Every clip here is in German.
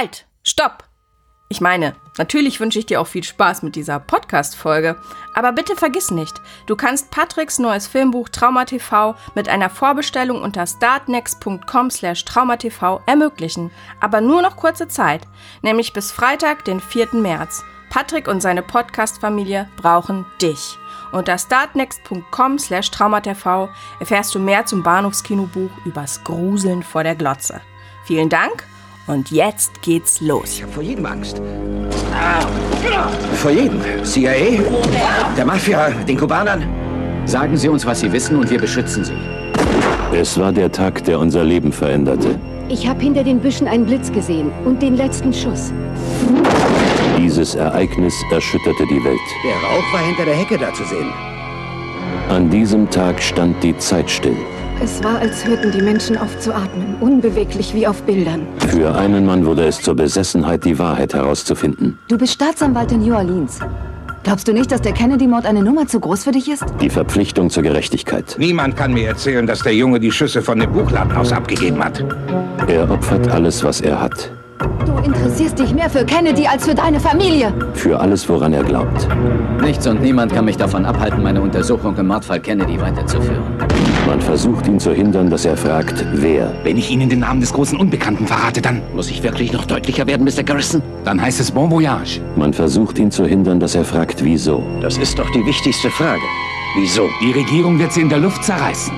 Halt! Stopp! Ich meine, natürlich wünsche ich dir auch viel Spaß mit dieser Podcast-Folge, aber bitte vergiss nicht, du kannst Patricks neues Filmbuch Trauma TV mit einer Vorbestellung unter startnext.com slash traumatv ermöglichen. Aber nur noch kurze Zeit, nämlich bis Freitag, den 4. März. Patrick und seine Podcast-Familie brauchen dich. Unter startnext.com slash traumatv erfährst du mehr zum Bahnhofskinobuch übers Gruseln vor der Glotze. Vielen Dank und jetzt geht's los. Ich hab vor jedem Angst. Vor jedem. CIA, der Mafia, den Kubanern. Sagen Sie uns, was Sie wissen und wir beschützen Sie. Es war der Tag, der unser Leben veränderte. Ich habe hinter den Büschen einen Blitz gesehen und den letzten Schuss. Dieses Ereignis erschütterte die Welt. Der Rauch war hinter der Hecke da zu sehen. An diesem Tag stand die Zeit still. Es war, als hörten die Menschen auf zu atmen, unbeweglich wie auf Bildern. Für einen Mann wurde es zur Besessenheit, die Wahrheit herauszufinden. Du bist Staatsanwalt in New Orleans. Glaubst du nicht, dass der Kennedy-Mord eine Nummer zu groß für dich ist? Die Verpflichtung zur Gerechtigkeit. Niemand kann mir erzählen, dass der Junge die Schüsse von dem Buchladen aus abgegeben hat. Er opfert alles, was er hat. Du interessierst dich mehr für Kennedy als für deine Familie. Für alles, woran er glaubt. Nichts und niemand kann mich davon abhalten, meine Untersuchung im Mordfall Kennedy weiterzuführen. Man versucht ihn zu hindern, dass er fragt, wer. Wenn ich Ihnen den Namen des großen Unbekannten verrate, dann Muss ich wirklich noch deutlicher werden, Mr. Garrison? dann heißt es Bon Voyage. Man versucht ihn zu hindern, dass er fragt, wieso. Das ist doch die wichtigste Frage. Wieso? Die Regierung wird sie in der Luft zerreißen.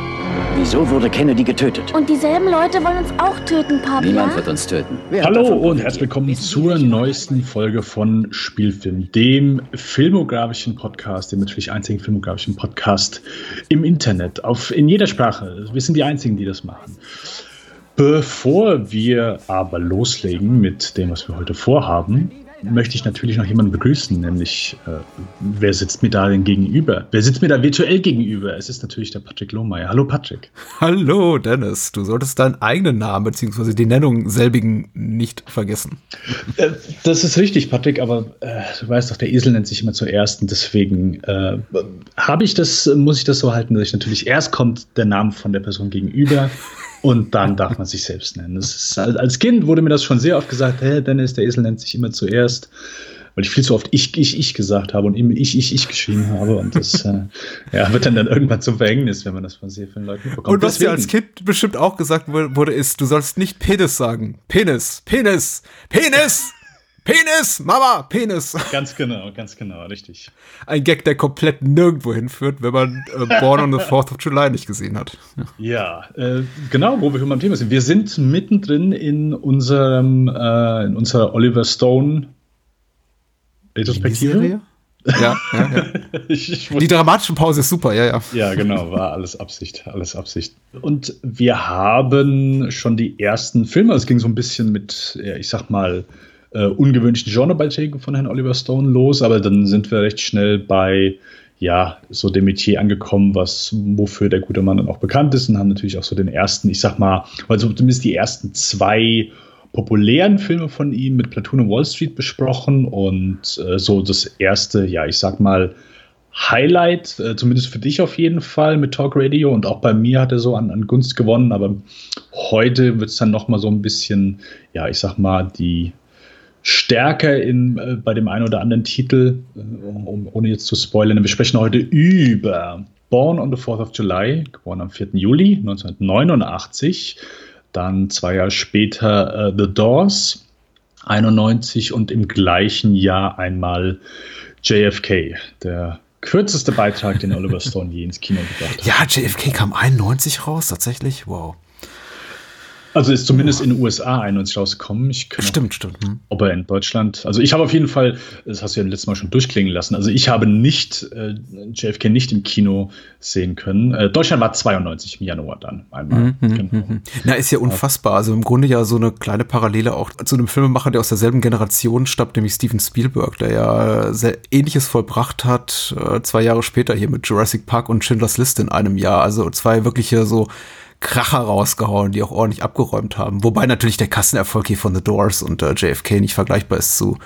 Wieso wurde Kennedy getötet? Und dieselben Leute wollen uns auch töten, Papa. Niemand wird uns töten. Wer Hallo und herzlich willkommen zur neuesten Folge von Spielfilm, dem filmografischen Podcast, dem natürlich einzigen filmografischen Podcast im Internet, auf, in jeder Sprache. Wir sind die Einzigen, die das machen. Bevor wir aber loslegen mit dem, was wir heute vorhaben, möchte ich natürlich noch jemanden begrüßen, nämlich äh, wer sitzt mir da denn gegenüber? Wer sitzt mir da virtuell gegenüber? Es ist natürlich der Patrick Lohmeier. Hallo Patrick. Hallo Dennis, du solltest deinen eigenen Namen bzw. die Nennung selbigen nicht vergessen. Äh, Das ist richtig, Patrick, aber äh, du weißt doch, der Esel nennt sich immer zuerst und deswegen äh, habe ich das, muss ich das so halten, dass ich natürlich erst kommt der Name von der Person gegenüber und dann darf man sich selbst nennen. Das ist, als Kind wurde mir das schon sehr oft gesagt, hey Dennis, der Esel nennt sich immer zuerst, weil ich viel zu oft ich, ich, ich gesagt habe und immer ich, ich, ich geschrieben habe und das äh, ja, wird dann, dann irgendwann zum Verhängnis, wenn man das von sehr vielen Leuten mitbekommt. Und was dir als Deswegen- Kind bestimmt auch gesagt wu- wurde, ist, du sollst nicht Penis sagen. Penis, Penis, Penis, Penis, Mama, Penis. Ganz genau, ganz genau, richtig. Ein Gag, der komplett nirgendwo hinführt, wenn man äh, Born on the 4th of July nicht gesehen hat. Ja, äh, genau, wo wir schon beim Thema sind. Wir sind mittendrin in unserem, äh, in unserer Oliver Stone Retrospektive. Ja, ja, ja. Ich, ich Die dramatische Pause ist super, ja, ja. ja, genau, war alles Absicht, alles Absicht. Und wir haben schon die ersten Filme, es ging so ein bisschen mit, ja, ich sag mal, äh, ungewöhnlichen Genrebeiträgen von Herrn Oliver Stone los, aber dann sind wir recht schnell bei, ja, so dem Metier angekommen, was, wofür der gute Mann dann auch bekannt ist und haben natürlich auch so den ersten, ich sag mal, also zumindest die ersten zwei populären Filme von ihm mit Platoon und Wall Street besprochen und äh, so das erste, ja, ich sag mal, Highlight, äh, zumindest für dich auf jeden Fall mit Talk Radio und auch bei mir hat er so an, an Gunst gewonnen, aber heute wird es dann noch mal so ein bisschen, ja, ich sag mal, die stärker in, äh, bei dem einen oder anderen Titel, äh, um, ohne jetzt zu spoilern. Wir sprechen heute über Born on the 4th of July, geboren am 4. Juli 1989. Dann zwei Jahre später äh, The Doors, 91 und im gleichen Jahr einmal JFK, der kürzeste Beitrag, den Oliver Stone je ins Kino gebracht hat. Ja, JFK kam 91 raus, tatsächlich. Wow. Also ist zumindest in den USA 91 rausgekommen. Ich kann Stimmt, stimmt. Hm. ob er in Deutschland, also ich habe auf jeden Fall, das hast du ja letztes Mal schon durchklingen lassen, also ich habe nicht, äh, JFK nicht im Kino sehen können. Äh, Deutschland war 92 im Januar dann einmal. Mhm, genau. Na, ist ja unfassbar. Also im Grunde ja so eine kleine Parallele auch zu einem Filmemacher, der aus derselben Generation stammt, nämlich Steven Spielberg, der ja sehr ähnliches vollbracht hat, äh, zwei Jahre später hier mit Jurassic Park und Schindlers Liste in einem Jahr. Also zwei wirkliche so Kracher rausgehauen, die auch ordentlich abgeräumt haben. Wobei natürlich der Kassenerfolg hier von The Doors und äh, JFK nicht vergleichbar ist zu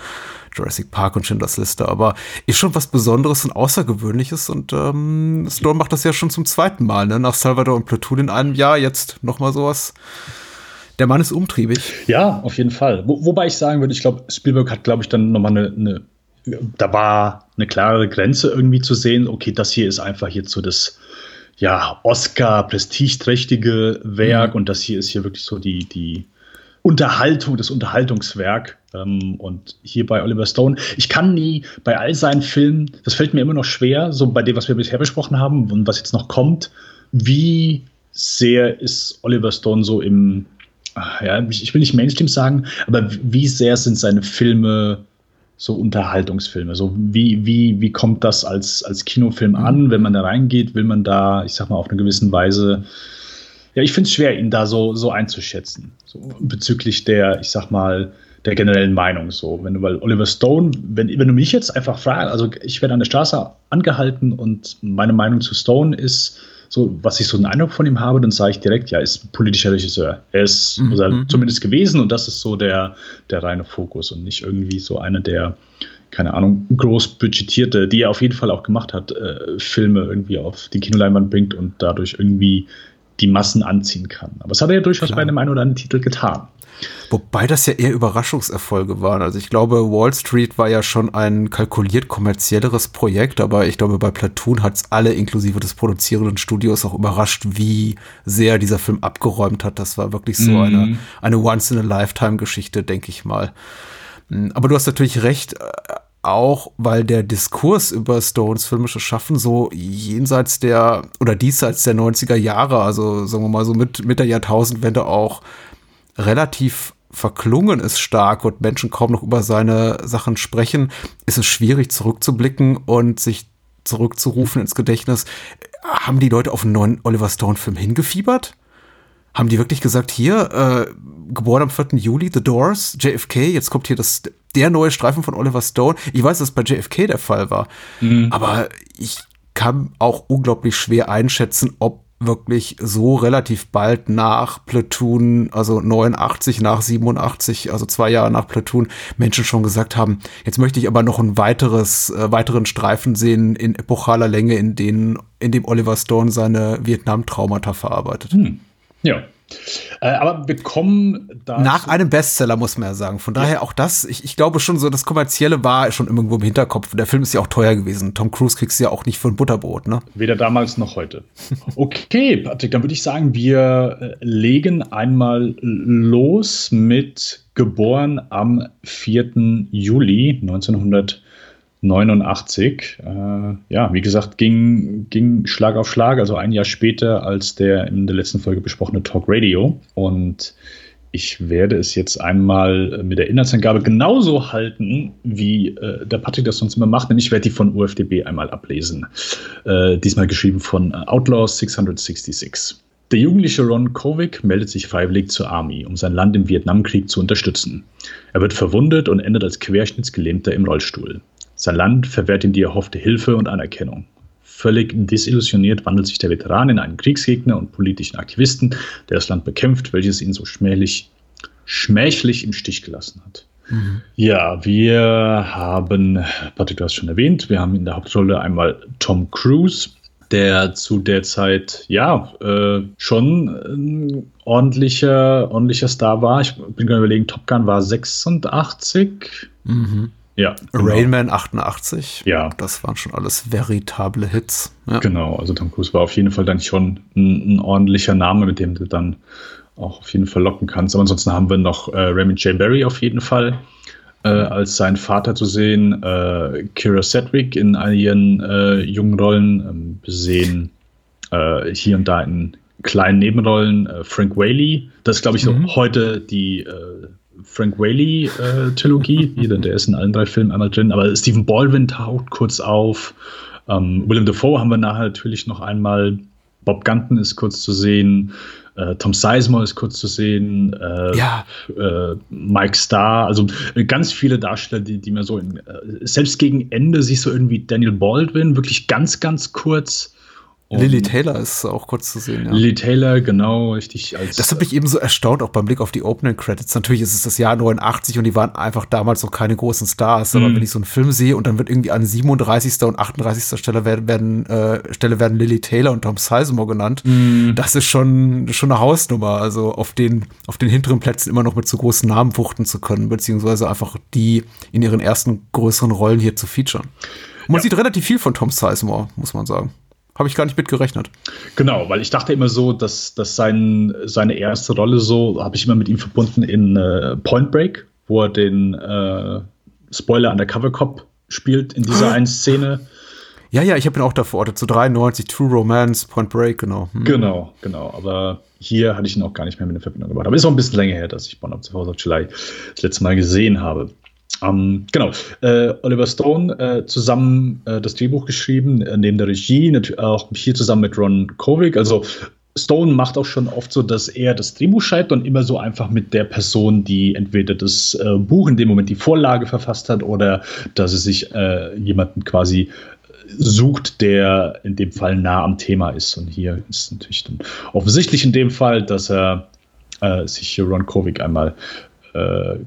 Jurassic Park und Schindlers Liste, aber ist schon was Besonderes und Außergewöhnliches und ähm, Stone macht das ja schon zum zweiten Mal, ne? Nach Salvador und Platoon in einem Jahr, jetzt noch mal sowas Der Mann ist umtriebig. Ja, auf jeden Fall. Wo, wobei ich sagen würde, ich glaube, Spielberg hat, glaube ich, dann nochmal eine, eine, da war eine klare Grenze irgendwie zu sehen, okay, das hier ist einfach so das, ja, Oscar-prestigeträchtige Werk mhm. und das hier ist hier wirklich so die, die Unterhaltung, das Unterhaltungswerk. Ähm, und hier bei Oliver Stone, ich kann nie bei all seinen Filmen, das fällt mir immer noch schwer, so bei dem, was wir bisher besprochen haben und was jetzt noch kommt, wie sehr ist Oliver Stone so im, ja, ich will nicht Mainstream sagen, aber wie sehr sind seine Filme so Unterhaltungsfilme? So wie, wie, wie kommt das als, als Kinofilm mhm. an, wenn man da reingeht? Will man da, ich sag mal, auf eine gewisse Weise ja, ich finde es schwer, ihn da so, so einzuschätzen. So, bezüglich der, ich sag mal, der generellen Meinung. So, wenn du, weil Oliver Stone, wenn, wenn du mich jetzt einfach fragst, also ich werde an der Straße angehalten und meine Meinung zu Stone ist, so, was ich so einen Eindruck von ihm habe, dann sage ich direkt, ja, ist politischer Regisseur. Er ist mhm. also zumindest gewesen und das ist so der, der reine Fokus und nicht irgendwie so einer der, keine Ahnung, groß budgetierte, die er auf jeden Fall auch gemacht hat, äh, Filme irgendwie auf die Kinoleinwand bringt und dadurch irgendwie die Massen anziehen kann. Aber das hat er ja durchaus Klar. bei dem einen oder anderen Titel getan. Wobei das ja eher Überraschungserfolge waren. Also ich glaube, Wall Street war ja schon ein kalkuliert kommerzielleres Projekt, aber ich glaube, bei Platoon hat es alle inklusive des produzierenden Studios auch überrascht, wie sehr dieser Film abgeräumt hat. Das war wirklich so mhm. eine, eine Once-in-a-Lifetime-Geschichte, denke ich mal. Hm, aber du hast natürlich recht, äh, auch weil der Diskurs über Stones filmisches Schaffen so jenseits der oder diesseits der 90er Jahre, also sagen wir mal so mit, mit der Jahrtausendwende auch relativ verklungen ist stark und Menschen kaum noch über seine Sachen sprechen, ist es schwierig zurückzublicken und sich zurückzurufen ins Gedächtnis. Haben die Leute auf einen neuen Oliver Stone-Film hingefiebert? Haben die wirklich gesagt, hier, äh, geboren am 4. Juli, The Doors, JFK, jetzt kommt hier das, der neue Streifen von Oliver Stone. Ich weiß, dass es bei JFK der Fall war, mhm. aber ich kann auch unglaublich schwer einschätzen, ob wirklich so relativ bald nach Platoon, also 89, nach 87, also zwei Jahre nach Platoon, Menschen schon gesagt haben, jetzt möchte ich aber noch ein weiteres, äh, weiteren Streifen sehen in epochaler Länge, in denen, in dem Oliver Stone seine Vietnam-Traumata verarbeitet. Hm. Ja. Äh, aber wir kommen da. Nach einem Bestseller, muss man ja sagen. Von daher ja. auch das, ich, ich glaube schon so, das Kommerzielle war schon irgendwo im Hinterkopf. Der Film ist ja auch teuer gewesen. Tom Cruise kriegst du ja auch nicht für ein Butterbrot, ne? Weder damals noch heute. Okay, Patrick, dann würde ich sagen, wir äh, legen einmal los mit Geboren am 4. Juli 1900. 89. Äh, ja, wie gesagt, ging, ging Schlag auf Schlag, also ein Jahr später als der in der letzten Folge besprochene Talk Radio. Und ich werde es jetzt einmal mit der Inhaltsangabe genauso halten, wie äh, der Patrick das sonst immer macht, nämlich ich werde die von UFDB einmal ablesen. Äh, diesmal geschrieben von Outlaw 666. Der jugendliche Ron Kovic meldet sich freiwillig zur Army, um sein Land im Vietnamkrieg zu unterstützen. Er wird verwundet und endet als Querschnittsgelähmter im Rollstuhl. Sein Land verwehrt ihm die erhoffte Hilfe und Anerkennung. Völlig desillusioniert wandelt sich der Veteran in einen Kriegsgegner und politischen Aktivisten, der das Land bekämpft, welches ihn so schmählich, schmächlich im Stich gelassen hat. Mhm. Ja, wir haben, Patrick, du hast schon erwähnt, wir haben in der Hauptrolle einmal Tom Cruise, der zu der Zeit ja äh, schon ein ordentlicher, ordentlicher Star war. Ich bin gerade überlegen, Top Gun war 86. Mhm. Ja. Genau. Rainman 88. Ja. Das waren schon alles veritable Hits. Ja. Genau, also Tom Cruise war auf jeden Fall dann schon ein, ein, ordentlicher Name, mit dem du dann auch auf jeden Fall locken kannst. Aber ansonsten haben wir noch äh, Raymond J. Barry auf jeden Fall äh, als sein Vater zu sehen. Äh, Kira Sedgwick in einigen äh, jungen Rollen. Ähm, wir sehen äh, hier und da in kleinen Nebenrollen äh, Frank Whaley. Das ist, glaube ich, mhm. heute die äh, Frank Whaley-Trilogie. Äh, der ist in allen drei Filmen einmal drin. Aber Stephen Baldwin taucht kurz auf. Ähm, Willem Dafoe haben wir nachher natürlich noch einmal. Bob Gunton ist kurz zu sehen. Äh, Tom Sizemore ist kurz zu sehen. Äh, ja. Äh, Mike Starr. Also äh, ganz viele Darsteller, die, die mir so in, äh, selbst gegen Ende siehst du irgendwie Daniel Baldwin wirklich ganz, ganz kurz. Und Lily Taylor ist auch kurz zu sehen. Ja. Lily Taylor, genau, richtig. Als, Das hat mich eben so erstaunt, auch beim Blick auf die Opening Credits. Natürlich ist es das Jahr 89 und die waren einfach damals noch keine großen Stars. Aber Mhm. wenn ich so einen Film sehe und dann wird irgendwie an 37. und 38. Stelle werden, werden, äh, Stelle werden Lily Taylor und Tom Sizemore genannt, Mhm. das ist schon, schon eine Hausnummer. Also auf den, auf den hinteren Plätzen immer noch mit so großen Namen wuchten zu können, beziehungsweise einfach die in ihren ersten größeren Rollen hier zu featuren. Und man sieht relativ viel von Tom Sizemore, muss man sagen. Habe ich gar nicht mitgerechnet. Genau, weil ich dachte immer so, dass, dass sein, seine erste Rolle so, habe ich immer mit ihm verbunden in äh, Point Break, wo er den äh, Spoiler Undercover Cop spielt in dieser einen Szene. Ja, ja, ich habe ihn auch da verortet. Zu 93, True Romance, Point Break, genau. Hm. Genau, genau. Aber hier hatte ich ihn auch gar nicht mehr mit in Verbindung gebracht. Aber ist auch ein bisschen länger her, dass ich Born of the of July das letzte Mal gesehen habe. Ähm, genau. Äh, Oliver Stone äh, zusammen äh, das Drehbuch geschrieben, äh, neben der Regie, natürlich auch hier zusammen mit Ron Kovic. Also Stone macht auch schon oft so, dass er das Drehbuch schreibt und immer so einfach mit der Person, die entweder das äh, Buch in dem Moment die Vorlage verfasst hat oder dass er sich äh, jemanden quasi sucht, der in dem Fall nah am Thema ist. Und hier ist natürlich dann offensichtlich in dem Fall, dass er sich Ron Kovic einmal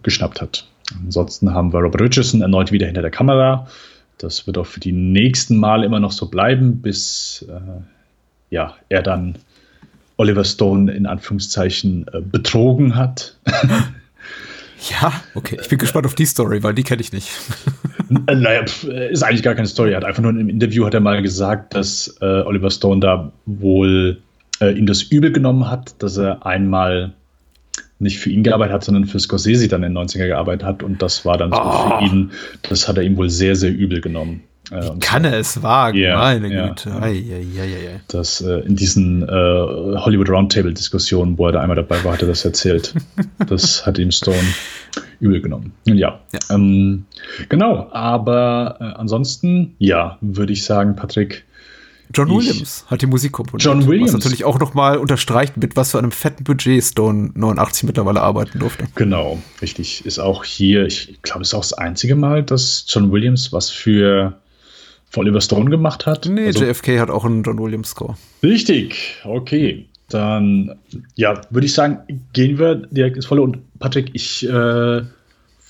geschnappt hat. Ansonsten haben wir Robert Richardson erneut wieder hinter der Kamera. Das wird auch für die nächsten Male immer noch so bleiben, bis äh, ja, er dann Oliver Stone in Anführungszeichen äh, betrogen hat. Ja, okay. Ich bin gespannt auf die Story, weil die kenne ich nicht. Äh, Naja, äh, ist eigentlich gar keine Story. Er hat einfach nur im Interview hat er mal gesagt, dass äh, Oliver Stone da wohl äh, ihm das übel genommen hat, dass er einmal nicht für ihn gearbeitet hat, sondern für Scorsese dann in den 90er gearbeitet hat und das war dann so Oh. für ihn, das hat er ihm wohl sehr, sehr übel genommen. Äh, und Kann er es wagen? Ja, Meine ja. Güte. Ei, ei, ei, ei. das äh, in diesen äh, Hollywood Roundtable-Diskussionen, wo er da einmal dabei war, hat er das erzählt. das hat ihm Stone übel genommen. Ja, Ja. Ähm, genau. Aber äh, ansonsten, ja, würde ich sagen, Patrick, John Ich- Williams hat die Musik komponiert. John Williams. Was natürlich auch nochmal unterstreicht, mit was für einem fetten Budget Stone 89 mittlerweile arbeiten durfte. genau, richtig, ist auch hier, ich glaube, es ist auch das einzige Mal, dass John Williams was für, für Oliver Stone gemacht hat. Nee, Also- JFK hat auch einen John Williams Score. Richtig, okay. Dann, ja, würde ich sagen, gehen wir direkt ins Volle. Und Patrick, ich äh,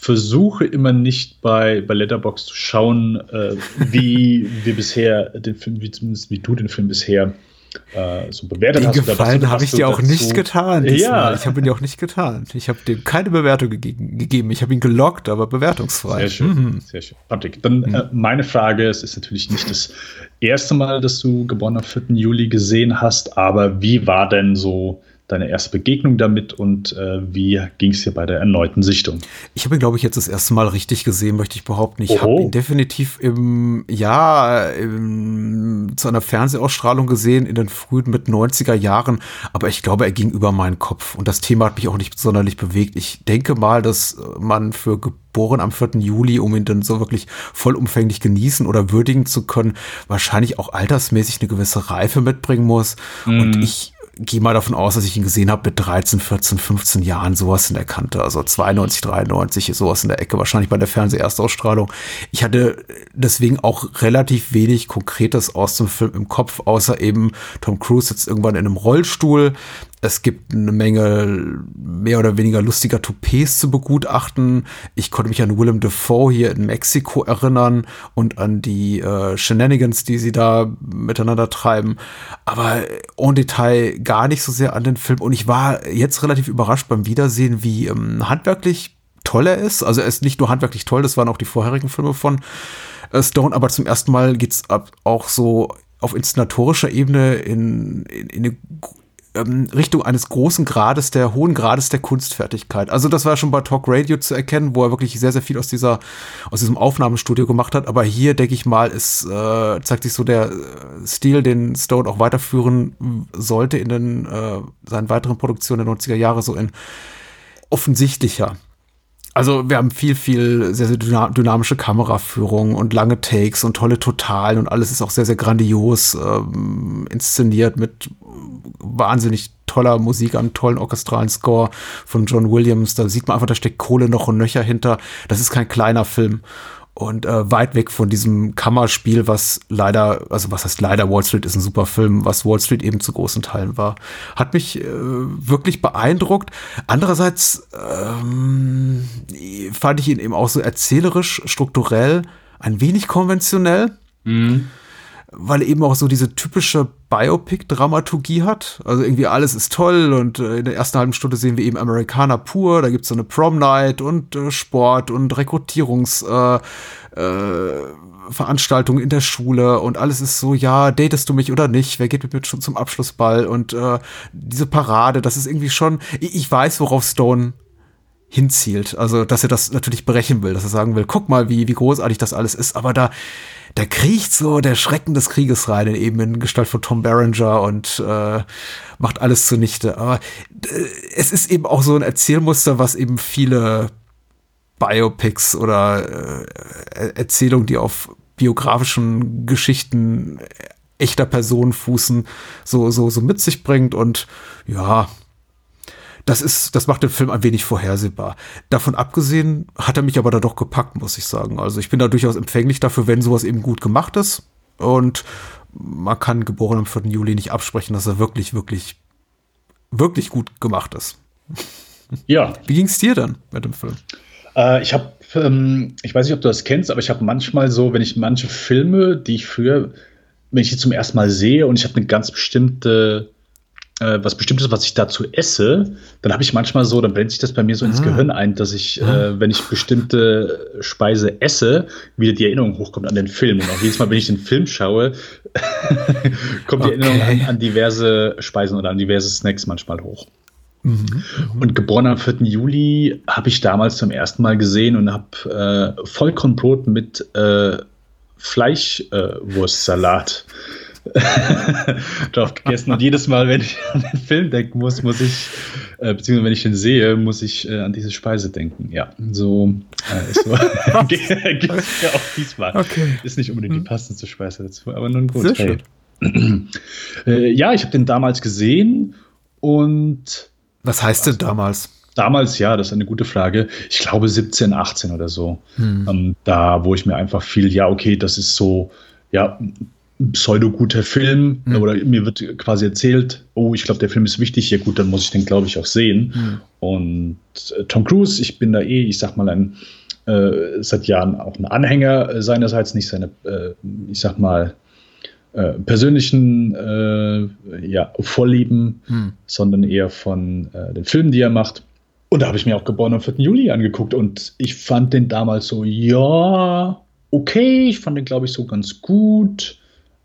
versuche immer nicht bei, bei Letterbox zu schauen, äh, wie wir bisher den Film, wie zumindest wie du den Film bisher äh, so bewertet Den hast. Gefallen habe ich dir auch dazu- nicht getan. Ja, Diesmal. Ich habe ihn dir auch nicht getan. Ich habe dem keine Bewertung gegeben. gegeben. Ich habe ihn gelockt, aber bewertungsfrei. Sehr schön, Mhm. sehr schön. Patrick, dann äh, meine Frage, es ist natürlich nicht das erste Mal, dass du geboren am 4. Juli gesehen hast, aber wie war denn so deine erste Begegnung damit und äh, wie ging es dir bei der erneuten Sichtung? Ich habe ihn, glaube ich, jetzt das erste Mal richtig gesehen, möchte ich behaupten. Ich habe ihn definitiv im, ja, im, zu einer Fernsehausstrahlung gesehen in den frühen mit 90er Jahren, aber ich glaube, er ging über meinen Kopf und das Thema hat mich auch nicht sonderlich bewegt. Ich denke mal, dass man für geboren am 4. Juli, um ihn dann so wirklich vollumfänglich genießen oder würdigen zu können, wahrscheinlich auch altersmäßig eine gewisse Reife mitbringen muss. Und ich gehe mal davon aus, dass ich ihn gesehen habe mit 13, 14, 15 Jahren, sowas in der Kante. Also 92, 93, sowas in der Ecke, wahrscheinlich bei der Fernseherstausstrahlung. Ich hatte deswegen auch relativ wenig Konkretes aus dem Film im Kopf, außer eben Tom Cruise sitzt irgendwann in einem Rollstuhl. Es gibt eine Menge mehr oder weniger lustiger Toupets zu begutachten. Ich konnte mich an Willem Dafoe hier in Mexiko erinnern und an die äh, Shenanigans, die sie da miteinander treiben. Aber en Detail gar nicht so sehr an den Film. Und ich war jetzt relativ überrascht beim Wiedersehen, wie ähm, handwerklich toll er ist. Also er ist nicht nur handwerklich toll, das waren auch die vorherigen Filme von äh, Stone, aber zum ersten Mal geht's ab auch so auf inszenatorischer Ebene in, in, in eine ähm, Richtung eines großen Grades, der hohen Grades der Kunstfertigkeit. Also das war schon bei Talk Radio zu erkennen, wo er wirklich sehr, sehr viel aus dieser, aus diesem Aufnahmestudio gemacht hat. Aber hier, denke ich mal, ist, äh, zeigt sich so der äh, Stil, den Stone auch weiterführen sollte in den, äh, seinen weiteren Produktionen der 90er Jahre so in offensichtlicher. Also wir haben viel, viel sehr, sehr dyna- dynamische Kameraführung und lange Takes und tolle Totalen und alles ist auch sehr, sehr grandios ähm, inszeniert mit wahnsinnig toller Musik, einem tollen orchestralen Score von John Williams. Da sieht man einfach, da steckt Kohle noch und Nöcher hinter. Das ist kein kleiner Film. Und äh, weit weg von diesem Kammerspiel, was leider, also was heißt leider, Wall Street ist ein super Film, was Wall Street eben zu großen Teilen war. Hat mich äh, wirklich beeindruckt. Andererseits ähm, fand ich ihn eben auch so erzählerisch, strukturell ein wenig konventionell. Mhm weil eben auch so diese typische Biopic-Dramaturgie hat. Also irgendwie alles ist toll und äh, in der ersten halben Stunde sehen wir eben Amerikaner pur, da gibt's so eine Prom-Night und äh, Sport und Rekrutierungsveranstaltungen äh, äh, in der Schule und alles ist so, ja, datest du mich oder nicht? Wer geht mit mir schon zum Abschlussball? Und äh, diese Parade, das ist irgendwie schon, ich, ich weiß, worauf Stone hinzielt. Also, dass er das natürlich brechen will, dass er sagen will, guck mal, wie, wie großartig das alles ist, aber da, da kriecht so der Schrecken des Krieges rein, eben in Gestalt von Tom Berenger und äh, macht alles zunichte. Aber äh, es ist eben auch so ein Erzählmuster, was eben viele Biopics oder äh, Erzählungen, die auf biografischen Geschichten echter Personen fußen, so, so, so mit sich bringt und ja, das ist, das macht den Film ein wenig vorhersehbar. Davon abgesehen hat er mich aber da doch gepackt, muss ich sagen. Also ich bin da durchaus empfänglich dafür, wenn sowas eben gut gemacht ist. Und man kann geboren am 4. Juli nicht absprechen, dass er wirklich, wirklich, wirklich gut gemacht ist. Ja. Wie ging es dir dann mit dem Film? Äh, ich habe, ähm, ich weiß nicht, ob du das kennst, aber ich habe manchmal so, wenn ich manche Filme, die ich früher, wenn ich die zum ersten Mal sehe und ich habe eine ganz bestimmte äh, was Bestimmtes, was ich dazu esse, dann habe ich manchmal so, dann brennt sich das bei mir so ins ah. Gehirn ein, dass ich, äh, wenn ich bestimmte Speise esse, wieder die Erinnerung hochkommt an den Film. Und auch jedes Mal, wenn ich den Film schaue, kommt die okay. Erinnerung an, an, diverse Speisen oder an diverse Snacks manchmal hoch. Mhm, mhm. Und geboren am 4. Juli habe ich damals zum ersten Mal gesehen und habe äh, Vollkornbrot mit äh, Fleischwurstsalat äh, drauf gegessen. Und jedes Mal, wenn ich an den Film denken muss, muss ich, äh, beziehungsweise wenn ich den sehe, muss ich äh, an diese Speise denken. Ja, so äh, ist so. geht es ja auch diesmal. Okay. Ist nicht unbedingt die hm. passendste Speise dazu, aber nun gut. Sehr hey. äh, ja, ich habe den damals gesehen und. Was heißt denn damals? Damals, ja, das ist eine gute Frage. Ich glaube 17, 18 oder so. Hm. Ähm, da, wo ich mir einfach fiel, ja, okay, das ist so, ja, pseudo-guter Film mhm. oder mir wird quasi erzählt, oh, ich glaube, der Film ist wichtig, ja gut, dann muss ich den, glaube ich, auch sehen. Mhm. Und äh, Tom Cruise, ich bin da eh, ich sag mal, ein äh, seit Jahren auch ein Anhänger äh, seinerseits, nicht seine, äh, ich sag mal, äh, persönlichen äh, ja, Vorlieben, mhm. sondern eher von den Filmen, die er macht. Und da habe ich mir auch geboren am 4. Juli angeguckt und ich fand den damals so, ja, okay, ich fand den, glaube ich, so ganz gut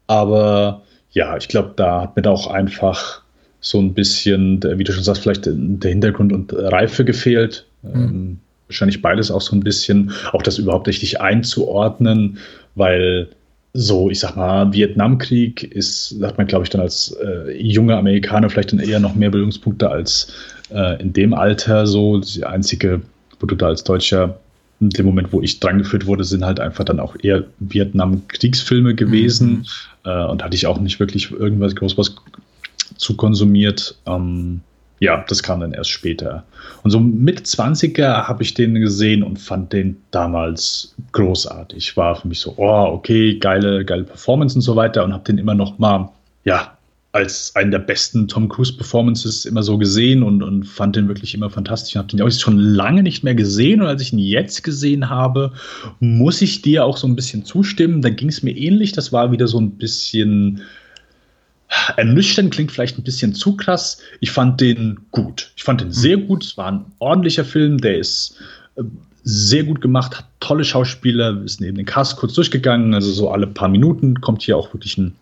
aber ja, ich glaube, da hat mir da auch einfach so ein bisschen, wie du schon sagst, vielleicht der Hintergrund und Reife gefehlt. Mhm. Ähm, wahrscheinlich beides auch so ein bisschen, auch das überhaupt richtig einzuordnen, weil so, ich sag mal, Vietnamkrieg ist, hat man, glaube ich, dann als äh, junger Amerikaner vielleicht dann eher noch mehr Bildungspunkte als äh, in dem Alter so. Die einzige, wo du da als Deutscher in dem Moment, wo ich drangeführt wurde, sind halt einfach dann auch eher Vietnam-Kriegsfilme gewesen. Äh, und hatte ich auch nicht wirklich irgendwas groß was zu konsumiert. Ähm, ja, das kam dann erst später. Und so mit 20er habe ich den gesehen und fand den damals großartig. War für mich so, oh, okay, geile, geile Performance und so weiter und habe den immer noch mal, ja, als einen der besten Tom Cruise-Performances immer so gesehen und, und fand den wirklich immer fantastisch. Ich habe den auch schon lange nicht mehr gesehen und als ich ihn jetzt gesehen habe, muss ich dir auch so ein bisschen zustimmen. Da ging es mir ähnlich. Das war wieder so ein bisschen ernüchternd, klingt vielleicht ein bisschen zu krass. Ich fand den gut. Ich fand den sehr gut. Es war ein ordentlicher Film, der ist äh, sehr gut gemacht, hat tolle Schauspieler, ist neben den Cast kurz durchgegangen, also so alle paar Minuten kommt hier auch wirklich ein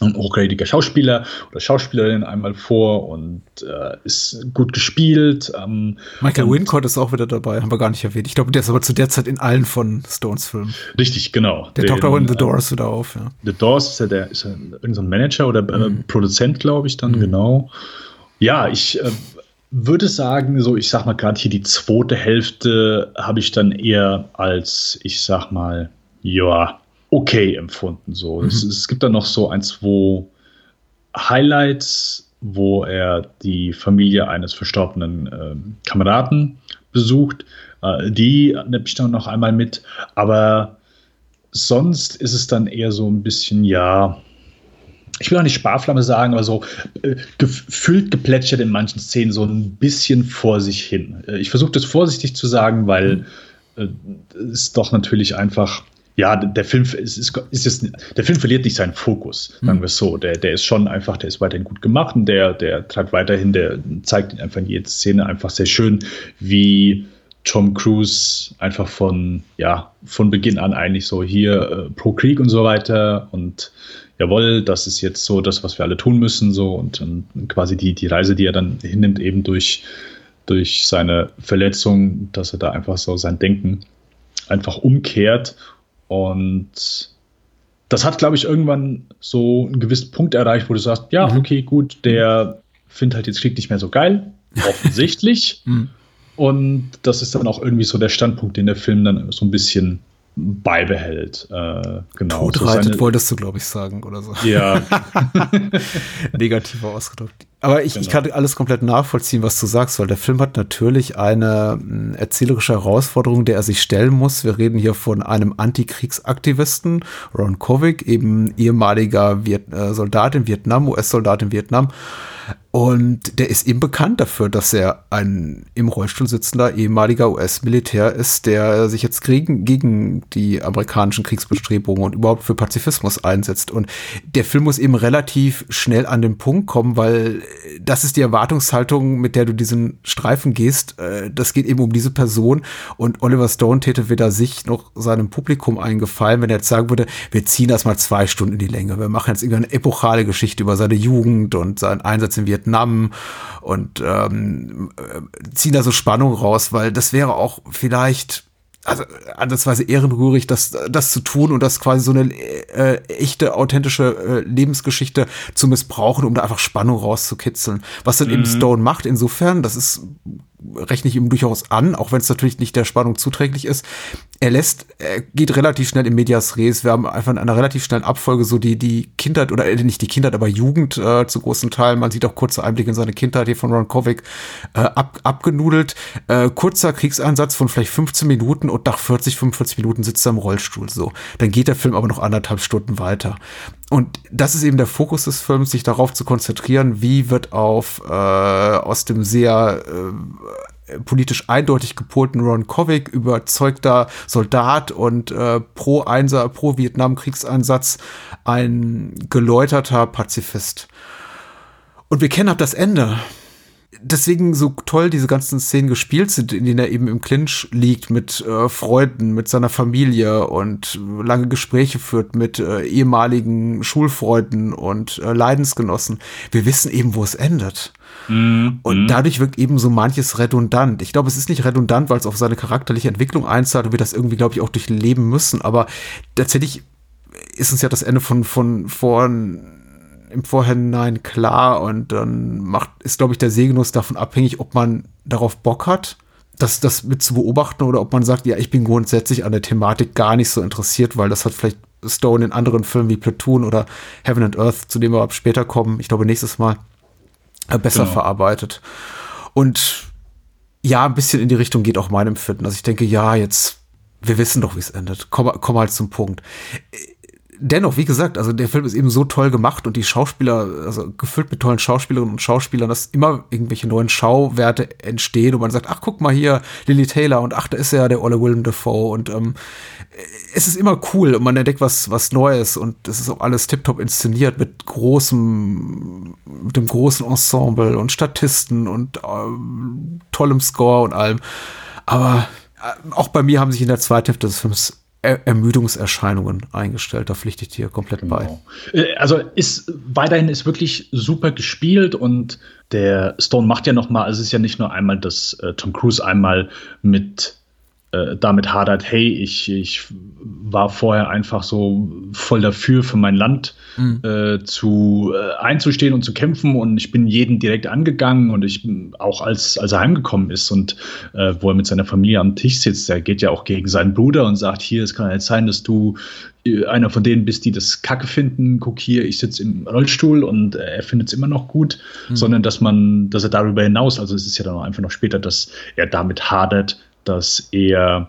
hochgradiger Schauspieler oder Schauspielerin einmal vor und äh, ist gut gespielt. Ähm, Michael Wincott ist auch wieder dabei, haben wir gar nicht erwähnt. Ich glaube, der ist aber zu der Zeit in allen von Stones Filmen. Richtig, genau. Der taucht auch in The Doors wieder auf. Ja. The Doors ist ja der ist ja irgendein Manager oder äh, mhm. Produzent, glaube ich, dann mhm. genau. Ja, ich äh, würde sagen, so ich sag mal gerade hier die zweite Hälfte habe ich dann eher als ich sag mal ja okay empfunden. So. Mhm. Es, es, gibt dann noch so ein, zwei Highlights, wo er die Familie eines verstorbenen äh, Kameraden besucht. Äh, die nehme ich dann noch einmal mit. Aber sonst ist es dann eher so ein bisschen, ja, ich will auch nicht Sparflamme sagen, aber so äh, gefüllt geplätschert in manchen Szenen so ein bisschen vor sich hin. Äh, ich versuche das vorsichtig zu sagen, weil äh, es doch natürlich einfach, ja, der Film ist, ist, ist jetzt, der Film verliert nicht seinen Fokus, sagen wir es so. Der, der ist schon einfach, der ist weiterhin gut gemacht und der, der treibt weiterhin, der zeigt einfach in jeder Szene einfach sehr schön, wie Tom Cruise einfach von, ja, von Beginn an eigentlich so hier äh, pro Krieg und so weiter und jawohl, das ist jetzt so das, was wir alle tun müssen, so und, und quasi die, die Reise, die er dann hinnimmt, eben durch, durch seine Verletzung, dass er da einfach so sein Denken einfach umkehrt und das hat, glaube ich, irgendwann so einen gewissen Punkt erreicht, wo du sagst, ja, mhm. okay, gut, der findet halt jetzt Krieg nicht mehr so geil, offensichtlich. mhm. Und das ist dann auch irgendwie so der Standpunkt, den der Film dann so ein bisschen beibehält. Äh, genau. Todreitet so wolltest du, glaube ich, sagen oder so. Ja. Negativer ausgedrückt. Aber ich, genau. ich kann alles komplett nachvollziehen, was du sagst, weil der Film hat natürlich eine hm, erzählerische Herausforderung, der er sich stellen muss. Wir reden hier von einem Antikriegsaktivisten, Ron Kovic, eben ehemaliger Viet äh, Soldat in Vietnam, US-Soldat in Vietnam, und der ist eben bekannt dafür, dass er ein im Rollstuhl sitzender ehemaliger US-Militär ist, der sich jetzt gegen, gegen die amerikanischen Kriegsbestrebungen und überhaupt für Pazifismus einsetzt. Und der Film muss eben relativ schnell an den Punkt kommen, weil das ist die Erwartungshaltung, mit der du diesen Streifen gehst. Äh, das geht eben um diese Person. Und Oliver Stone täte weder sich noch seinem Publikum eingefallen, wenn er jetzt sagen würde, wir ziehen das mal zwei Stunden in die Länge. Wir machen jetzt irgendeine epochale Geschichte über seine Jugend und seinen Einsatz in Vietnam und ähm, ziehen da so Spannung raus, weil das wäre auch vielleicht also ansatzweise ehrenrührig, das, das zu tun und das quasi so eine äh, echte, authentische äh, Lebensgeschichte zu missbrauchen, um da einfach Spannung rauszukitzeln. Was dann mhm. eben Stone macht, insofern, das ist rechne ich ihm durchaus an, auch wenn es natürlich nicht der Spannung zuträglich ist. Er lässt, er geht relativ schnell in Medias Res. Wir haben einfach in einer relativ schnellen Abfolge so die, die Kindheit, oder äh, nicht die Kindheit, aber Jugend äh, zu großen Teilen. Man sieht auch kurze Einblicke in seine Kindheit hier von Ron Kovic äh, ab, abgenudelt. Äh, kurzer Kriegseinsatz von vielleicht 15 Minuten und nach 40, 45 Minuten sitzt er im Rollstuhl so. Dann geht der Film aber noch anderthalb Stunden weiter. Und das ist eben der Fokus des Films, sich darauf zu konzentrieren, wie wird auf äh, aus dem sehr äh, politisch eindeutig gepolten Ron Kovic, überzeugter Soldat und äh, pro Einser, pro Vietnam-Kriegseinsatz ein geläuterter Pazifist. Und wir kennen ab das Ende deswegen so toll diese ganzen Szenen gespielt sind, in denen er eben im Clinch liegt mit äh, Freunden, mit seiner Familie und lange Gespräche führt mit äh, ehemaligen Schulfreunden und äh, Leidensgenossen. Wir wissen eben, wo es endet. Mm, und dadurch wirkt eben so manches redundant. Ich glaube, es ist nicht redundant, weil es auf seine charakterliche Entwicklung einzahlt und wir das irgendwie, glaube ich, auch durchleben müssen. Aber tatsächlich ist uns ja das Ende von, von, von im Vorhinein klar und dann macht, ist, glaube ich, der Sehgenuss davon abhängig, ob man darauf Bock hat, das, das mit zu beobachten oder ob man sagt, ja, ich bin grundsätzlich an der Thematik gar nicht so interessiert, weil das hat vielleicht Stone in anderen Filmen wie Platoon oder Heaven and Earth, zu dem wir später kommen, ich glaube nächstes Mal, äh, besser genau. verarbeitet. Und ja, ein bisschen in die Richtung geht auch mein Empfinden. Also ich denke, ja, jetzt, wir wissen doch, wie es endet. Komm, komm halt zum Punkt dennoch, wie gesagt, also der Film ist eben so toll gemacht und die Schauspieler, also gefüllt mit tollen Schauspielerinnen und Schauspielern, dass immer irgendwelche neuen Schauwerte entstehen und man sagt, ach, guck mal hier, Lily Taylor und ach, da ist ja der Olle Willem Dafoe und ähm, es ist immer cool und man entdeckt was, was Neues und es ist auch alles tiptop inszeniert mit großem, mit dem großen Ensemble und Statisten und äh, tollem Score und allem. Aber äh, auch bei mir haben sich in der zweiten Hälfte des Films er Ermüdungserscheinungen eingestellt. Da pflichte ich dir komplett genau. bei. Äh, also ist weiterhin ist wirklich super gespielt und der Stone macht ja noch mal, also es ist ja nicht nur einmal, dass äh, Tom Cruise einmal mit äh, damit hadert, hey, ich, ich war vorher einfach so voll dafür, für mein Land mhm. äh, zu äh, einzustehen und zu kämpfen und ich bin jeden direkt angegangen und ich auch als, als er heimgekommen ist und äh, wo er mit seiner Familie am Tisch sitzt, er geht ja auch gegen seinen Bruder und sagt, hier, es kann ja nicht sein, dass du äh, einer von denen bist, die das Kacke finden, guck hier, ich sitze im Rollstuhl und er findet es immer noch gut, mhm. sondern dass man, dass er darüber hinaus, also es ist ja dann auch einfach noch später, dass er damit hadert, dass er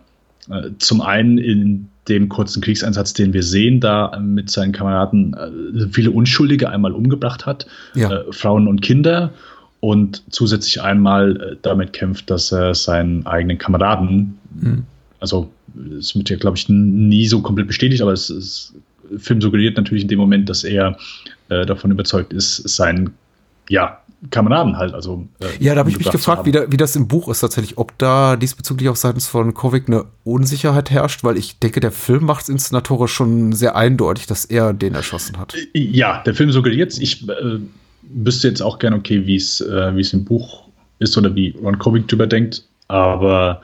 äh, zum einen in dem kurzen Kriegseinsatz, den wir sehen, da mit seinen Kameraden äh, viele Unschuldige einmal umgebracht hat, Ja. äh, Frauen und Kinder und zusätzlich einmal äh, damit kämpft, dass er seinen eigenen Kameraden, Mhm. also es wird ja, glaube ich, nie so komplett bestätigt, aber es ist, der Film suggeriert natürlich in dem Moment, dass er äh, davon überzeugt ist, seinen ja, Kameraden halt, also äh, Ja, da habe ich mich gefragt, wie, da, wie das im Buch ist tatsächlich, ob da diesbezüglich auch seitens von Kovic eine Unsicherheit herrscht, weil ich denke, der Film macht es inszenatorisch schon sehr eindeutig, dass er den erschossen hat. Ja, der Film suggeriert Ich äh, wüsste jetzt auch gerne, okay, wie es äh, es im Buch ist oder wie Ron Kovic drüber denkt, aber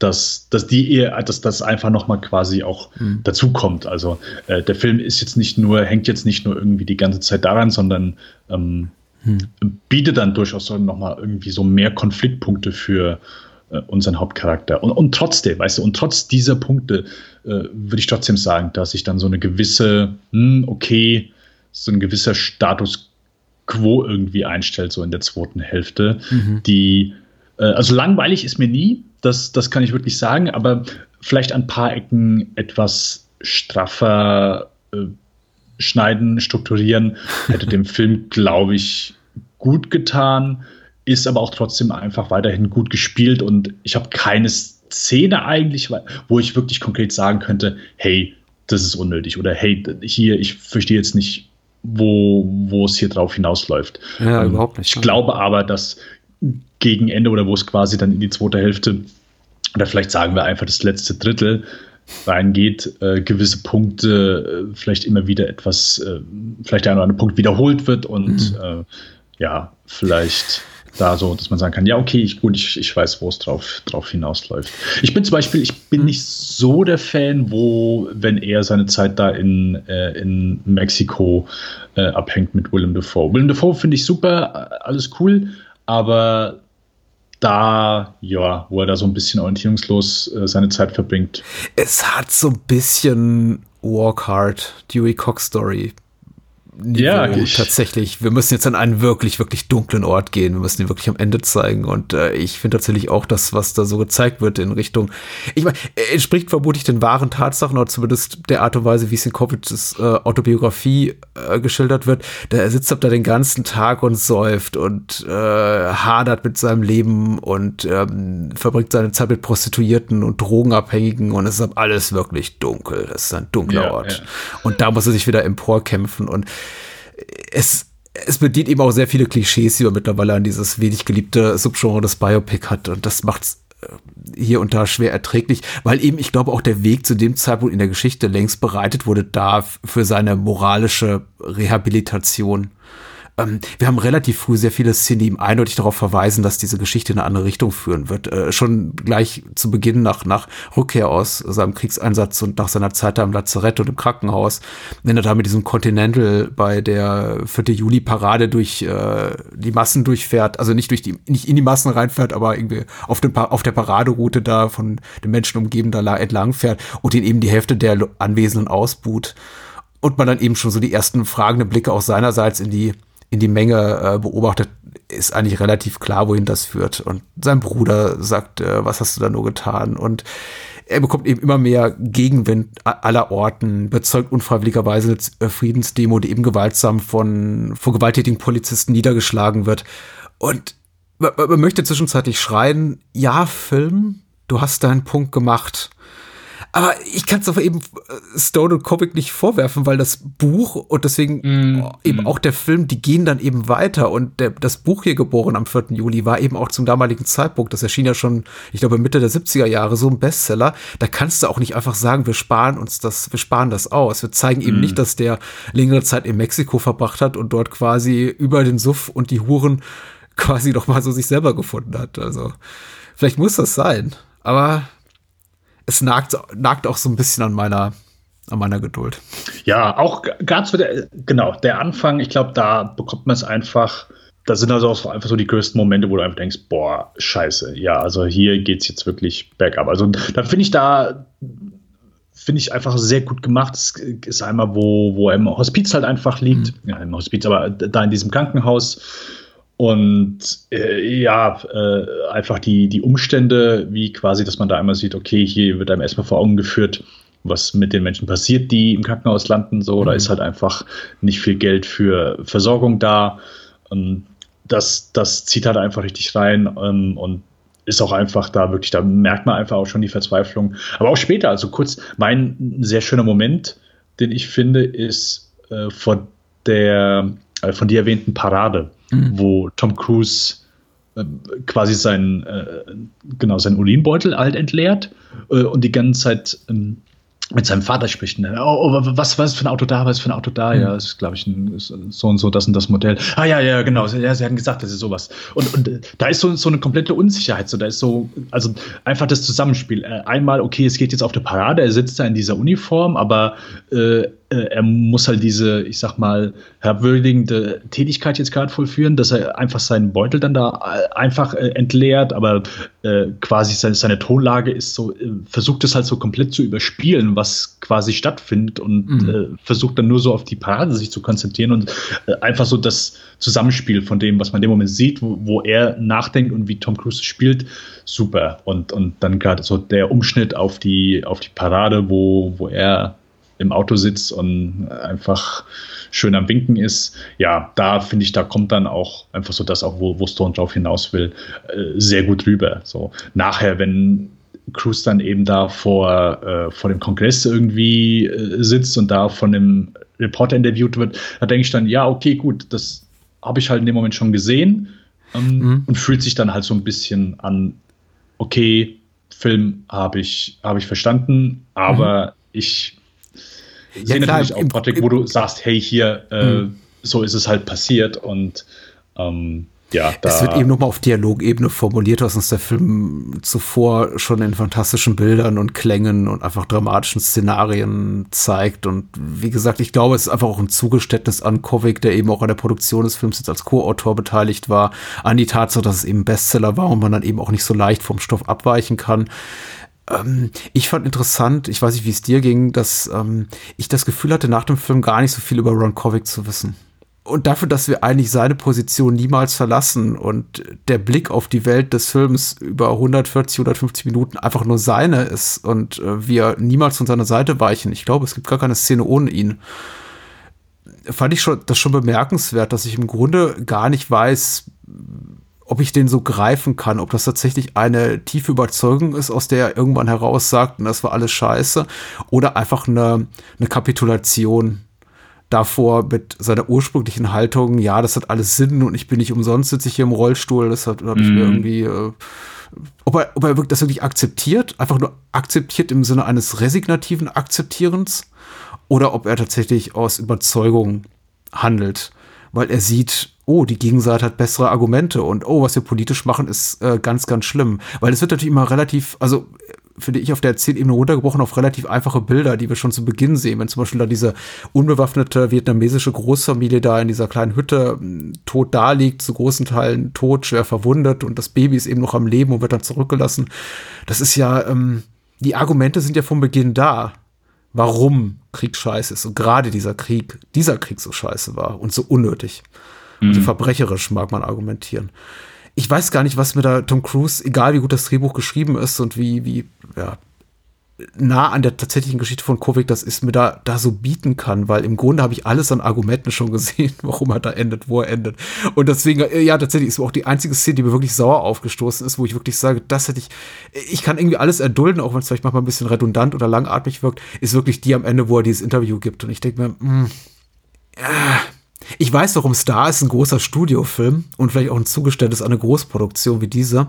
dass, dass die eher, dass das einfach nochmal quasi auch Mhm. dazu kommt. Also äh, der Film ist jetzt nicht nur, hängt jetzt nicht nur irgendwie die ganze Zeit daran, sondern ähm, bietet dann durchaus nochmal irgendwie so mehr Konfliktpunkte für äh, unseren Hauptcharakter. Und, und trotzdem, weißt du, und trotz dieser Punkte äh, würde ich trotzdem sagen, dass sich dann so eine gewisse, hm, okay, so ein gewisser Status quo irgendwie einstellt, so in der zweiten Hälfte, die, äh, also langweilig ist mir nie, das, das kann ich wirklich sagen, aber vielleicht an ein paar Ecken etwas straffer äh, schneiden, strukturieren, hätte dem Film, glaube ich, gut getan, ist aber auch trotzdem einfach weiterhin gut gespielt und ich habe keine Szene eigentlich, wo ich wirklich konkret sagen könnte, hey, das ist unnötig oder hey, hier, ich verstehe jetzt nicht, wo, wo es hier drauf hinausläuft. Ja, Ähm, überhaupt nicht. Ich glaube aber, dass gegen Ende oder wo es quasi dann in die zweite Hälfte oder vielleicht sagen wir einfach das letzte Drittel reingeht, äh, gewisse Punkte äh, vielleicht immer wieder etwas, äh, vielleicht der eine oder andere Punkt wiederholt wird und Mhm. äh, ja, vielleicht da so, dass man sagen kann, ja, okay, ich, gut, ich, ich weiß, wo es drauf, drauf hinausläuft. Ich bin zum Beispiel, ich bin Mhm. nicht so der Fan, wo, wenn er seine Zeit da in, äh, in Mexiko äh, abhängt mit Willem Dafoe. Willem Dafoe finde ich super, alles cool, aber da, ja, wo er da so ein bisschen orientierungslos äh, seine Zeit verbringt. Es hat so ein bisschen Walk Hard, Dewey Cox Story. Ja, ich- tatsächlich. Wir müssen jetzt an einen wirklich, wirklich dunklen Ort gehen. Wir müssen ihn wirklich am Ende zeigen. Und äh, ich finde tatsächlich auch das, was da so gezeigt wird in Richtung. Ich meine, er entspricht vermutlich den wahren Tatsachen oder zumindest der Art und Weise, wie es in Kovics äh, Autobiografie äh, geschildert wird. Der sitzt da den ganzen Tag und säuft und äh, hadert mit seinem Leben und ähm, verbringt seine Zeit mit Prostituierten und Drogenabhängigen und es ist alles wirklich dunkel. Es ist ein dunkler Ja, Ort. ja. Und da muss er sich wieder emporkämpfen und es, es bedient eben auch sehr viele Klischees, die man mittlerweile an dieses wenig geliebte Subgenre des Biopic hat. Und das macht's äh, hier und da schwer erträglich, weil eben, ich glaube, auch der Weg zu dem Zeitpunkt in der Geschichte längst bereitet wurde, da für seine moralische Rehabilitation. Ähm, wir haben relativ früh sehr viele Szenen, die ihm eindeutig darauf verweisen, dass diese Geschichte in eine andere Richtung führen wird. Äh, schon gleich zu Beginn nach, nach Rückkehr aus seinem Kriegseinsatz und nach seiner Zeit da im Lazarett und im Krankenhaus, wenn er da mit diesem Continental bei der 4. Juli-Parade durch äh, die Massen durchfährt, also nicht durch die, nicht in die Massen reinfährt, aber irgendwie auf, dem, auf der Paraderoute da von den Menschen umgeben da la- entlang fährt und ihn eben die Hälfte der Anwesenden ausbuht und man dann eben schon so die ersten fragenden Blicke auch seinerseits in die in die Menge äh, beobachtet, ist eigentlich relativ klar, wohin das führt. Und sein Bruder sagt, äh, was hast du da nur getan? Und er bekommt eben immer mehr Gegenwind aller Orten, bezeugt unfreiwilligerweise eine äh, Friedensdemo, die eben gewaltsam von, von gewalttätigen Polizisten niedergeschlagen wird. Und man, man möchte zwischenzeitlich schreien, ja, Film, du hast deinen Punkt gemacht. Aber ich kann es aber eben äh, Stone und Comic nicht vorwerfen, weil das Buch und deswegen Mm, eben auch der Film, die gehen dann eben weiter. Und der, das Buch hier geboren am 4. Juli war eben auch zum damaligen Zeitpunkt, das erschien ja schon, ich glaube, Mitte der 70er Jahre, so ein Bestseller. Da kannst du auch nicht einfach sagen, wir sparen uns das, wir sparen das aus. Wir zeigen eben nicht, dass der längere Zeit in Mexiko verbracht hat und dort quasi über den Suff und die Huren quasi doch mal so sich selber gefunden hat. Also vielleicht muss das sein. Aber es nagt, nagt auch so ein bisschen an meiner, an meiner Geduld. Ja, auch gerade so der, genau, der Anfang, ich glaube, da bekommt man es einfach, da sind also auch einfach so die größten Momente, wo du einfach denkst, boah, scheiße, ja, also hier geht's jetzt wirklich bergab. Also da finde ich da, finde ich einfach sehr gut gemacht. Es ist einmal, wo, wo er im Hospiz halt einfach liegt, ja, im Hospiz, aber da in diesem Krankenhaus Und äh, ja, äh, einfach die, die Umstände, wie quasi, dass man da einmal sieht, okay, hier wird einem erstmal vor Augen geführt, was mit den Menschen passiert, die im Krankenhaus landen. So, mhm. da ist halt einfach nicht viel Geld für Versorgung da. Und das, das zieht halt einfach richtig rein ähm, und ist auch einfach da wirklich, da merkt man einfach auch schon die Verzweiflung. Aber auch später, also kurz, mein sehr schöner Moment, den ich finde, ist äh, von der äh, von dir erwähnten Parade, mhm. wo Tom Cruise äh, quasi seinen, äh, genau, seinen Urinbeutel halt entleert äh, und die ganze Zeit ähm, mit seinem Vater spricht. Ne? Oh, oh, was, was ist für ein Auto da? Was ist für ein Auto da? Mhm. Ja, das ist, glaube ich, ein, so und so, das und das Modell. Ah, ja, ja, genau. Ja, sie hatten gesagt, das ist sowas. Und, und da ist so, so eine komplette Unsicherheit. So, da ist so, also einfach das Zusammenspiel. Einmal, okay, es geht jetzt auf der Parade, er sitzt da in dieser Uniform, aber äh, er muss halt diese, ich sag mal, herabwürdigende Tätigkeit jetzt gerade vollführen, dass er einfach seinen Beutel dann da äh, einfach äh, entleert, aber äh, quasi seine, seine, Tonlage ist so, äh, versucht es halt so komplett zu überspielen, was quasi stattfindet und mhm. Äh, versucht dann nur so auf die Parade sich zu konzentrieren und einfach so das Zusammenspiel von dem, was man in dem Moment sieht, wo, wo er nachdenkt und wie Tom Cruise spielt, super. Und, und dann gerade so der Umschnitt auf die, auf die Parade, wo, wo er im Auto sitzt und einfach schön am Winken ist. Ja, da finde ich, da kommt dann auch einfach so das auch, wo, wo Stone drauf hinaus will, äh, sehr gut rüber. So nachher, wenn Cruz dann eben da vor, äh, vor dem Kongress irgendwie äh, sitzt und da von dem Reporter interviewt wird, da denke ich dann, ja, okay, gut, das habe ich halt in dem Moment schon gesehen ähm, mhm. und fühlt sich dann halt so ein bisschen an, okay, Film habe ich, hab ich verstanden, aber mhm. ich ja, sehe klar, natürlich auch, Patrick, wo du sagst, hey, hier, äh, mhm. so ist es halt passiert und ähm, ja, da es wird eben nochmal auf Dialogebene formuliert, was uns der Film zuvor schon in fantastischen Bildern und Klängen und einfach dramatischen Szenarien zeigt. Und wie gesagt, ich glaube, es ist einfach auch ein Zugeständnis an Kovic, der eben auch an der Produktion des Films jetzt als Co-Autor beteiligt war, an die Tatsache, dass es eben Bestseller war und man dann eben auch nicht so leicht vom Stoff abweichen kann. Ähm, ich fand interessant, ich weiß nicht, wie es dir ging, dass ähm, ich das Gefühl hatte, nach dem Film gar nicht so viel über Ron Kovic zu wissen. Und dafür, dass wir eigentlich seine Position niemals verlassen und der Blick auf die Welt des Films über 140, 150 Minuten einfach nur seine ist und äh, wir niemals von seiner Seite weichen. Ich glaube, es gibt gar keine Szene ohne ihn. Fand ich schon, das schon bemerkenswert, dass ich im Grunde gar nicht weiß, ob ich den so greifen kann, ob das tatsächlich eine tiefe Überzeugung ist, aus der er irgendwann heraus sagt, das war alles scheiße, oder einfach eine, eine Kapitulation davor mit seiner ursprünglichen Haltung, ja, das hat alles Sinn und ich bin nicht umsonst, sitze ich hier im Rollstuhl, das habe ich mir mhm. irgendwie, äh, ob er, ob er das wirklich akzeptiert, einfach nur akzeptiert im Sinne eines resignativen Akzeptierens, oder ob er tatsächlich aus Überzeugung handelt, weil er sieht, oh, die Gegenseite hat bessere Argumente und oh, was wir politisch machen, ist äh, ganz, ganz schlimm. Weil es wird natürlich immer relativ, also finde ich auf der Erzählebene runtergebrochen auf relativ einfache Bilder, die wir schon zu Beginn sehen. Wenn zum Beispiel da diese unbewaffnete vietnamesische Großfamilie da in dieser kleinen Hütte hm, tot da liegt, zu großen Teilen tot, schwer verwundet und das Baby ist eben noch am Leben und wird dann zurückgelassen. Das ist ja, ähm, die Argumente sind ja von Beginn da warum Krieg scheiße ist und gerade dieser Krieg, dieser Krieg so scheiße war und so unnötig. Mhm. Also verbrecherisch mag man argumentieren. Ich weiß gar nicht, was mir da Tom Cruise, egal wie gut das Drehbuch geschrieben ist und wie, wie, ja, nah an der tatsächlichen Geschichte von Kovic das ist, mir da, da so bieten kann, weil im Grunde habe ich alles an Argumenten schon gesehen, warum er da endet, wo er endet. Und deswegen, äh, ja, tatsächlich ist auch die einzige Szene, die mir wirklich sauer aufgestoßen ist, wo ich wirklich sage, das hätte ich, ich kann irgendwie alles erdulden, auch wenn es vielleicht manchmal ein bisschen redundant oder langatmig wirkt, ist wirklich die am Ende, wo er dieses Interview gibt. Und ich denke mir, mh, hm, ja, ich weiß, warum Star ist ein großer Studiofilm und vielleicht auch ein Zugeständnis an eine Großproduktion wie diese.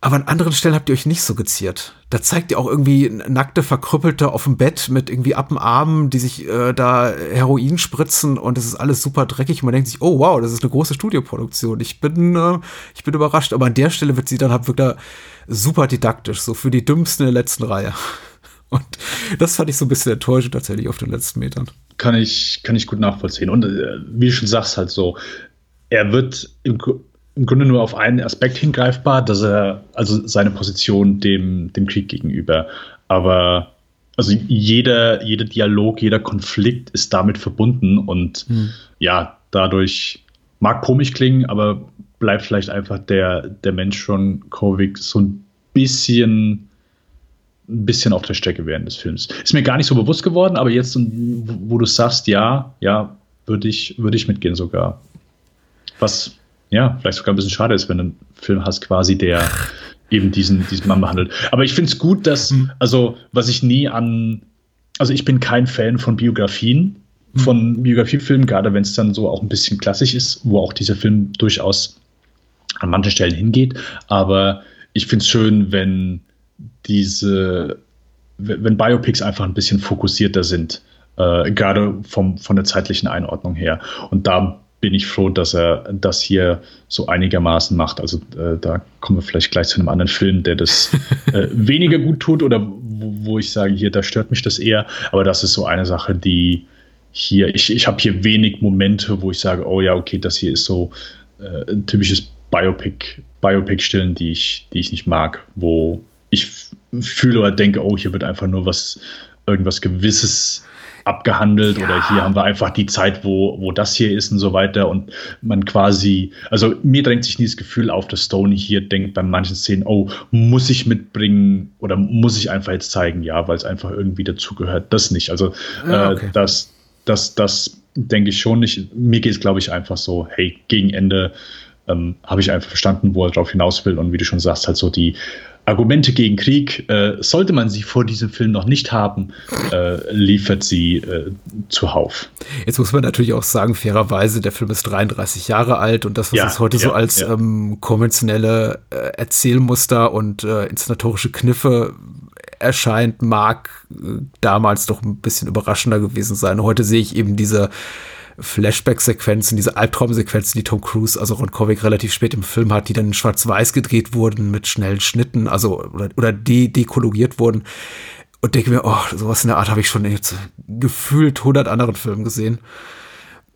Aber an anderen Stellen habt ihr euch nicht so geziert. Da zeigt ihr auch irgendwie nackte Verkrüppelte auf dem Bett mit irgendwie ab dem Arm, die sich äh, da Heroin spritzen und es ist alles super dreckig. Und man denkt sich, oh wow, das ist eine große Studioproduktion. Ich bin, äh, ich bin überrascht. Aber an der Stelle wird sie dann halt wirklich super didaktisch, so für die Dümmsten in der letzten Reihe. Und das fand ich so ein bisschen enttäuschend tatsächlich auf den letzten Metern. Kann ich, kann ich gut nachvollziehen. Und äh, wie du schon sagst, halt so, er wird im, im Grunde nur auf einen Aspekt hingreifbar, dass er, also seine Position dem, dem Krieg gegenüber. Aber also jeder, jeder Dialog, jeder Konflikt ist damit verbunden und hm. ja, dadurch mag komisch klingen, aber bleibt vielleicht einfach der, der Mensch von Kovic so ein bisschen, ein bisschen auf der Strecke während des Films. Ist mir gar nicht so bewusst geworden, aber jetzt, wo du sagst, ja, ja, würde ich, würde ich mitgehen sogar. Was, ja, vielleicht sogar ein bisschen schade ist, wenn du einen Film hast, quasi, der eben diesen, diesen Mann behandelt. Aber ich finde es gut, dass, mhm. also, was ich nie an, also ich bin kein Fan von Biografien, mhm. von Biografiefilmen, gerade wenn es dann so auch ein bisschen klassisch ist, wo auch dieser Film durchaus an manchen Stellen hingeht. Aber ich finde es schön, wenn diese, wenn Biopics einfach ein bisschen fokussierter sind, äh, gerade vom, von der zeitlichen Einordnung her. Und da bin ich froh, dass er das hier so einigermaßen macht. Also äh, da kommen wir vielleicht gleich zu einem anderen Film, der das äh, weniger gut tut oder wo, wo, ich sage, hier, da stört mich das eher. Aber das ist so eine Sache, die hier, ich, ich habe hier wenig Momente, wo ich sage, oh ja, okay, das hier ist so äh, ein typisches Biopic, Biopic-Stillen, die ich, die ich nicht mag, wo ich fühle oder denke, oh, hier wird einfach nur was, irgendwas Gewisses abgehandelt ja. oder hier haben wir einfach die Zeit, wo, wo das hier ist und so weiter und man quasi, also mir drängt sich nie das Gefühl auf, dass Stone hier denkt bei manchen Szenen, oh, muss ich mitbringen oder muss ich einfach jetzt zeigen, ja, weil es einfach irgendwie dazugehört, das nicht. Also ja, okay. äh, das, das, das denke ich schon nicht. Mir geht es, glaube ich, einfach so, hey, gegen Ende ähm, habe ich einfach verstanden, wo er drauf hinaus will. Und wie du schon sagst, halt so die Argumente gegen Krieg, äh, sollte man sie vor diesem Film noch nicht haben, äh, liefert sie äh, zuhauf. Jetzt muss man natürlich auch sagen, fairerweise, der Film ist 33 Jahre alt und das, was ja, uns heute ja, so als ja. ähm, konventionelle äh, Erzählmuster und äh, inszenatorische Kniffe erscheint, mag äh, damals doch ein bisschen überraschender gewesen sein. Heute sehe ich eben diese Flashback-Sequenzen, diese Albtraumsequenzen, die Tom Cruise, also Ron Kovic relativ spät im Film hat, die dann in schwarz-weiß gedreht wurden mit schnellen Schnitten, also oder, oder de dekologiert wurden. Und denke mir, oh, sowas in der Art habe ich schon jetzt gefühlt 100 anderen Filmen gesehen.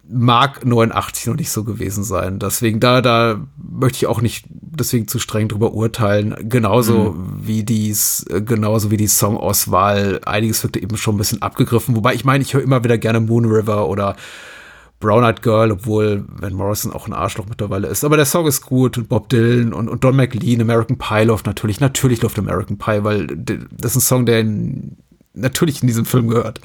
Mag 89 noch nicht so gewesen sein. Deswegen, da, da möchte ich auch nicht deswegen zu streng drüber urteilen. Genauso mhm. wie dies, genauso wie die Songauswahl. Einiges wirkte eben schon ein bisschen abgegriffen. Wobei ich meine, ich höre immer wieder gerne Moon River oder Brown Eyed Girl, obwohl Van Morrison auch ein Arschloch mittlerweile ist. Aber der Song ist gut und Bob Dylan und, und Don McLean, American Pie läuft natürlich. Natürlich läuft American Pie, weil das ist ein Song, der in, natürlich in diesem Film gehört.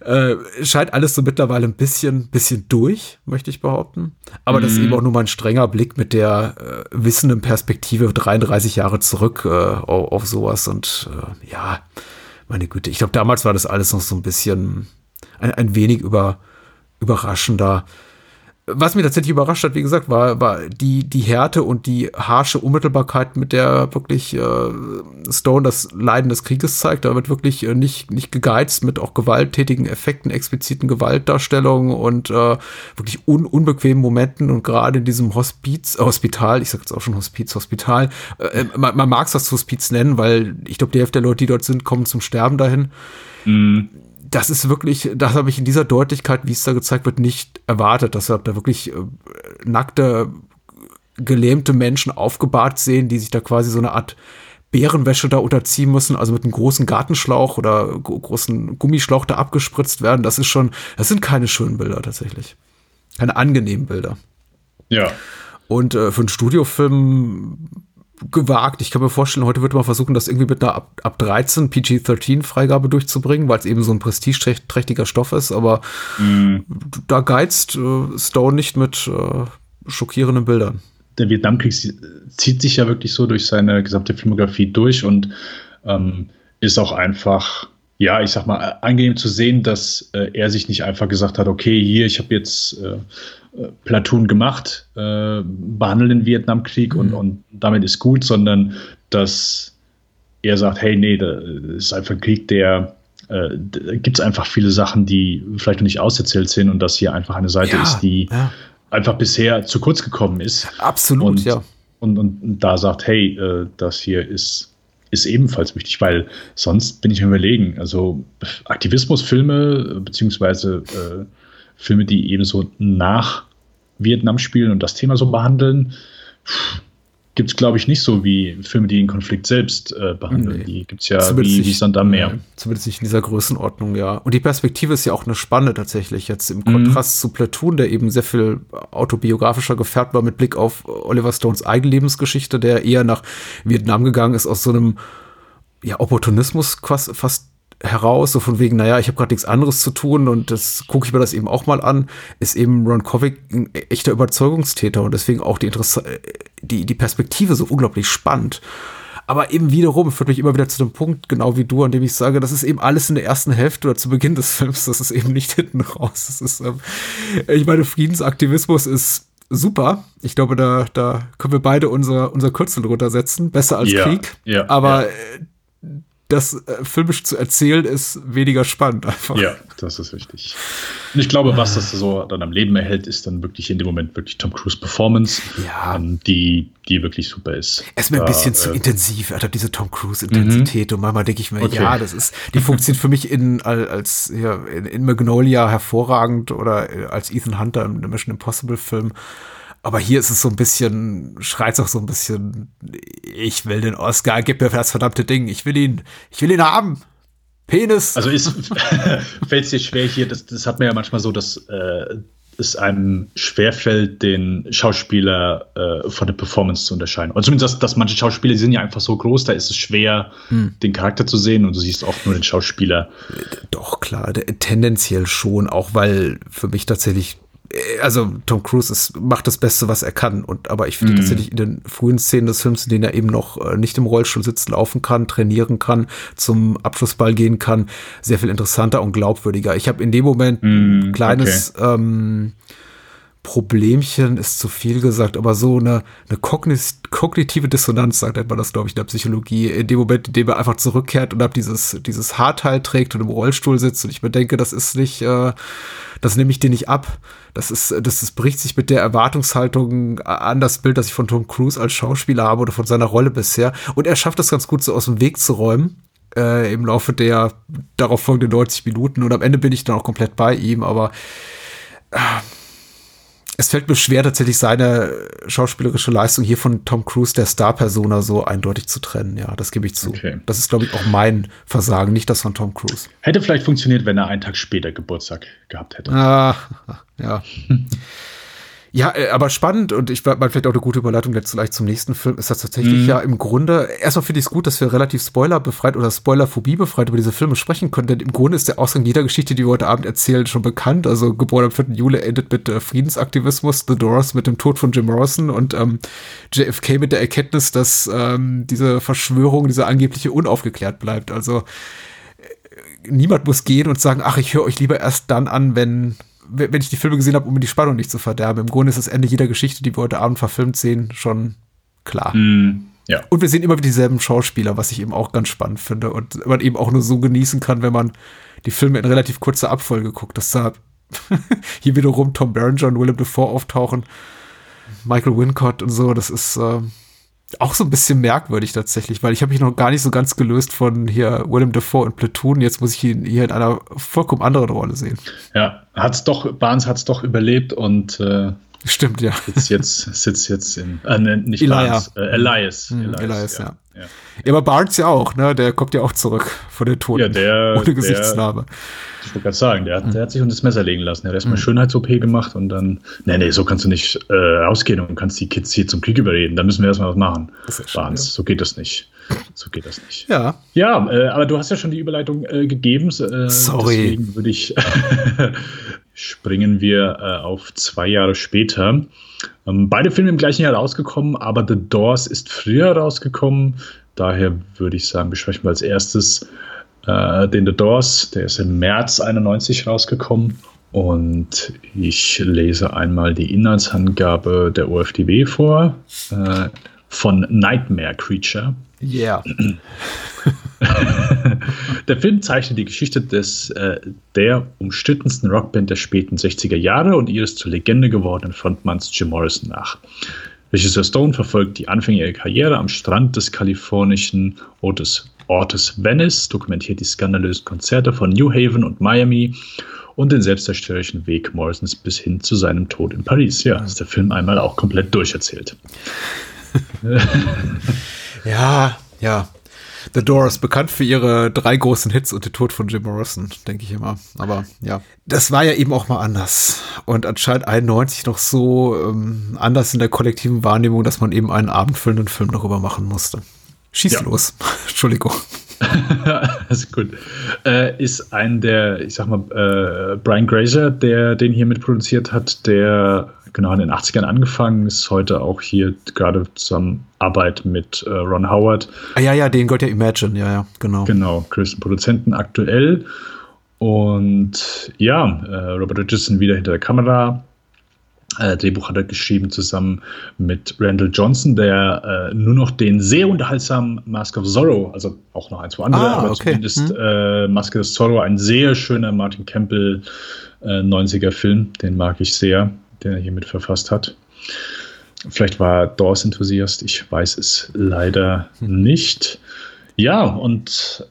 Äh, scheint alles so mittlerweile ein bisschen, bisschen durch, möchte ich behaupten. Aber mhm. das ist eben auch nur mal ein strenger Blick mit der äh, wissenden Perspektive 33 Jahre zurück äh, auf, auf, sowas. Und äh, ja, meine Güte, ich glaube, damals war das alles noch so ein bisschen ein, ein wenig über überraschender. Was mir tatsächlich überrascht hat, wie gesagt, war, war die, die Härte und die harsche Unmittelbarkeit, mit der wirklich äh, Stone das Leiden des Krieges zeigt. Da wird wirklich äh, nicht, nicht gegeizt mit auch gewalttätigen Effekten, expliziten Gewaltdarstellungen und äh, wirklich un unbequemen Momenten. Und gerade in diesem Hospiz, äh, Hospital, ich sag jetzt auch schon Hospiz, Hospital, äh, äh man, man mag es das Hospiz nennen, weil ich glaube, die Hälfte der Leute, die dort sind, kommen zum Sterben dahin. Mhm das ist wirklich, das habe ich in dieser Deutlichkeit, wie es da gezeigt wird, nicht erwartet, dass wir da wirklich äh, nackte, gelähmte Menschen aufgebahrt sehen, die sich da quasi so eine Art Bärenwäsche da unterziehen müssen, also mit einem großen Gartenschlauch oder großen Gummischlauch da abgespritzt werden. Das ist schon, das sind keine schönen Bilder tatsächlich. Keine angenehmen Bilder. Ja. Und äh, für einen Studiofilm gewagt. Ich kann mir vorstellen, heute wird man versuchen, das irgendwie mit einer ab, ab 13 PG-13-Freigabe durchzubringen, weil es eben so ein prestigeträchtiger Stoff ist. Aber mm. da geizt äh, Stone nicht mit äh, schockierenden Bildern. Der Vietnamkrieg zieht sich ja wirklich so durch seine gesamte Filmografie durch und ähm, ist auch einfach ja, ich sag mal, angenehm zu sehen, dass äh, er sich nicht einfach gesagt hat, okay, hier, ich habe jetzt äh, äh, Platoon gemacht, äh, behandeln den Vietnamkrieg mhm. und, und damit ist gut, sondern dass er sagt, hey, nee, das ist einfach ein Krieg, der äh, gibt es einfach viele Sachen, die vielleicht noch nicht auserzählt sind und dass hier einfach eine Seite ja, ist, die ja. einfach bisher zu kurz gekommen ist. Absolut, und, ja. Und, und, und da sagt, hey, äh, das hier ist ist ebenfalls wichtig, weil sonst bin ich mir überlegen, also Aktivismusfilme beziehungsweise äh, Filme, die eben so nach Vietnam spielen und das Thema so behandeln, gibt es, glaube ich, nicht so wie Filme, die den Konflikt selbst äh, behandeln. Nee. Die gibt es ja Zumindest wie, nicht- wie Sand am Meer. Zumindest nicht in dieser Größenordnung, ja. Und die Perspektive ist ja auch eine spannende tatsächlich. Jetzt im Kontrast zu Platoon, der eben sehr viel autobiografischer gefärbt war mit Blick auf Oliver Stones eigene Lebensgeschichte, der eher nach Vietnam gegangen ist aus so einem ja, Opportunismus fast, fast heraus, so von wegen, naja, ich habe gerade nichts anderes zu tun und das gucke ich mir das eben auch mal an, ist eben Ron Kovic ein echter Überzeugungstäter und deswegen auch die, Interesse die, die Perspektive so unglaublich spannend. Aber eben wiederum führt mich immer wieder zu dem Punkt, genau wie du, an dem ich sage, das ist eben alles in der ersten Hälfte oder zu Beginn des Films, das ist eben nicht hinten raus. Das ist, ähm, ich meine, Friedensaktivismus ist super. Ich glaube, da, da können wir beide unser, unser Kürzel drunter setzen. Besser als Ja, Krieg. ja, Aber ja. Äh, das äh, filmisch zu erzählen ist weniger spannend einfach. Ja, das ist richtig. Und ich glaube, was das so dann am Leben erhält, ist dann wirklich in dem Moment wirklich Tom Cruise Performance, Ja. ähm, die, die wirklich super ist. Er ist mir ein bisschen zu äh, intensiv. Hat diese Tom Cruise-Intensität und manchmal denke ich mir, Okay. ja, das ist, die funktioniert für mich in, al- als, ja, in, in Magnolia hervorragend oder äh, als Ethan Hunter im Mission Impossible Film. Aber hier ist es so ein bisschen, schreit auch so ein bisschen, ich will den Oscar, gib mir das verdammte Ding, ich will ihn, ich will ihn haben. Penis. Also ist fällt es dir schwer hier, das, das hat man ja manchmal so, dass äh, es einem schwerfällt, den Schauspieler äh, von der Performance zu unterscheiden. Oder zumindest, dass, dass manche Schauspieler sind ja einfach so groß, da ist es schwer, den Charakter zu sehen und du siehst oft nur den Schauspieler. Doch, klar, de- tendenziell schon, auch weil für mich tatsächlich, also Tom Cruise ist, macht das Beste, was er kann. Und aber ich finde tatsächlich in den frühen Szenen des Films, in denen er eben noch äh, nicht im Rollstuhl sitzt, laufen kann, trainieren kann, zum Abschlussball gehen kann, sehr viel interessanter und glaubwürdiger. Ich habe in dem Moment ein kleines ähm, Problemchen ist zu viel gesagt, aber so eine, eine kognitive Dissonanz, sagt man das, glaube ich, in der Psychologie, in dem Moment, in dem er einfach zurückkehrt und ab dieses, dieses Haarteil trägt und im Rollstuhl sitzt und ich mir denke, das ist nicht, äh, das nehme ich dir nicht ab. Das ist, das, das bricht sich mit der Erwartungshaltung an das Bild, das ich von Tom Cruise als Schauspieler habe oder von seiner Rolle bisher. Und er schafft es ganz gut, so aus dem Weg zu räumen. Äh, im Laufe der darauf folgenden 90 Minuten und am Ende bin ich dann auch komplett bei ihm, aber es fällt mir schwer, tatsächlich seine schauspielerische Leistung hier von Tom Cruise, der Star-Persona, so eindeutig zu trennen. Ja, das gebe ich zu. Okay. Das ist, glaube ich, auch mein Versagen, nicht das von Tom Cruise. Hätte vielleicht funktioniert, wenn er einen Tag später Geburtstag gehabt hätte. Ah, ja. Ja, äh, aber spannend und ich meine vielleicht auch eine gute Überleitung jetzt gleich zum nächsten Film ist das tatsächlich ja im Grunde, erstmal finde ich es gut, dass wir relativ spoilerbefreit oder spoilerphobie befreit über diese Filme sprechen können, denn im Grunde ist der Ausgang jeder Geschichte, die wir heute Abend erzählen, schon bekannt. Also geboren am 4. Juli endet mit äh, Friedensaktivismus, The Doors mit dem Tod von Jim Morrison und ähm, JFK mit der Erkenntnis, dass ähm, diese Verschwörung, diese angebliche unaufgeklärt bleibt. Also niemand muss gehen und sagen, ach, ich höre euch lieber erst dann an, wenn, wenn ich die Filme gesehen habe, um mir die Spannung nicht zu verderben. Im Grunde ist das Ende jeder Geschichte, die wir heute Abend verfilmt sehen, schon klar. Mm, ja. Und wir sehen immer wieder dieselben Schauspieler, was ich eben auch ganz spannend finde und man eben auch nur so genießen kann, wenn man die Filme in relativ kurzer Abfolge guckt. Dass da hier wiederum Tom Berenger und Willem Dafoe auftauchen, Michael Wincott und so, das ist äh, auch so ein bisschen merkwürdig tatsächlich, weil ich habe mich noch gar nicht so ganz gelöst von hier Willem Dafoe und Platoon. Jetzt muss ich ihn hier in einer vollkommen anderen Rolle sehen. Ja, hat's doch, Barnes hat es doch überlebt und äh, Stimmt, ja. sitzt jetzt, sitzt jetzt in, äh, ne, nicht Elia. Barnes, äh, Elias. Hm, Elias, ja. ja. Ja, aber Barnes ja auch, ne? Der kommt ja auch zurück von den Toten. Ja, der- Ohne Gesichtsnarbe. Ich wollte gerade sagen, der, hat- der hat sich unter das Messer legen lassen. Der hat Mhm. erstmal Schönheits-OP gemacht und dann, nee, nee, so kannst du nicht äh, rausgehen und kannst die Kids hier zum Krieg überreden. Da müssen wir erstmal was machen. Barnes, so geht das nicht. So geht das nicht. Ja. Ja, äh, aber du hast ja schon die Überleitung äh, gegeben. Äh, Sorry. Deswegen würde ich springen wir äh, auf zwei Jahre später. Ähm, beide Filme im gleichen Jahr rausgekommen, aber The Doors ist früher rausgekommen. Daher würde ich sagen, besprechen wir als erstes äh, den The Doors. Der ist im März 91 rausgekommen. Und ich lese einmal die Inhaltsangabe der OFDB vor äh, von Nightmare Creature. Yeah. Der Film zeichnet die Geschichte des, äh, der umstrittensten Rockband der späten 60er Jahre und ihres zur Legende gewordenen Frontmanns Jim Morrison nach. Regisseur Stone verfolgt die Anfänge ihrer Karriere am Strand des kalifornischen Ortes, Ortes Venice, dokumentiert die skandalösen Konzerte von New Haven und Miami und den selbstzerstörerischen Weg Morrisons bis hin zu seinem Tod in Paris. Ja, ist der Film einmal auch komplett durcherzählt. ja, ja. The Doors, bekannt für ihre drei großen Hits und den Tod von Jim Morrison, denke ich immer. Aber ja, das war ja eben auch mal anders. Und anscheinend 91 noch so ähm, anders in der kollektiven Wahrnehmung, dass man eben einen abendfüllenden Film darüber machen musste. Schieß ja. los. Entschuldigung. also gut. Äh, ist ein der, ich sag mal, äh, Brian Grazer, der den hier mitproduziert hat, der genau in den 80ern angefangen ist, heute auch hier gerade Zusammenarbeit mit äh, Ron Howard. Ah, ja, ja, den gehört ja Imagine, ja, ja, genau. Genau, größten Produzenten aktuell. Und ja, äh, Robert Richardson wieder hinter der Kamera, äh, Drehbuch hat er geschrieben zusammen mit Randall Johnson, der äh, nur noch den sehr unterhaltsamen Mask of Zorro, also auch noch ein, zwei andere, ah, aber okay. zumindest hm. äh, Mask of Zorro, ein sehr schöner Martin Campbell 90er äh, Film, den mag ich sehr, den er hiermit verfasst hat. Vielleicht war er Doors-Enthusiast, ich weiß es leider hm. nicht. Ja, und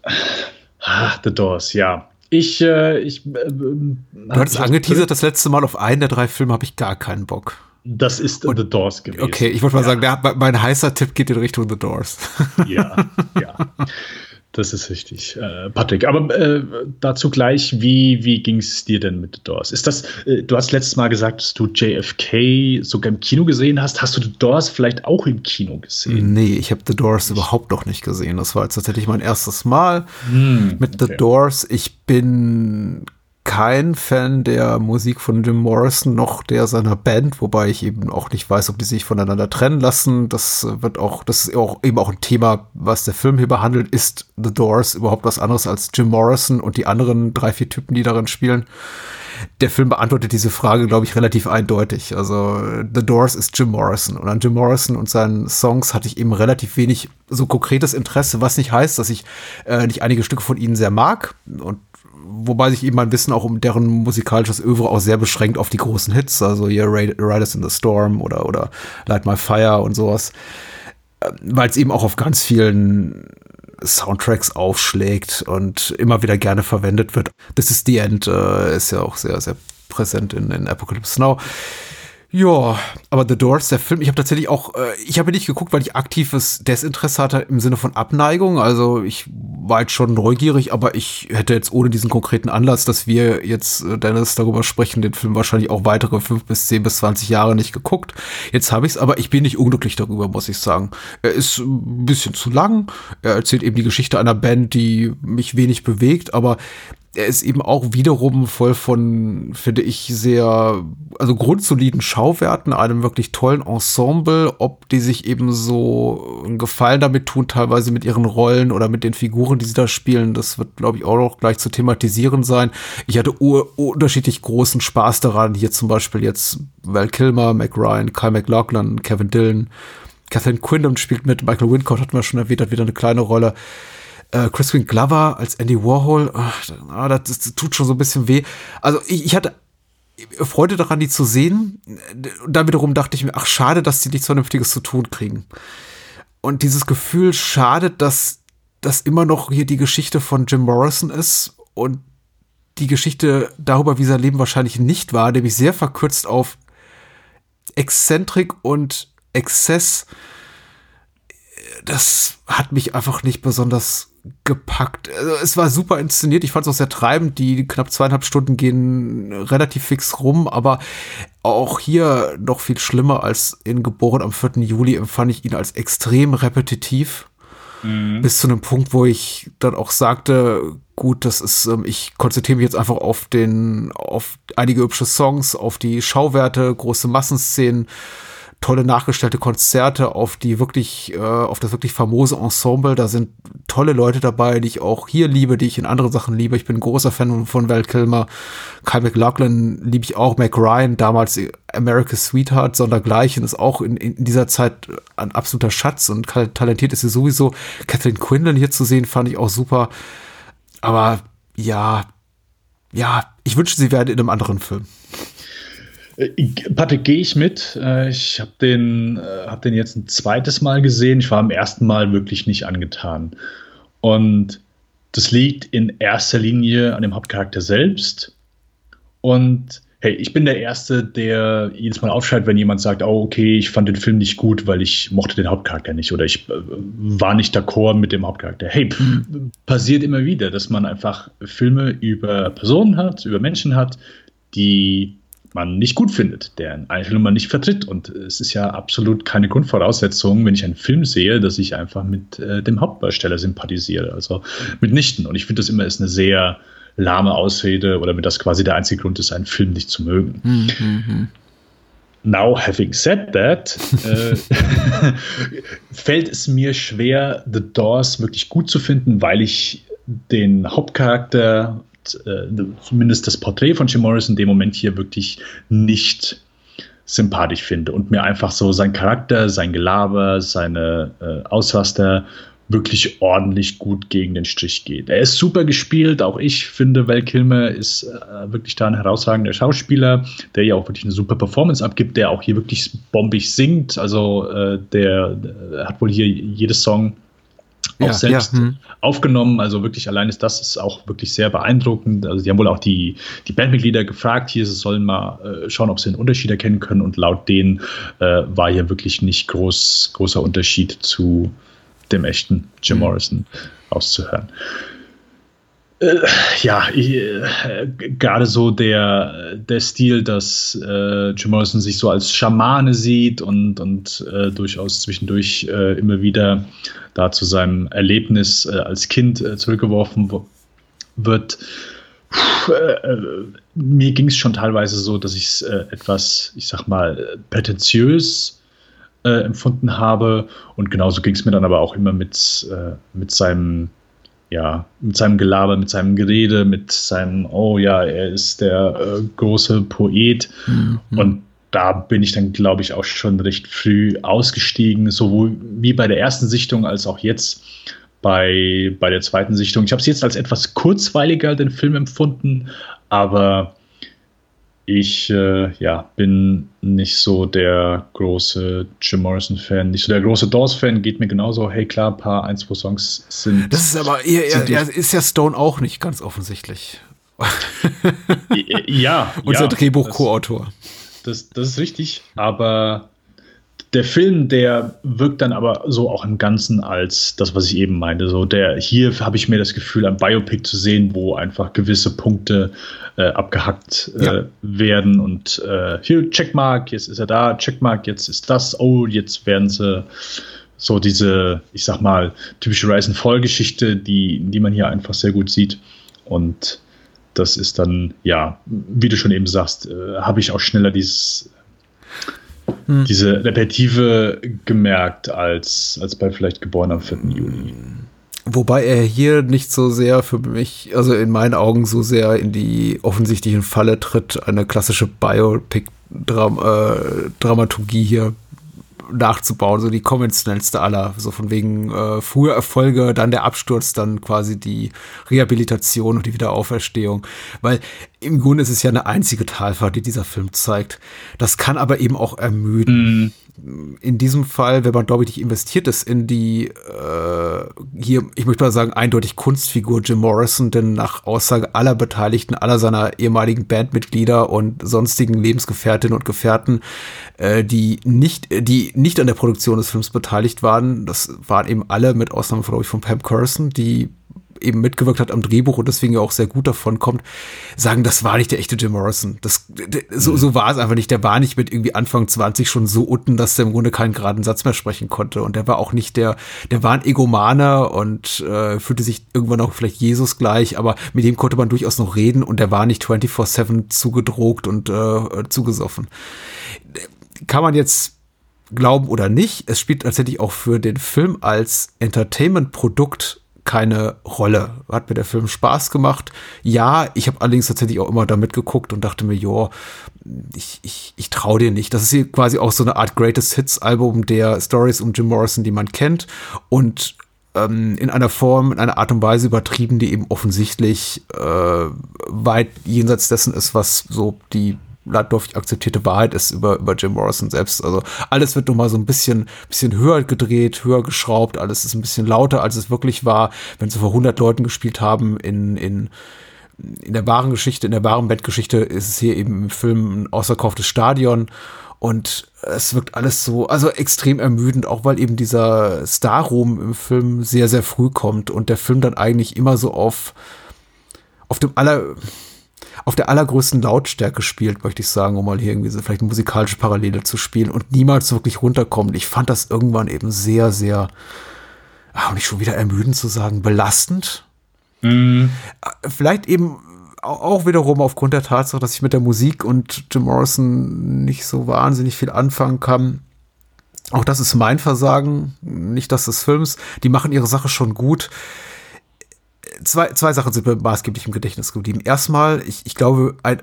ah, The Doors, ja. Ich, äh, ich. Äh, du hattest angeteasert, das letzte Mal auf einen der drei Filme habe ich gar keinen Bock. Das ist Und, The Doors gewesen. Okay, ich wollte mal ja. sagen, der, mein heißer Tipp geht in Richtung The Doors. Ja, ja. Das ist richtig, äh, Patrick. Aber äh, dazu gleich, wie, wie ging es dir denn mit The Doors? Ist das, äh, du hast letztes Mal gesagt, dass du JFK sogar im Kino gesehen hast. Hast du The Doors vielleicht auch im Kino gesehen? Nee, ich habe The Doors überhaupt noch nicht gesehen. Das war jetzt tatsächlich mein erstes Mal hm, mit The Doors. Ich bin kein Fan der Musik von Jim Morrison noch der seiner Band, wobei ich eben auch nicht weiß, ob die sich voneinander trennen lassen. Das wird auch, das ist auch eben auch ein Thema, was der Film hier behandelt. Ist The Doors überhaupt was anderes als Jim Morrison und die anderen drei, vier Typen, die darin spielen? Der Film beantwortet diese Frage, glaube ich, relativ eindeutig. Also The Doors ist Jim Morrison und an Jim Morrison und seinen Songs hatte ich eben relativ wenig so konkretes Interesse, was nicht heißt, dass ich äh, nicht einige Stücke von ihnen sehr mag und wobei sich eben mein Wissen auch um deren musikalisches Övre auch sehr beschränkt auf die großen Hits, also hier Riders in the Storm oder, oder Light My Fire und sowas, äh, weil es eben auch auf ganz vielen Soundtracks aufschlägt und immer wieder gerne verwendet wird. This is the End äh, ist ja auch sehr, sehr präsent in, in Apocalypse Now. Ja, aber The Doors, der Film, ich habe tatsächlich auch, äh, ich habe nicht geguckt, weil ich aktives Desinteresse hatte im Sinne von Abneigung. Also ich war jetzt schon neugierig, aber ich hätte jetzt ohne diesen konkreten Anlass, dass wir jetzt, äh, Dennis, darüber sprechen, den Film wahrscheinlich auch weitere fünf bis zehn bis zwanzig Jahre nicht geguckt. Jetzt habe ich es, aber ich bin nicht unglücklich darüber, muss ich sagen. Er ist ein bisschen zu lang. Er erzählt eben die Geschichte einer Band, die mich wenig bewegt, aber er ist eben auch wiederum voll von, finde ich, sehr, also grundsoliden Schauwerten, einem wirklich tollen Ensemble, ob die sich eben so einen Gefallen damit tun, teilweise mit ihren Rollen oder mit den Figuren, die sie da spielen. Das wird, glaube ich, auch noch gleich zu thematisieren sein. Ich hatte unterschiedlich großen Spaß daran, hier zum Beispiel jetzt Val Kilmer, Mac Ryan, Kyle McLaughlin, Kevin Dillon, Kathleen Quindon spielt mit, Michael Wincott hatten wir schon erwähnt, hat wieder eine kleine Rolle äh, Crispin Glover als Andy Warhol, ach, das, das, tut schon so ein bisschen weh. Also ich, ich hatte Freude daran, die zu sehen. Und dann wiederum dachte ich mir, ach, schade, dass die nichts Vernünftiges zu tun kriegen. Und dieses Gefühl, schade, dass das immer noch hier die Geschichte von Jim Morrison ist und die Geschichte darüber, wie sein Leben wahrscheinlich nicht war, nämlich sehr verkürzt auf Exzentrik und Exzess. Das hat mich einfach nicht besonders gepackt. Also, es war super inszeniert. Ich fand es auch sehr treibend. Die knapp zweieinhalb Stunden gehen relativ fix rum, aber auch hier noch viel schlimmer als in Geboren am 4. Juli empfand ich ihn als extrem repetitiv. Mhm. Bis zu einem Punkt, wo ich dann auch sagte, gut, das ist, ähm, ich konzentriere mich jetzt einfach auf den, auf einige hübsche Songs, auf die Schauwerte, große Massenszenen tolle nachgestellte Konzerte auf die wirklich, äh, auf das wirklich famose Ensemble. Da sind tolle Leute dabei, die ich auch hier liebe, die ich in anderen Sachen liebe. Ich bin ein großer Fan von Val Kilmer. Kyle McLaughlin liebe ich auch. Mac Ryan, damals America's Sweetheart, sondergleichen, ist auch in, in dieser Zeit ein absoluter Schatz und talentiert ist sie sowieso. Kathleen Quinlan hier zu sehen, fand ich auch super. Aber ja, ja, ich wünschte, sie wäre in einem anderen Film. Äh, Patrick, gehe ich mit. Äh, ich habe den, äh, hab den jetzt ein zweites Mal gesehen. Ich war am ersten Mal wirklich nicht angetan. Und das liegt in erster Linie an dem Hauptcharakter selbst. Und hey, ich bin der Erste, der jedes Mal aufschreibt, wenn jemand sagt, oh, okay, ich fand den Film nicht gut, weil ich mochte den Hauptcharakter nicht oder ich war nicht d'accord mit dem Hauptcharakter. Hey, passiert immer wieder, dass man einfach Filme über Personen hat, über Menschen hat, die man nicht gut findet, deren Einstellung man nicht vertritt. Und es ist ja absolut keine Grundvoraussetzung, wenn ich einen Film sehe, dass ich einfach mit äh, dem Hauptdarsteller sympathisiere. Also mitnichten. Und ich finde das immer ist eine sehr lahme Ausrede oder wenn das quasi der einzige Grund ist, einen Film nicht zu mögen. Mhm. Now, having said that, äh, fällt es mir schwer, The Doors wirklich gut zu finden, weil ich den Hauptcharakter äh, zumindest das Porträt von Jim Morrison in dem Moment hier wirklich nicht sympathisch finde und mir einfach so sein Charakter, sein Gelaber, seine äh, Ausraster wirklich ordentlich gut gegen den Strich geht. Er ist super gespielt, auch ich finde, Val Kilmer ist äh, wirklich da ein herausragender Schauspieler, der ja auch wirklich eine super Performance abgibt, der auch hier wirklich bombig singt, also äh, der, der, hat wohl hier jedes Song auch ja, selbst ja, hm. aufgenommen. Also wirklich allein ist das ist auch wirklich sehr beeindruckend. Also die haben wohl auch die, die Bandmitglieder gefragt, hier, sie sollen mal äh, schauen, ob sie einen Unterschied erkennen können. Und laut denen äh, war hier wirklich nicht groß, großer Unterschied zu dem echten Jim hm. Morrison auszuhören. Äh, ja, äh, gerade so der, der Stil, dass äh, Jim Morrison sich so als Schamane sieht und, und äh, durchaus zwischendurch äh, immer wieder da zu seinem Erlebnis äh, als Kind zurückgeworfen wird. mir ging es schon teilweise so, dass ich es etwas, ich sag mal, prätentiös empfunden habe. Und genauso ging es mir dann aber auch immer mit, mit seinem ja, mit seinem Gelaber, mit seinem Gerede, mit seinem, oh ja, er ist der äh, große Poet. Mhm. Und da bin ich dann, glaube ich, auch schon recht früh ausgestiegen, sowohl wie bei der ersten Sichtung als auch jetzt bei, bei der zweiten Sichtung. Ich habe es jetzt als etwas kurzweiliger, den Film empfunden, aber ich äh, ja, bin nicht so der große Jim Morrison-Fan, nicht so der große Doors-Fan, geht mir genauso. Hey, klar, ein paar, ein, zwei Songs sind. Das ist aber, eher, er, er ist ja Stone auch nicht ganz offensichtlich. ja. Unser ja, Drehbuch-Co-Autor. Das, das ist richtig, aber der Film, der wirkt dann aber so auch im Ganzen als das, was ich eben meinte. So der hier habe ich mir das Gefühl, ein Biopic zu sehen, wo einfach gewisse Punkte äh, abgehackt äh, ja. werden und äh, hier Checkmark, jetzt ist er da, Checkmark, jetzt ist das, oh, jetzt werden sie so diese, ich sag mal, typische Rise and Fall Geschichte, die, die man hier einfach sehr gut sieht und das ist dann, ja, wie du schon eben sagst, äh, habe ich auch schneller dieses hm. diese Repetitive gemerkt als, als bei vielleicht geboren am 4. Juli. Wobei er hier nicht so sehr für mich, also in meinen Augen so sehr in die offensichtlichen Falle tritt, eine klassische Biopic-Dramaturgie äh, hier nachzubauen, so die konventionellste aller, so von wegen äh, frühe Erfolge, dann der Absturz, dann quasi die Rehabilitation und die Wiederauferstehung, weil im Grunde ist es ja eine einzige Talfahrt, die dieser Film zeigt. Das kann aber eben auch ermüden. Mm in diesem Fall, wenn man, glaube ich, nicht investiert ist in die, äh, hier, ich möchte mal sagen, eindeutig Kunstfigur Jim Morrison, denn nach Aussage aller Beteiligten, aller seiner ehemaligen Bandmitglieder und sonstigen Lebensgefährtinnen und Gefährten, äh, die nicht, die nicht an der Produktion des Films beteiligt waren, das waren eben alle, mit Ausnahme, glaube ich, von Pam Curson, die eben mitgewirkt hat am Drehbuch und deswegen ja auch sehr gut davon kommt, sagen, das war nicht der echte Jim Morrison. Das, so, so war es einfach nicht. Der war nicht mit irgendwie Anfang 20 schon so unten, dass der im Grunde keinen geraden Satz mehr sprechen konnte. Und der war auch nicht der, der war ein Egomaner und äh, fühlte sich irgendwann auch vielleicht Jesus gleich, aber mit dem konnte man durchaus noch reden und der war nicht 24-7 zugedrogt und äh, zugesoffen. Kann man jetzt glauben oder nicht, es spielt tatsächlich auch für den Film als Entertainment-Produkt keine Rolle. Hat mir der Film Spaß gemacht. Ja, ich habe allerdings tatsächlich auch immer damit geguckt und dachte mir, jo, ich, ich, ich traue dir nicht. Das ist hier quasi auch so eine Art Greatest Hits Album der Stories um Jim Morrison, die man kennt und ähm, in einer Form, in einer Art und Weise übertrieben, die eben offensichtlich äh, weit jenseits dessen ist, was so die landläufig akzeptierte Wahrheit ist über, über Jim Morrison selbst. Also alles wird nochmal so ein bisschen, bisschen höher gedreht, höher geschraubt, alles ist ein bisschen lauter, als es wirklich war, wenn sie vor 100 Leuten gespielt haben in, in in der wahren Geschichte, in der wahren Bandgeschichte ist es hier eben im Film ein ausverkauftes Stadion. Und es wirkt alles so, also extrem ermüdend, auch weil eben dieser Star-Ruhm im Film sehr, sehr früh kommt und der Film dann eigentlich immer so auf, auf dem aller, auf der allergrößten Lautstärke spielt, möchte ich sagen, um mal hier irgendwie so vielleicht eine musikalische Parallele zu spielen und niemals wirklich runterkommt. Ich fand das irgendwann eben sehr, sehr, ach, nicht schon wieder ermüdend zu sagen, belastend. Mhm. Vielleicht eben auch wiederum aufgrund der Tatsache, dass ich mit der Musik und Jim Morrison nicht so wahnsinnig viel anfangen kann. Auch das ist mein Versagen, nicht das des Films. Die machen ihre Sache schon gut zwei, zwei Sachen sind mir maßgeblich im Gedächtnis geblieben. Erstmal, ich, ich glaube, ein,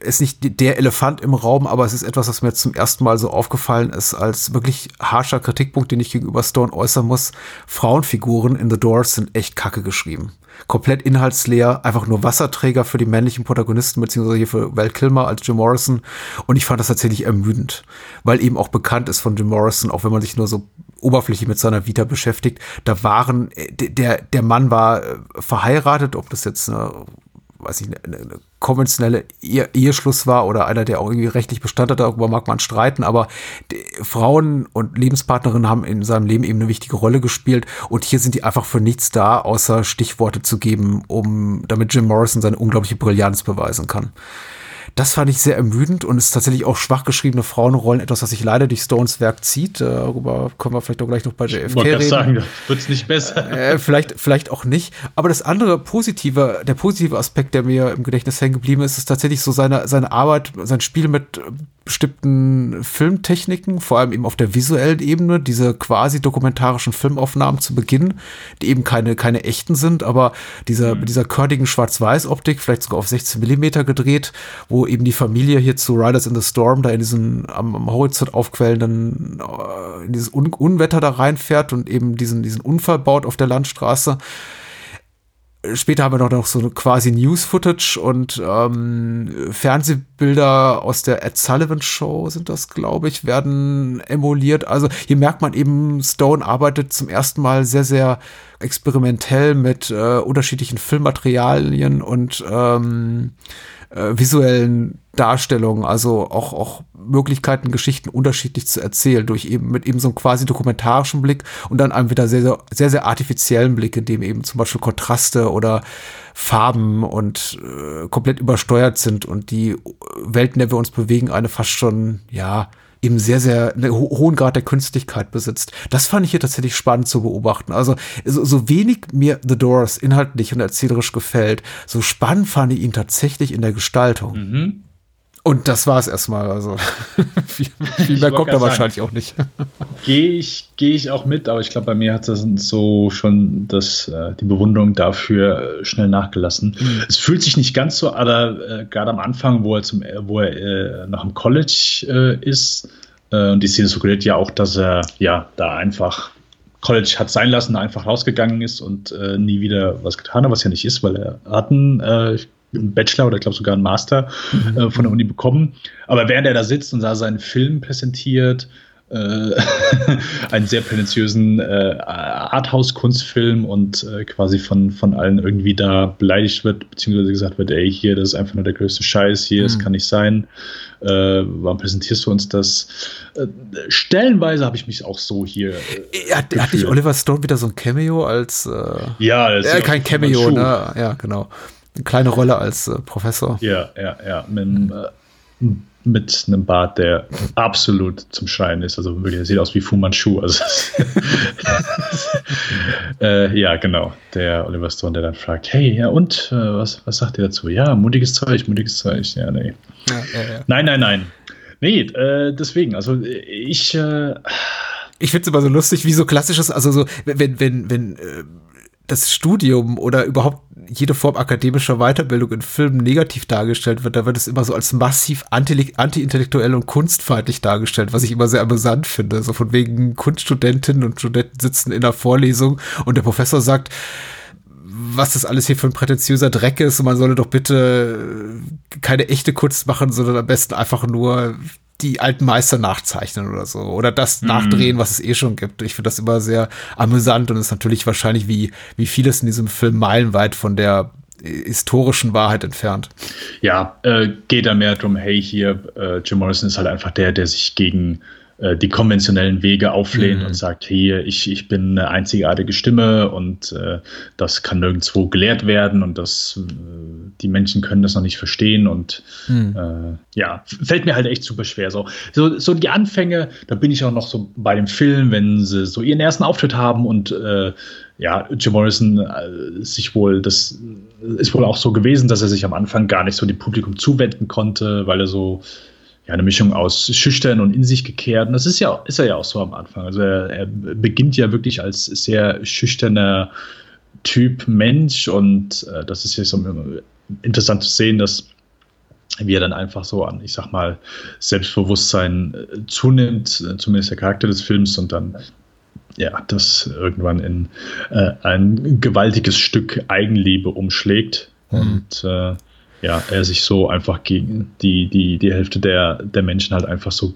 ist nicht der Elefant im Raum, aber es ist etwas, was mir zum ersten Mal so aufgefallen ist, als wirklich harscher Kritikpunkt, den ich gegenüber Stone äußern muss. Frauenfiguren in The Doors sind echt kacke geschrieben. Komplett inhaltsleer, einfach nur Wasserträger für die männlichen Protagonisten, beziehungsweise hier für Val Kilmer als Jim Morrison. Und ich fand das tatsächlich ermüdend, weil eben auch bekannt ist von Jim Morrison, auch wenn man sich nur so oberflächlich mit seiner Vita beschäftigt. Da waren, äh, der, der Mann war äh, verheiratet, ob das jetzt eine, weiß ich, eine, eine konventionelle Ehe, Eheschluss war oder einer, der auch irgendwie rechtlich Bestand hat, darüber mag man streiten, aber Frauen und Lebenspartnerinnen haben in seinem Leben eben eine wichtige Rolle gespielt und hier sind die einfach für nichts da, außer Stichworte zu geben, um, damit Jim Morrison seine unglaubliche Brillanz beweisen kann. Das fand ich sehr ermüdend und ist tatsächlich auch schwach geschriebene Frauenrollen, etwas, was sich leider durch Stones Werk zieht. Darüber können wir vielleicht auch gleich noch bei JFK ich reden. sagen, wird es nicht besser. Äh, vielleicht, vielleicht auch nicht. Aber das andere positive, der positive Aspekt, der mir im Gedächtnis hängen geblieben ist, ist tatsächlich so seine, seine Arbeit, sein Spiel mit bestimmten Filmtechniken, vor allem eben auf der visuellen Ebene, diese quasi dokumentarischen Filmaufnahmen zu Beginn, die eben keine, keine echten sind, aber dieser, mhm. dieser körnigen Schwarz-Weiß-Optik, vielleicht sogar auf 16 Millimeter gedreht, wo eben die Familie hier zu Riders in the Storm da in diesen am, am Horizont aufquellenden, äh, in dieses Un Unwetter da reinfährt und eben diesen, diesen Unfall baut auf der Landstraße später haben wir noch so quasi News-Footage und ähm, Fernsehbilder aus der Ed Sullivan Show sind das, glaube ich, werden emuliert. Also hier merkt man eben, Stone arbeitet zum ersten Mal sehr, sehr experimentell mit äh, unterschiedlichen Filmmaterialien und ähm, äh, visuellen Darstellungen, also auch, auch Möglichkeiten, Geschichten unterschiedlich zu erzählen, durch eben mit eben so einem quasi dokumentarischen Blick und dann einem wieder sehr, sehr, sehr, sehr artifiziellen Blick, in dem eben zum Beispiel Kontraste oder Farben und äh, komplett übersteuert sind und die Welt, in der wir uns bewegen, eine fast schon, ja, eben sehr, sehr einen ho hohen Grad der Künstlichkeit besitzt. Das fand ich hier tatsächlich spannend zu beobachten. Also so, so wenig mir The Doors inhaltlich und erzählerisch gefällt, so spannend fand ich ihn tatsächlich in der Gestaltung. Mhm. Und das war es erstmal. Also viel, viel mehr kommt da wahrscheinlich auch nicht. Gehe ich, geh ich auch mit, aber ich glaube, bei mir hat das so schon das, äh, die Bewunderung dafür äh, schnell nachgelassen. Mhm. Es fühlt sich nicht ganz so, aber äh, gerade am Anfang, wo er, zum, wo er äh, noch im College äh, ist, äh, und die Szene suggeriert ja auch, dass er ja da einfach College hat sein lassen, einfach rausgegangen ist und nie wieder was getan hat, was ja nicht ist, weil er hat einen einen Bachelor oder ich glaube sogar einen Master mhm. äh, von der Uni bekommen. Aber während er da sitzt und da seinen Film präsentiert, äh, einen sehr prätentiösen äh, Arthouse-Kunstfilm und äh, quasi von, von allen irgendwie da beleidigt wird, beziehungsweise gesagt wird, ey, hier, das ist einfach nur der größte Scheiß, hier, mhm. das kann nicht sein. Äh, warum präsentierst du uns das? Äh, stellenweise habe ich mich auch so hier. Äh, hat, hat nicht Oliver Stone wieder so ein Cameo als. Ja, das ist kein Cameo, ne? Ja, genau eine kleine Rolle als äh, Professor. Ja, ja, ja. Mit, äh, mit einem Bart, der absolut zum Schreien ist. Also wirklich, er sieht aus wie Fu Manchu. Also, äh, ja, genau. Der Oliver Stone, der dann fragt, hey, ja und, äh, was, was sagt ihr dazu? Ja, mutiges Zeug, mutiges Zeug. Ja, nee. Ja, ja, ja. Nein, nein, nein. Nee, äh, deswegen, also ich äh, ich finde es immer so lustig, wie so klassisches, also so, wenn, wenn, wenn äh, das Studium oder überhaupt jede Form akademischer Weiterbildung in Filmen negativ dargestellt wird, da wird es immer so als massiv anti-intellektuell und kunstfeindlich dargestellt, was ich immer sehr amüsant finde. So von wegen Kunststudentinnen und Studenten sitzen in der Vorlesung und der Professor sagt, was das alles hier für ein prätentiöser Dreck ist und man solle doch bitte keine echte Kunst machen, sondern am besten einfach nur die alten Meister nachzeichnen oder so. Oder das mhm. nachdrehen, was es eh schon gibt. Ich finde das immer sehr amüsant und ist natürlich wahrscheinlich wie, wie vieles in diesem Film meilenweit von der historischen Wahrheit entfernt. Ja, äh, geht da mehr darum, hey, hier, äh, Jim Morrison ist halt einfach der, der sich gegen äh, die konventionellen Wege auflehnt mhm. und sagt, hier, ich, ich bin eine einzigartige Stimme und äh, das kann nirgendwo gelehrt werden und das, äh, die Menschen können das noch nicht verstehen und mhm. äh, ja, fällt mir halt echt super schwer. So. so, so die Anfänge, da bin ich auch noch so bei dem Film, wenn sie so ihren ersten Auftritt haben und ja, Jim Morrison äh, sich wohl, das ist wohl auch so gewesen, dass er sich am Anfang gar nicht so dem Publikum zuwenden konnte, weil er so ja, eine Mischung aus schüchtern und in sich gekehrt. Und das ist ja, ist er ja auch so am Anfang. Also er, er beginnt ja wirklich als sehr schüchterner Typ Mensch und äh, das ist ja so interessant zu sehen, dass wie er dann einfach so an, ich sag mal, Selbstbewusstsein äh, zunimmt, äh, zumindest der Charakter des Films und dann ja, das irgendwann in äh, ein gewaltiges Stück Eigenliebe umschlägt. Mhm. Und ja, er sich so einfach gegen die, die, die Hälfte der, der Menschen halt einfach so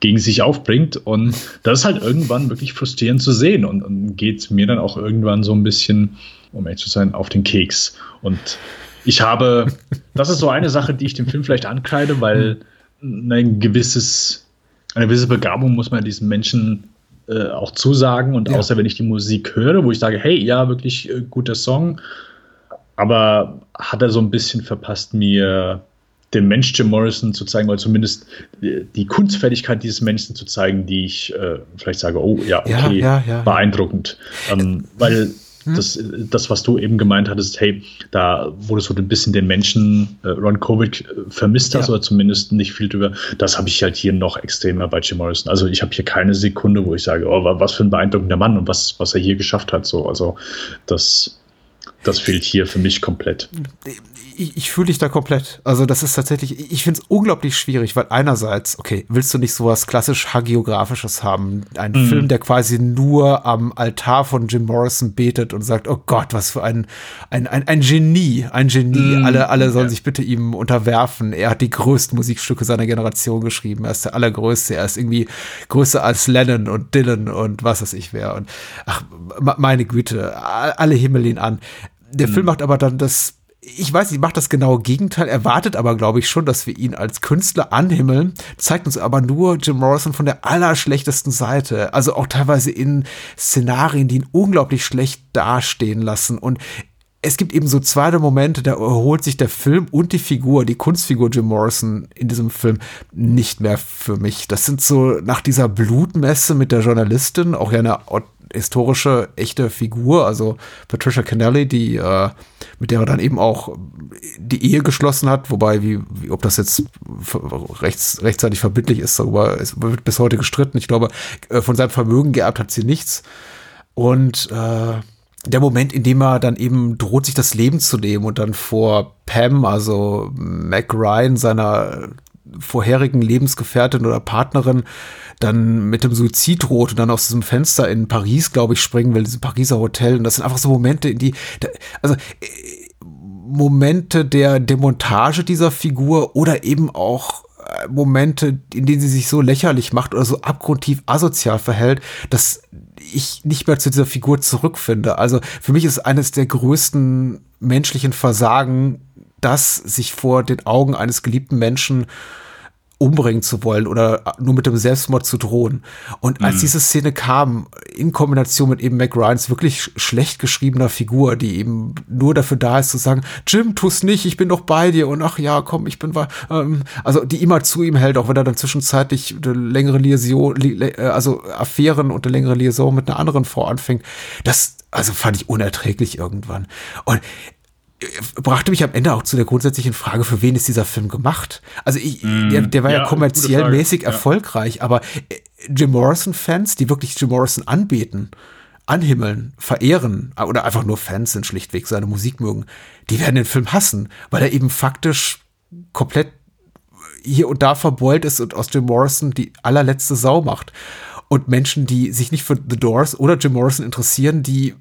gegen sich aufbringt. Und das ist halt irgendwann wirklich frustrierend zu sehen und, und geht mir dann auch irgendwann so ein bisschen, um ehrlich zu sein, auf den Keks. Und ich habe, das ist so eine Sache, die ich dem Film vielleicht ankreide, weil ein gewisses, eine gewisse Begabung muss man diesen Menschen äh, auch zusagen. Und ja. außer wenn ich die Musik höre, wo ich sage, hey, ja, wirklich äh, guter Song, aber hat er so ein bisschen verpasst, mir den Mensch Jim Morrison zu zeigen, oder zumindest die Kunstfertigkeit dieses Menschen zu zeigen, die ich äh, vielleicht sage, oh ja, okay, ja, ja, ja, beeindruckend. Ähm, weil hm? das, das, was du eben gemeint hattest, hey, da wurde so ein bisschen den Menschen äh, Ron Kovic äh, vermisst hast, oder zumindest nicht viel drüber, das habe ich halt hier noch extremer bei Jim Morrison. Also ich habe hier keine Sekunde, wo ich sage, oh, was für ein beeindruckender Mann und was, was er hier geschafft hat. So, also das das fehlt hier für mich komplett. Ich, ich fühle dich da komplett. Also das ist tatsächlich, ich finde es unglaublich schwierig, weil einerseits, okay, willst du nicht sowas klassisch hagiografisches haben? Ein mhm. Film, der quasi nur am Altar von Jim Morrison betet und sagt, oh Gott, was für ein, ein, ein, ein Genie, ein Genie. Mhm. Alle, alle sollen ja. sich bitte ihm unterwerfen. Er hat die größten Musikstücke seiner Generation geschrieben. Er ist der allergrößte. Er ist irgendwie größer als Lennon und Dylan und was weiß ich wer. Und ach, meine Güte, alle himmeln ihn an. Der mhm. Film macht aber dann das ich weiß nicht, macht das genaue Gegenteil, erwartet aber, glaube ich, schon, dass wir ihn als Künstler anhimmeln, zeigt uns aber nur Jim Morrison von der allerschlechtesten Seite. Also auch teilweise in Szenarien, die ihn unglaublich schlecht dastehen lassen. Und es gibt eben so zweite Momente, da erholt sich der Film und die Figur, die Kunstfigur Jim Morrison in diesem Film nicht mehr für mich. Das sind so nach dieser Blutmesse mit der Journalistin, auch ja eine historische, echte Figur, also Patricia Kennelly, die, äh, mit der er dann eben auch die Ehe geschlossen hat, wobei, wie, wie ob das jetzt rechts, rechtzeitig verbindlich ist, darüber wird bis heute gestritten. Ich glaube, äh, von seinem Vermögen geerbt hat sie nichts. Und äh, der Moment, in dem er dann eben droht, sich das Leben zu nehmen und dann vor Pam, also Mac Ryan, seiner vorherigen Lebensgefährtin oder Partnerin, dann mit dem Suizid droht und dann aus diesem Fenster in Paris, glaube ich, springen will, diesem Pariser Hotel. Und das sind einfach so Momente, in die, also äh, Momente der Demontage dieser Figur oder eben auch äh, Momente, in denen sie sich so lächerlich macht oder so abgrundtief asozial verhält, dass ich nicht mehr zu dieser Figur zurückfinde. Also für mich ist eines der größten menschlichen Versagen, das sich vor den Augen eines geliebten Menschen umbringen zu wollen oder nur mit dem Selbstmord zu drohen. Und als mhm. diese Szene kam, in Kombination mit eben Mac Ryans wirklich schlecht geschriebener Figur, die eben nur dafür da ist zu sagen, Jim, tu's nicht, ich bin doch bei dir und ach ja, komm, ich bin bei, ähm, also die immer zu ihm hält, auch wenn er dann zwischenzeitlich eine längere Liaison, li äh, also Affären und eine längere Liaison mit einer anderen Frau anfängt. Das, also fand ich unerträglich irgendwann. Und brachte mich am Ende auch zu der grundsätzlichen Frage, für wen ist dieser Film gemacht? Also ich, mm, der, der war ja, ja kommerziell mäßig ja. erfolgreich, aber äh, Jim Morrison-Fans, die wirklich Jim Morrison anbeten, anhimmeln, verehren oder einfach nur Fans sind, schlichtweg seine Musik mögen, die werden den Film hassen, weil er eben faktisch komplett hier und da verbeult ist und aus Jim Morrison die allerletzte Sau macht. Und Menschen, die sich nicht für The Doors oder Jim Morrison interessieren, die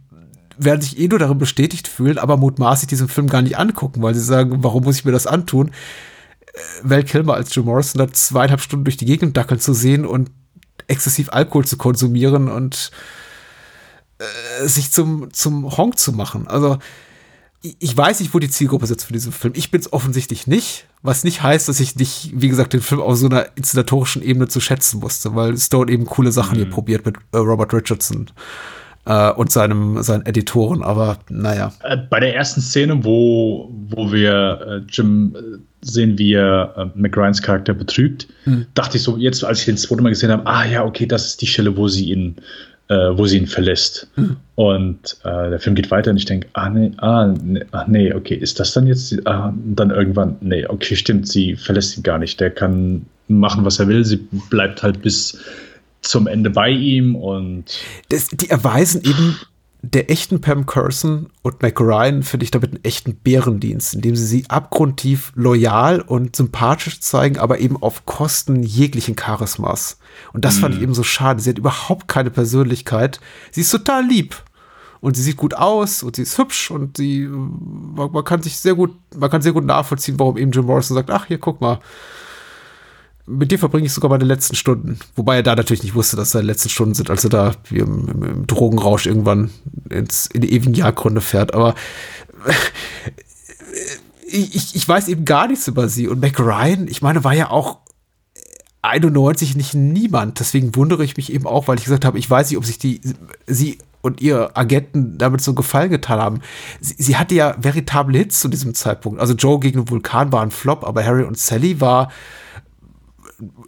werden sich eh nur darin bestätigt fühlen, aber mutmaßlich diesen Film gar nicht angucken, weil sie sagen, warum muss ich mir das antun? Äh, Val Kilmer als Jim Morrison da zweieinhalb Stunden durch die Gegend dackeln zu sehen und exzessiv Alkohol zu konsumieren und äh, sich zum, zum Honk zu machen. Also, ich weiß nicht, wo die Zielgruppe sitzt für diesen Film. Ich bin es offensichtlich nicht, was nicht heißt, dass ich nicht, wie gesagt, den Film auf so einer inszenatorischen Ebene zu schätzen musste, weil Stone eben coole Sachen mhm. hier probiert mit äh, Robert Richardson äh, und seinem, seinen Editoren, aber naja. Äh, bei der ersten Szene, wo, wo wir äh, Jim äh, sehen, wie er äh, McRyans Charakter betrügt, mhm. dachte ich so, jetzt, als ich den zweiten Mal gesehen habe, ah ja, okay, das ist die Stelle, wo sie ihn äh, wo sie ihn verlässt. Mhm. Und äh, der Film geht weiter und ich denke, ah nee, ah nee, ah, nee, okay, ist das dann jetzt, ah, dann irgendwann, nee, okay, stimmt, sie verlässt ihn gar nicht. Der kann machen, was er will. Sie bleibt halt bis zum Ende bei ihm und. Das, die erweisen eben der echten Pam Curson und Mac Ryan finde ich damit einen echten Bärendienst, indem sie sie abgrundtief loyal und sympathisch zeigen, aber eben auf Kosten jeglichen Charismas. Und das mhm. fand ich mhm. eben so schade. Sie hat überhaupt keine Persönlichkeit. Sie ist total lieb. Und sie sieht gut aus und sie ist hübsch und sie, man, man kann sich sehr gut, man kann sehr gut nachvollziehen, warum eben Jim Morrison sagt, ach, hier, guck mal, mit dir verbringe ich sogar meine letzten Stunden. Wobei er da natürlich nicht wusste, dass seine letzten Stunden sind, als er da im, im, im Drogenrausch irgendwann ins, in die ewigen Jagdgründe fährt. Aber ich, ich weiß eben gar nichts über sie. Und Mac Ryan, ich meine, war ja auch 91 nicht niemand. Deswegen wundere ich mich eben auch, weil ich gesagt habe, ich weiß nicht, ob sich die, sie und ihr Agenten damit so Gefallen getan haben. Sie, sie hatte ja veritable Hits zu diesem Zeitpunkt. Also Joe gegen den Vulkan war ein Flop, aber Harry und Sally war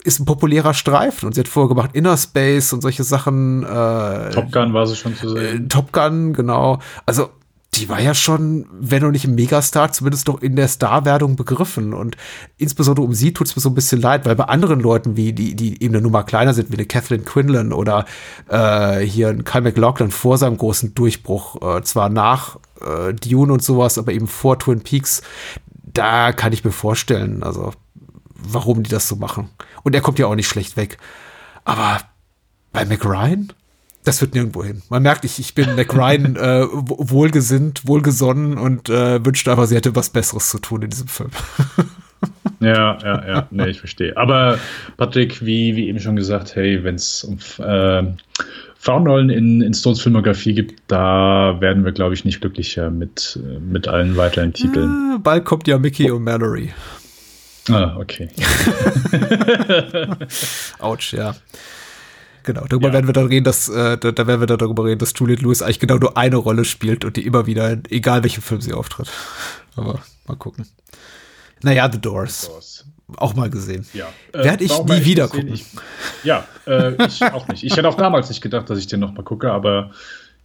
ist ein populärer Streifen und sie hat vorher gemacht Inner Space und solche Sachen. Äh, Top Gun war sie schon zu sehen. Äh, Top Gun, genau. Also die war ja schon, wenn noch nicht im Megastar, zumindest doch in der Starwerdung begriffen. Und insbesondere um sie tut es mir so ein bisschen leid, weil bei anderen Leuten, wie die, die eben eine Nummer kleiner sind, wie eine Kathleen Quinlan oder äh, hier ein Kyle McLaughlin vor seinem großen Durchbruch, äh, zwar nach äh, Dune und sowas, aber eben vor Twin Peaks, da kann ich mir vorstellen, also warum die das so machen. Und er kommt ja auch nicht schlecht weg. Aber bei McRyan? Das wird nirgendwo hin. Man merkt, ich, ich bin McRyan äh, wohlgesinnt, wohlgesonnen und äh, wünscht aber, sie hätte was Besseres zu tun in diesem Film. ja, ja, ja, nee, ich verstehe. Aber Patrick, wie, wie eben schon gesagt, hey, wenn es um äh, Frauenrollen in, in Stones Filmografie gibt, da werden wir, glaube ich, nicht glücklicher mit, mit allen weiteren Titeln. Ja, bald kommt ja Mickey und Mallory. Ah, okay. Autsch, ja. Genau, darüber ja. werden wir dann reden, dass, äh, da, da, werden wir dann darüber reden, dass Juliette Lewis eigentlich genau nur eine Rolle spielt und die immer wieder, egal welchen Film sie auftritt. Aber mal gucken. Naja, The Doors. The Doors. Auch mal gesehen. Ja. Äh, Werde ich nie wieder gucken. Ich, ja, äh, ich auch nicht. Ich hätte auch damals nicht gedacht, dass ich den noch mal gucke, aber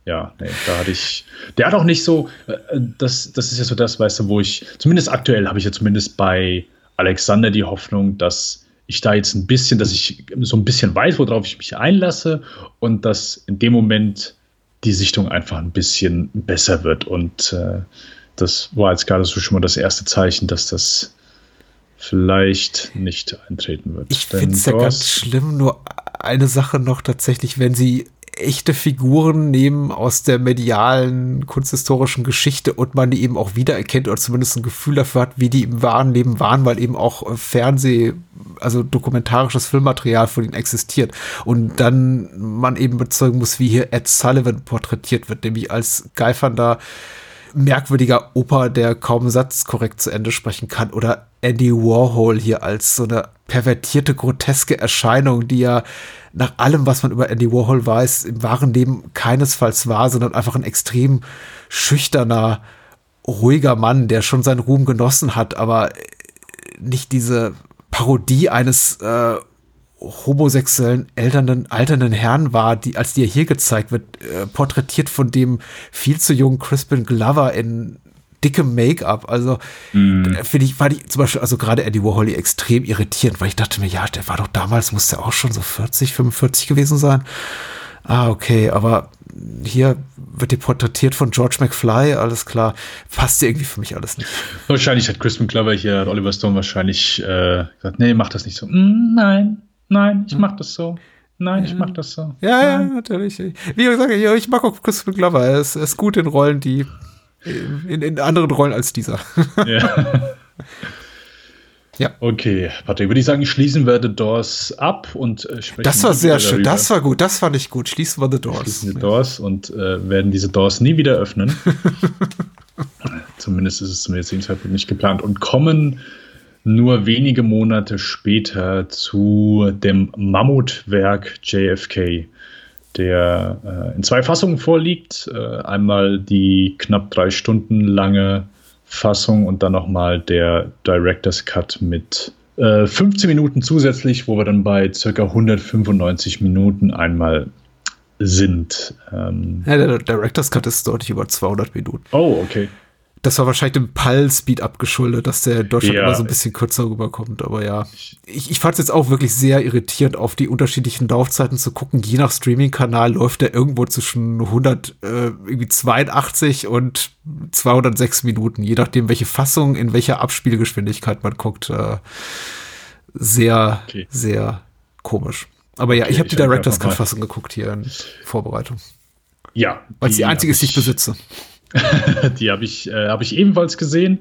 ja, nee, da hatte ich. Der hat auch nicht so. Äh, das, das ist ja so das, weißt du, wo ich. Zumindest aktuell habe ich ja zumindest bei Alexander die Hoffnung, dass ich da jetzt ein bisschen, dass ich so ein bisschen weiß, worauf ich mich einlasse und dass in dem Moment die Sichtung einfach ein bisschen besser wird. Und äh, das war jetzt gerade so schon mal das erste Zeichen, dass das vielleicht nicht eintreten wird. Ich finde es ja ganz schlimm, nur eine Sache noch tatsächlich, wenn sie echte Figuren nehmen aus der medialen, kunsthistorischen Geschichte und man die eben auch wiedererkennt oder zumindest ein Gefühl dafür hat, wie die im wahren Leben waren, weil eben auch äh, Fernseh, also dokumentarisches Filmmaterial von ihnen existiert. Und dann man eben bezeugen muss, wie hier Ed Sullivan porträtiert wird, nämlich als geifernder, merkwürdiger Opa, der kaum Satz korrekt zu Ende sprechen kann oder Andy Warhol hier als so eine pervertierte, groteske Erscheinung, die ja nach allem, was man über Andy Warhol weiß, im wahren Leben keinesfalls war, sondern einfach ein extrem schüchterner, ruhiger Mann, der schon seinen Ruhm genossen hat, aber nicht diese Parodie eines äh, homosexuellen alternden, alternden Herrn war, die, als die hier gezeigt wird, äh, porträtiert von dem viel zu jungen Crispin Glover in dickem Make-up. Also mm. finde ich, war die zum Beispiel, also gerade Eddie Warhol extrem irritierend, weil ich dachte mir, ja, der war doch damals, muss der auch schon so 40, 45 gewesen sein. Ah, okay, aber hier wird die porträtiert von George McFly, alles klar. Passt irgendwie für mich alles nicht. Wahrscheinlich hat Crispin Glover hier, hat Oliver Stone wahrscheinlich äh, gesagt, nee, mach das nicht so. Mm, nein, nein, ich mach das so. Nein, ich mach das so. Ja, ja, natürlich. Wie gesagt, ich mag auch Crispin Glover. Er ist, er ist gut in Rollen, die in, in anderen Rollen als dieser. Ja. Ja. Okay, Patrick, würde ich sagen, schließen wir The Doors ab und äh, sprechen. Das war sehr schön, darüber. das war gut, das fand ich gut. Schließen wir The Doors. Schließen The Doors und äh, werden diese Doors nie wieder öffnen. zumindest ist es zum jetzigen Zeitpunkt nicht geplant. Und kommen nur wenige Monate später zu dem Mammutwerk JFK, der äh, in zwei Fassungen vorliegt. Äh, einmal die knapp drei Stunden lange Fassung und dann nochmal der Director's Cut mit äh, 15 Minuten zusätzlich, wo wir dann bei circa 195 Minuten einmal sind. Ähm ja, der Director's Cut ist deutlich über 200 Minuten. Oh, okay. Das war wahrscheinlich dem Pall-Speed abgeschuldet, dass der in Deutschland ja. immer so ein bisschen kürzer rüberkommt. Aber ja, ich, ich fand es jetzt auch wirklich sehr irritierend, auf die unterschiedlichen Laufzeiten zu gucken. Je nach Streaming-Kanal läuft der irgendwo zwischen 182 äh, und 206 Minuten, je nachdem, welche Fassung, in welcher Abspielgeschwindigkeit man guckt. Äh, sehr, okay. sehr komisch. Aber ja, okay, ich habe die Director's Cut-Fassung geguckt hier in Vorbereitung. Ja. Weil es die einzige ist, die ich besitze. die habe ich, äh, hab ich ebenfalls gesehen.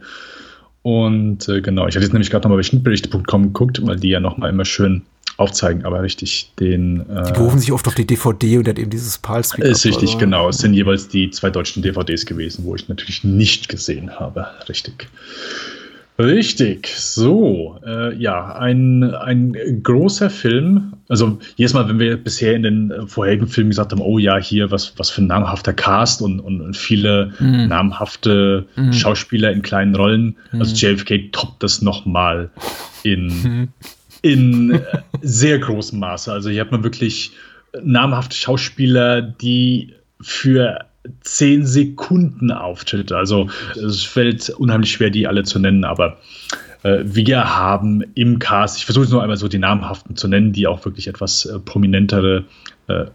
Und äh, genau, ich hatte jetzt nämlich gerade nochmal bei Schnittberichte.com geguckt, weil die ja nochmal immer schön aufzeigen, aber richtig den. Äh, die berufen sich oft auf die DVD und hat eben dieses pal Ist richtig, also. genau. Es sind jeweils die zwei deutschen DVDs gewesen, wo ich natürlich nicht gesehen habe. Richtig. Richtig, so, äh, ja, ein, ein großer Film. Also jedes Mal, wenn wir bisher in den vorherigen Filmen gesagt haben, oh ja, hier, was, was für ein namhafter Cast und, und, und viele mm. namhafte mm. Schauspieler in kleinen Rollen. Mm. Also JFK toppt das nochmal in, mhm. in sehr großem Maße. Also hier hat man wirklich namhafte Schauspieler, die für zehn Sekunden Auftritt. Also es fällt unheimlich schwer, die alle zu nennen, aber äh, wir haben im Cast, ich versuche es nur einmal so die namhaften zu nennen, die auch wirklich etwas äh, prominentere äh,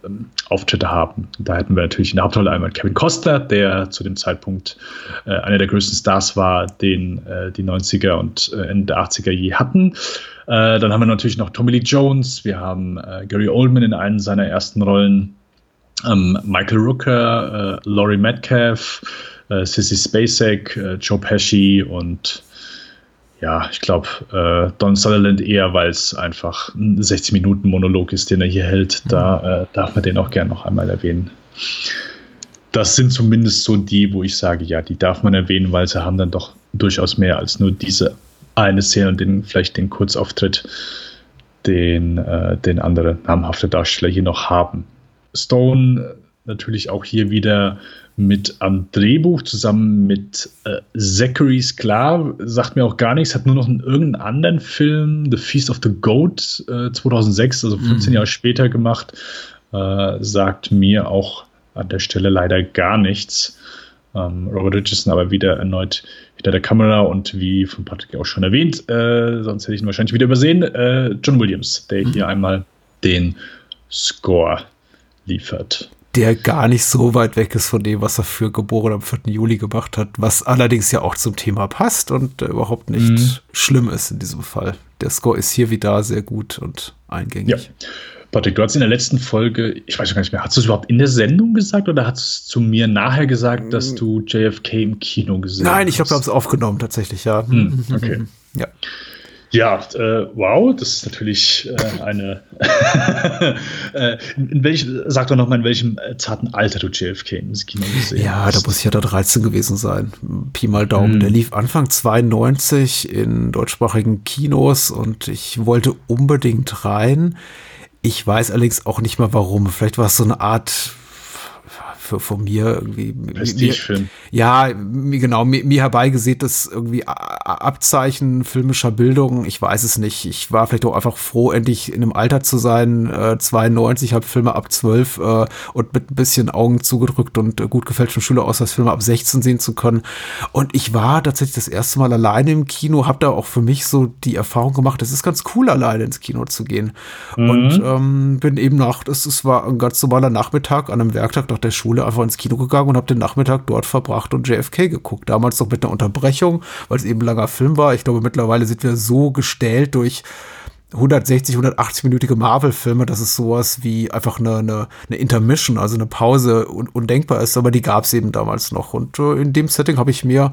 Auftritte haben. Da hätten wir natürlich in der Hauptrolle einmal Kevin Costner, der zu dem Zeitpunkt äh, einer der größten Stars war, den äh, die 90er und äh, Ende der 80er je hatten. dann haben wir natürlich noch Tommy Lee Jones, wir haben Gary Oldman in einem seiner ersten Rollen, ähm, Michael Rooker, äh, Laurie Metcalf, äh, Sissy Spacek, äh, Joe Pesci und ja, ich glaube, äh, Don Sutherland eher, weil es einfach ein 60-Minuten-Monolog ist, den er hier hält. Da äh, darf man den auch gerne noch einmal erwähnen. Das sind zumindest so die, wo ich sage, ja, die darf man erwähnen, weil sie haben dann doch durchaus mehr als nur diese eine Szene und den, vielleicht den Kurzauftritt, den, äh, den andere namhafte Darsteller hier noch haben. Stone natürlich auch hier wieder mit am Drehbuch zusammen mit äh, Zachary Sklar, sagt mir auch gar nichts, hat nur noch einen irgendeinen anderen Film, The Feast of the Goat äh, 2006, also 15 mhm. Jahre später gemacht, äh, sagt mir auch an der Stelle leider gar nichts. Ähm, Robert Richardson aber wieder erneut hinter der Kamera und wie von Patrick auch schon erwähnt, äh, sonst hätte ich ihn wahrscheinlich wieder übersehen, äh, John Williams, der mhm. hier einmal den Score liefert. Der gar nicht so weit weg ist von dem, was er für Geboren am 4. Juli gemacht hat, was allerdings ja auch zum Thema passt und äh, überhaupt nicht mhm. schlimm ist in diesem Fall. Der Score ist hier wie da sehr gut und eingängig. Ja. Patrick, du hast in der letzten Folge, ich weiß gar nicht mehr, hast du es überhaupt in der Sendung gesagt oder hast du es zu mir nachher gesagt, dass du JFK im Kino gesehen hast? Nein, ich glaube, wir haben es aufgenommen tatsächlich, ja. Hm, okay. ja. Ja, äh, wow, das ist natürlich äh, eine. äh, in, welchem, sag doch noch mal, in welchem äh, zarten Alter du JFK ins Kino gesehen ja, hast. Ja, da muss ich ja da 13 gewesen sein. Pi mal Daumen. Hm. Der lief Anfang 92 in deutschsprachigen Kinos und ich wollte unbedingt rein. Ich weiß allerdings auch nicht mal warum. Vielleicht war es so eine Art für, von mir irgendwie. Prestigefilm. Ja, genau, mir, mir herbeigesehetes irgendwie Abzeichen filmischer Bildung. Ich weiß es nicht. Ich war vielleicht auch einfach froh, endlich in einem Alter zu sein. Äh, 92, habe Filme ab 12 äh, und mit ein bisschen Augen zugedrückt und äh, gut gefälschten Schülerausweisfilme ab 16 sehen zu können. Und ich war tatsächlich das erste Mal alleine im Kino, habe da auch für mich so die Erfahrung gemacht, es ist ganz cool, alleine ins Kino zu gehen. Mhm. Und ähm, bin eben nach, es war ein ganz normaler Nachmittag an einem Werktag nach der Schule Schule einfach ins Kino gegangen und habe den Nachmittag dort verbracht und JFK geguckt. Damals noch mit einer Unterbrechung, weil es eben ein langer Film war. Ich glaube, mittlerweile sind wir so gestellt durch 160, 180-minütige Marvel-Filme, dass es sowas wie einfach eine, eine, eine Intermission, also eine Pause un undenkbar ist, aber die gab es eben damals noch. Und äh, in dem Setting habe ich mir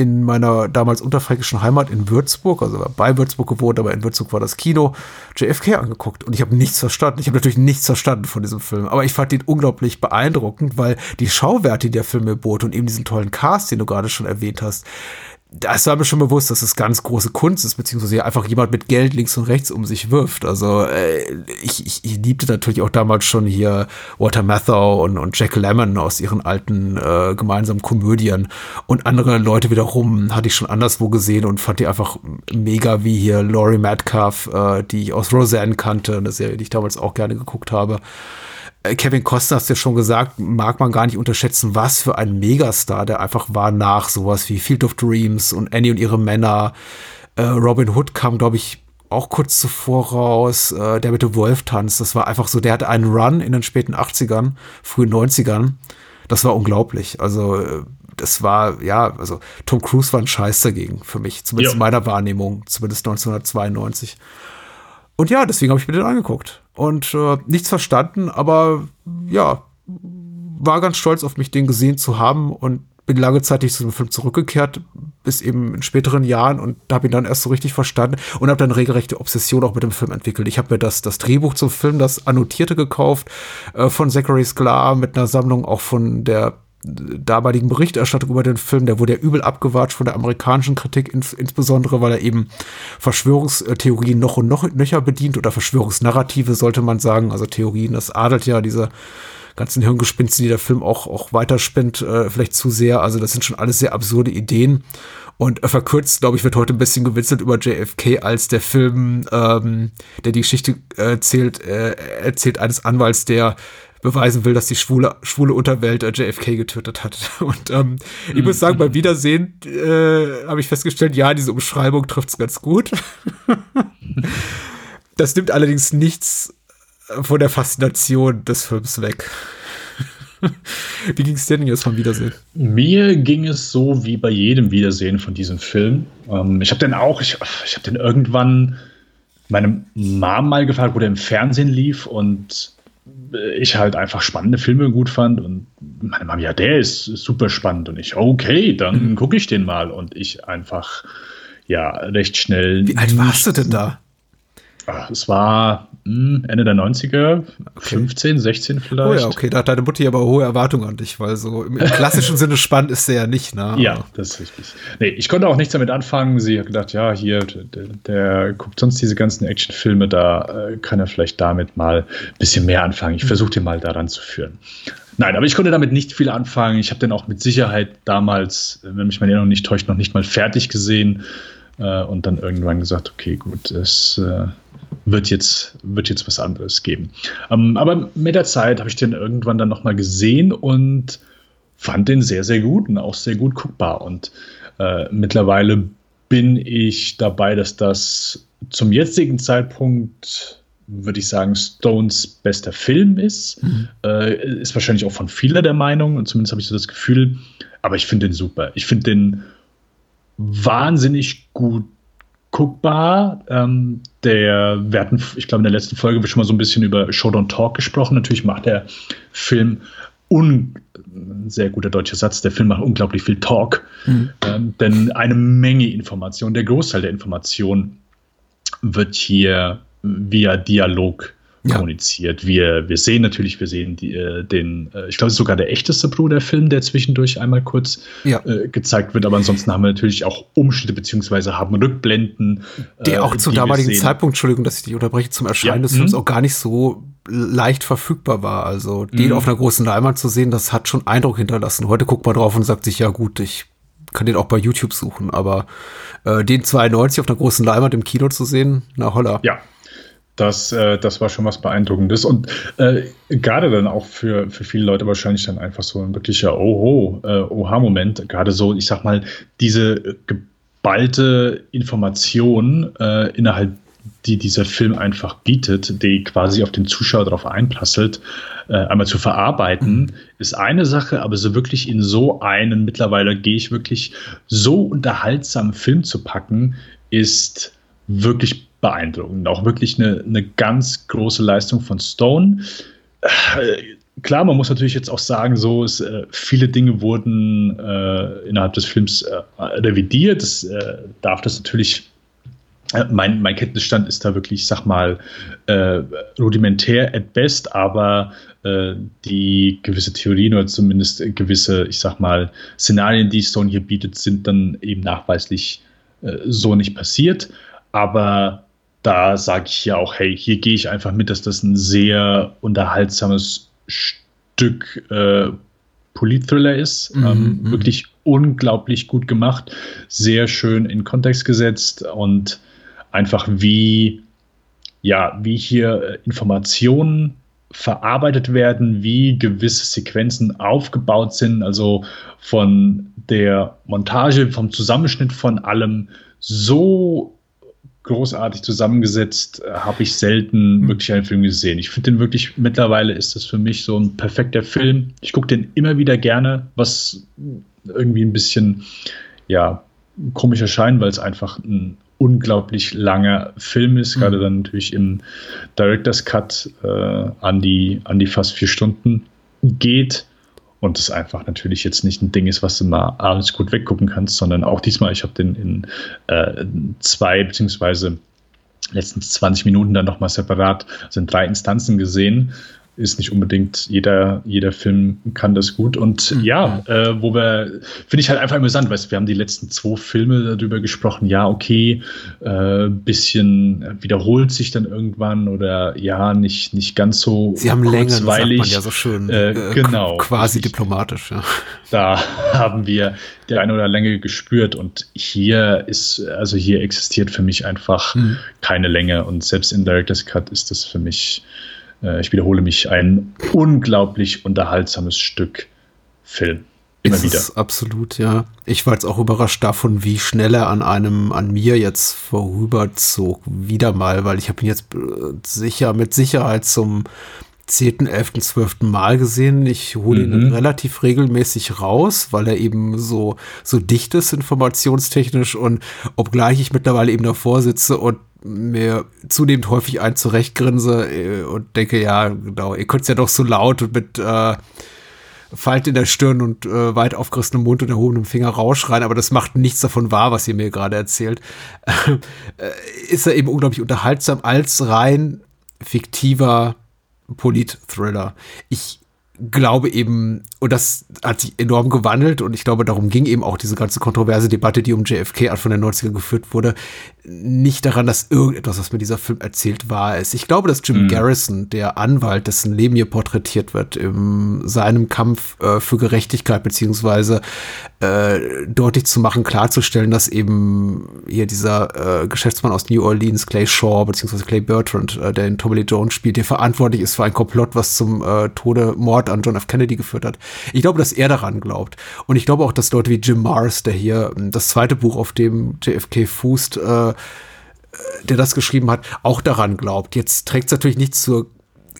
in meiner damals unterfränkischen Heimat in Würzburg, also bei Würzburg gewohnt, aber in Würzburg war das Kino, JFK angeguckt und ich habe nichts verstanden. Ich habe natürlich nichts verstanden von diesem Film, aber ich fand ihn unglaublich beeindruckend, weil die Schauwerte, die der Film mir bot und eben diesen tollen Cast, den du gerade schon erwähnt hast, das war mir schon bewusst, dass es ganz große Kunst ist, beziehungsweise einfach jemand mit Geld links und rechts um sich wirft. Also äh, ich, ich, ich liebte natürlich auch damals schon hier Walter Matthau und, und Jack Lemmon aus ihren alten äh, gemeinsamen Komödien und andere Leute wiederum hatte ich schon anderswo gesehen und fand die einfach mega, wie hier Laurie Metcalf, äh, die ich aus Roseanne kannte, eine Serie, die ich damals auch gerne geguckt habe. Äh, Kevin Costner hast ja schon gesagt, mag man gar nicht unterschätzen, was für ein Megastar der einfach war nach sowas wie Field of Dreams und Annie und ihre Männer. Äh, Robin Hood kam, glaube ich, auch kurz zuvor raus. Äh, der mit dem Wolf tanzt, das war einfach so, der hatte einen Run in den späten 80ern, frühen 90ern. Das war unglaublich. Also, äh, das war, ja, also Tom Cruise war ein Scheiß dagegen für mich, zumindest ja. in meiner Wahrnehmung, zumindest 1992. Und ja, deswegen habe ich mir den angeguckt. Und äh, nichts verstanden, aber ja, war ganz stolz auf mich, den gesehen zu haben und bin lange Zeit nicht zu dem Film zurückgekehrt, bis eben in späteren Jahren und habe ihn dann erst so richtig verstanden und habe dann regelrechte Obsession auch mit dem Film entwickelt. Ich habe mir das, das Drehbuch zum Film, das Annotierte gekauft, äh, von Zachary Sklar mit einer Sammlung auch von der damaligen Berichterstattung über den Film, der wurde ja übel abgewatscht von der amerikanischen Kritik, ins, insbesondere weil er eben Verschwörungstheorien noch und noch nöcher bedient oder Verschwörungsnarrative, sollte man sagen. Also Theorien, das adelt ja diese ganzen Hirngespinste, die der Film auch, auch weiterspinnt, äh, vielleicht zu sehr. Also das sind schon alles sehr absurde Ideen. Und äh, verkürzt, glaube ich, wird heute ein bisschen gewitzelt über JFK als der Film, ähm, der die Geschichte erzählt, äh, erzählt eines Anwalts, der beweisen will, dass die schwule, schwule Unterwelt äh, JFK getötet hat. Und ähm, ich mhm. muss sagen, beim Wiedersehen äh, habe ich festgestellt, ja, diese Umschreibung trifft es ganz gut. das nimmt allerdings nichts von der Faszination des Films weg. wie ging es dir denn jetzt beim Wiedersehen? Mir ging es so wie bei jedem Wiedersehen von diesem Film. Ähm, ich habe den auch, ich, ich habe den irgendwann meinem Mom mal gefragt, wo der im Fernsehen lief und ich halt einfach spannende Filme gut fand und meine Mama, ja, der ist super spannend und ich, okay, dann mhm. gucke ich den mal und ich einfach, ja, recht schnell. Wie alt warst du denn da? Es war Ende der 90er, okay. 15, 16 vielleicht. Oh ja, okay, da hat deine Mutti aber hohe Erwartungen an dich, weil so im, klassischen Sinne spannend ist der ja nicht, ne? Ja, das ist richtig. Nee, ich konnte auch nichts damit anfangen. Sie hat gedacht, ja, hier, der, der guckt sonst diese ganzen Actionfilme, da äh, kann er vielleicht damit mal ein bisschen mehr anfangen. Ich versuche den mal daran zu führen. Nein, aber ich konnte damit nicht viel anfangen. Ich habe den auch mit Sicherheit damals, wenn mich meine Erinnerung nicht täuscht, noch nicht mal fertig gesehen äh, und dann irgendwann gesagt, okay, gut, es äh, wird jetzt, wird jetzt was anderes geben. Ähm, aber mit der Zeit habe ich den irgendwann dann nochmal gesehen und fand den sehr, sehr gut und auch sehr gut guckbar. Und äh, mittlerweile bin ich dabei, dass das zum jetzigen Zeitpunkt, würde ich sagen, Stones bester Film ist. Mhm. Äh, ist wahrscheinlich auch von vielen der Meinung, und zumindest habe ich so das Gefühl. Aber ich finde den super. Ich finde den wahnsinnig gut guckbar. Ähm, der, wir hatten, ich glaube, in der letzten Folge schon mal so ein bisschen über Show Don't Talk gesprochen. Natürlich macht der Film un sehr guter deutscher Satz, der Film macht unglaublich viel Talk, mhm. ähm, denn eine Menge Information, der Großteil der Information wird hier via Dialog ja. kommuniziert. Wir, wir sehen natürlich, wir sehen die, äh, den, äh, ich glaube, es ist sogar der echteste Bruder-Film, der zwischendurch einmal kurz ja. äh, gezeigt wird, aber ansonsten haben wir natürlich auch Umschnitte beziehungsweise haben Rückblenden. Der äh, auch zum damaligen Zeitpunkt, Entschuldigung, dass ich dich unterbreche, zum Erscheinen ja. des Films mhm. auch gar nicht so leicht verfügbar war. Also den mhm. auf einer großen Leinwand zu sehen, das hat schon Eindruck hinterlassen. Heute guckt man drauf und sagt sich, ja gut, ich kann den auch bei YouTube suchen, aber den 92 auf einer großen Leinwand im Kino zu sehen, na holla. Ja, das, äh, das war schon was Beeindruckendes. Und äh, gerade dann auch für, für viele Leute wahrscheinlich dann einfach so ein wirklicher Oho, äh. Gerade so, ich sag mal, diese geballte Information äh, innerhalb die dieser Film einfach bietet, die quasi auf den Zuschauer darauf einprasselt, äh, einmal zu verarbeiten, ist eine Sache, aber so wirklich in so einen, mittlerweile gehe ich wirklich so unterhaltsamen Film zu packen, ist wirklich beeindruckend. Auch wirklich eine, eine ganz große Leistung von Stone. Äh, klar, man muss natürlich jetzt auch sagen, so ist, äh, viele Dinge wurden äh, innerhalb des Films äh, revidiert. Das äh, darf das natürlich. Äh, mein, mein Kenntnisstand ist da wirklich, ich sag mal, äh, rudimentär at best, aber die gewisse Theorien oder zumindest gewisse, ich sag mal, Szenarien, die Stone hier bietet, sind dann eben nachweislich so nicht passiert. Aber da sage ich ja auch, hey, hier gehe ich einfach mit, dass das ein sehr unterhaltsames Stück äh, Politthriller ist. Mhm, ähm, mhm. wirklich unglaublich gut gemacht, sehr schön in Kontext gesetzt und einfach wie, ja, wie hier äh, Informationen verarbeitet werden, wie gewisse Sequenzen aufgebaut sind, also von der Montage, vom Zusammenschnitt von allem so großartig zusammengesetzt, äh, habe ich selten mhm. wirklich einen Film gesehen. Ich finde den wirklich, mittlerweile ist das für mich so ein perfekter Film. Ich gucke den immer wieder gerne, was irgendwie ein bisschen, ja, komisch erscheint, weil es einfach ein unglaublich langer Film ist, mhm. gerade dann natürlich im Director's Cut äh, an, die, an die fast vier Stunden geht. Und das einfach natürlich jetzt nicht ein Ding ist, was du mal abends gut weggucken kannst, sondern auch diesmal, ich habe den in äh, zwei beziehungsweise letztens 20 Minuten dann nochmal separat, also in drei Instanzen gesehen ist nicht unbedingt jeder, jeder Film kann das gut. Und mhm. ja, äh, wo wir, finde ich halt einfach amüsant, weißt wir haben die letzten zwei Filme darüber gesprochen, ja, okay, äh, bisschen wiederholt sich dann irgendwann oder ja, nicht, nicht ganz so Sie haben Länge, sagt man ja so schön. Äh, äh genau. Quasi diplomatisch, ja. Da haben wir die eine oder Länge gespürt und hier ist, also hier existiert für mich einfach mhm. keine Länge und selbst in Director's Cut ist das für mich äh, ich wiederhole mich, ein unglaublich unterhaltsames Stück Film. Immer ist wieder. Es absolut, ja. Ich war jetzt auch überrascht davon, wie schnell er an einem, an mir jetzt vorüberzog. Wieder mal, weil ich habe ihn jetzt äh, sicher, mit Sicherheit zum 10., 11., 12. Mal gesehen. Ich hole ihn mhm. relativ regelmäßig raus, weil er eben so, so dicht ist informationstechnisch und obgleich ich mittlerweile eben davor sitze und mir zunehmend häufig ein zurechtgrinse äh, und denke, ja, genau, ihr könnt es ja doch so laut und mit äh, Falt in der Stirn und äh, weit aufgerissenem Mund und erhobenem Finger rausschreien, aber das macht nichts davon wahr, was ihr mir gerade erzählt. äh, ist er eben unglaublich unterhaltsam als rein fiktiver Polit-Thriller. Ich glaube eben, und das hat sich enorm gewandelt und ich glaube, darum ging eben auch diese ganze kontroverse Debatte, die um JFK Anfang der 90er geführt wurde, nicht daran, dass irgendetwas, was mir dieser Film erzählt, wahr ist. Ich glaube, dass Jim mhm. Garrison, der Anwalt, dessen Leben hier porträtiert wird, in seinem Kampf äh, für Gerechtigkeit, beziehungsweise äh, deutlich zu machen, klarzustellen, dass eben hier dieser äh, Geschäftsmann aus New Orleans, Clay Shaw, beziehungsweise Clay Bertrand, äh, der in Tommy Lee Jones spielt, der verantwortlich ist für ein Komplott, was zum äh, Tode, Mord an John F. Kennedy geführt hat. Ich glaube, dass er daran glaubt. Und ich glaube auch, dass Leute wie Jim Mars, der hier ähm, das zweite Buch, auf dem JFK fußt, äh, der das geschrieben hat, auch daran glaubt. Jetzt trägt es natürlich nichts zur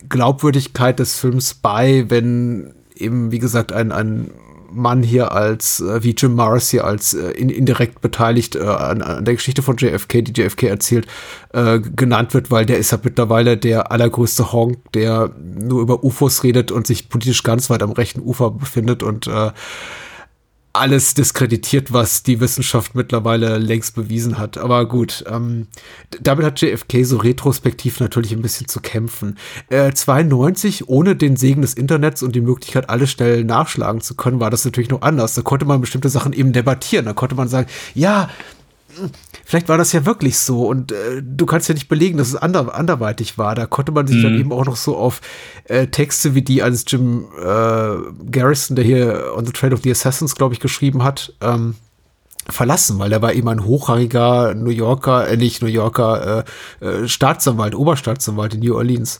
Glaubwürdigkeit des Films bei, wenn eben, wie gesagt, ein, ein Mann hier als, äh, wie Jim Mars hier als äh, in, indirekt beteiligt äh, an, an, der Geschichte von JFK, die JFK erzählt, äh, genannt wird, weil der ist ja mittlerweile der allergrößte Honk, der nur über UFOs redet und sich politisch ganz weit am rechten Ufer befindet und äh, alles diskreditiert, was die Wissenschaft mittlerweile längst bewiesen hat. Aber gut, ähm, damit hat JFK so retrospektiv natürlich ein bisschen zu kämpfen. Äh, 92, ohne den Segen des Internets und die Möglichkeit, alles schnell nachschlagen zu können, war das natürlich noch anders. Da konnte man bestimmte Sachen eben debattieren. Da konnte man sagen, ja, vielleicht war das ja wirklich so und äh, du kannst ja nicht belegen, dass es ander anderweitig war. Da konnte man sich mhm. dann eben auch noch so auf äh, Texte wie die eines Jim äh, Garrison, der hier On the Trail of the Assassins, glaube ich, geschrieben hat, ähm, verlassen, weil er war eben ein hochrangiger New Yorker, äh, nicht New Yorker äh, äh, Staatsanwalt, Oberstaatsanwalt in New Orleans.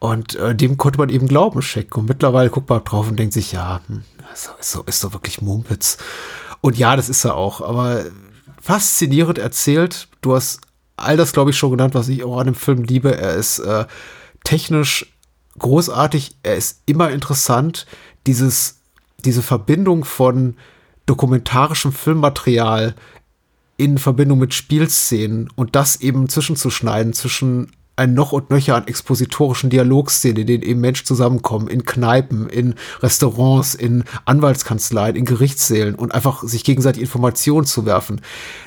Und äh, dem konnte man eben Glauben schenken. Und mittlerweile guckt man drauf und denkt sich, ja, hm, so, ist, so, ist doch wirklich Mumpitz. Und ja, das ist er auch. Aber faszinierend erzählt. Du hast all das, glaube ich, schon genannt, was ich auch an dem Film liebe. Er ist äh, technisch großartig, er ist immer interessant. Dieses, diese Verbindung von dokumentarischem Filmmaterial in Verbindung mit Spielszenen und das eben zwischenzuschneiden zwischen ein noch und nöcher an expositorischen Dialogszenen, in denen eben Menschen zusammenkommen, in Kneipen, in Restaurants, in Anwaltskanzleien, in Gerichtssälen und einfach sich gegenseitig Informationen zu werfen.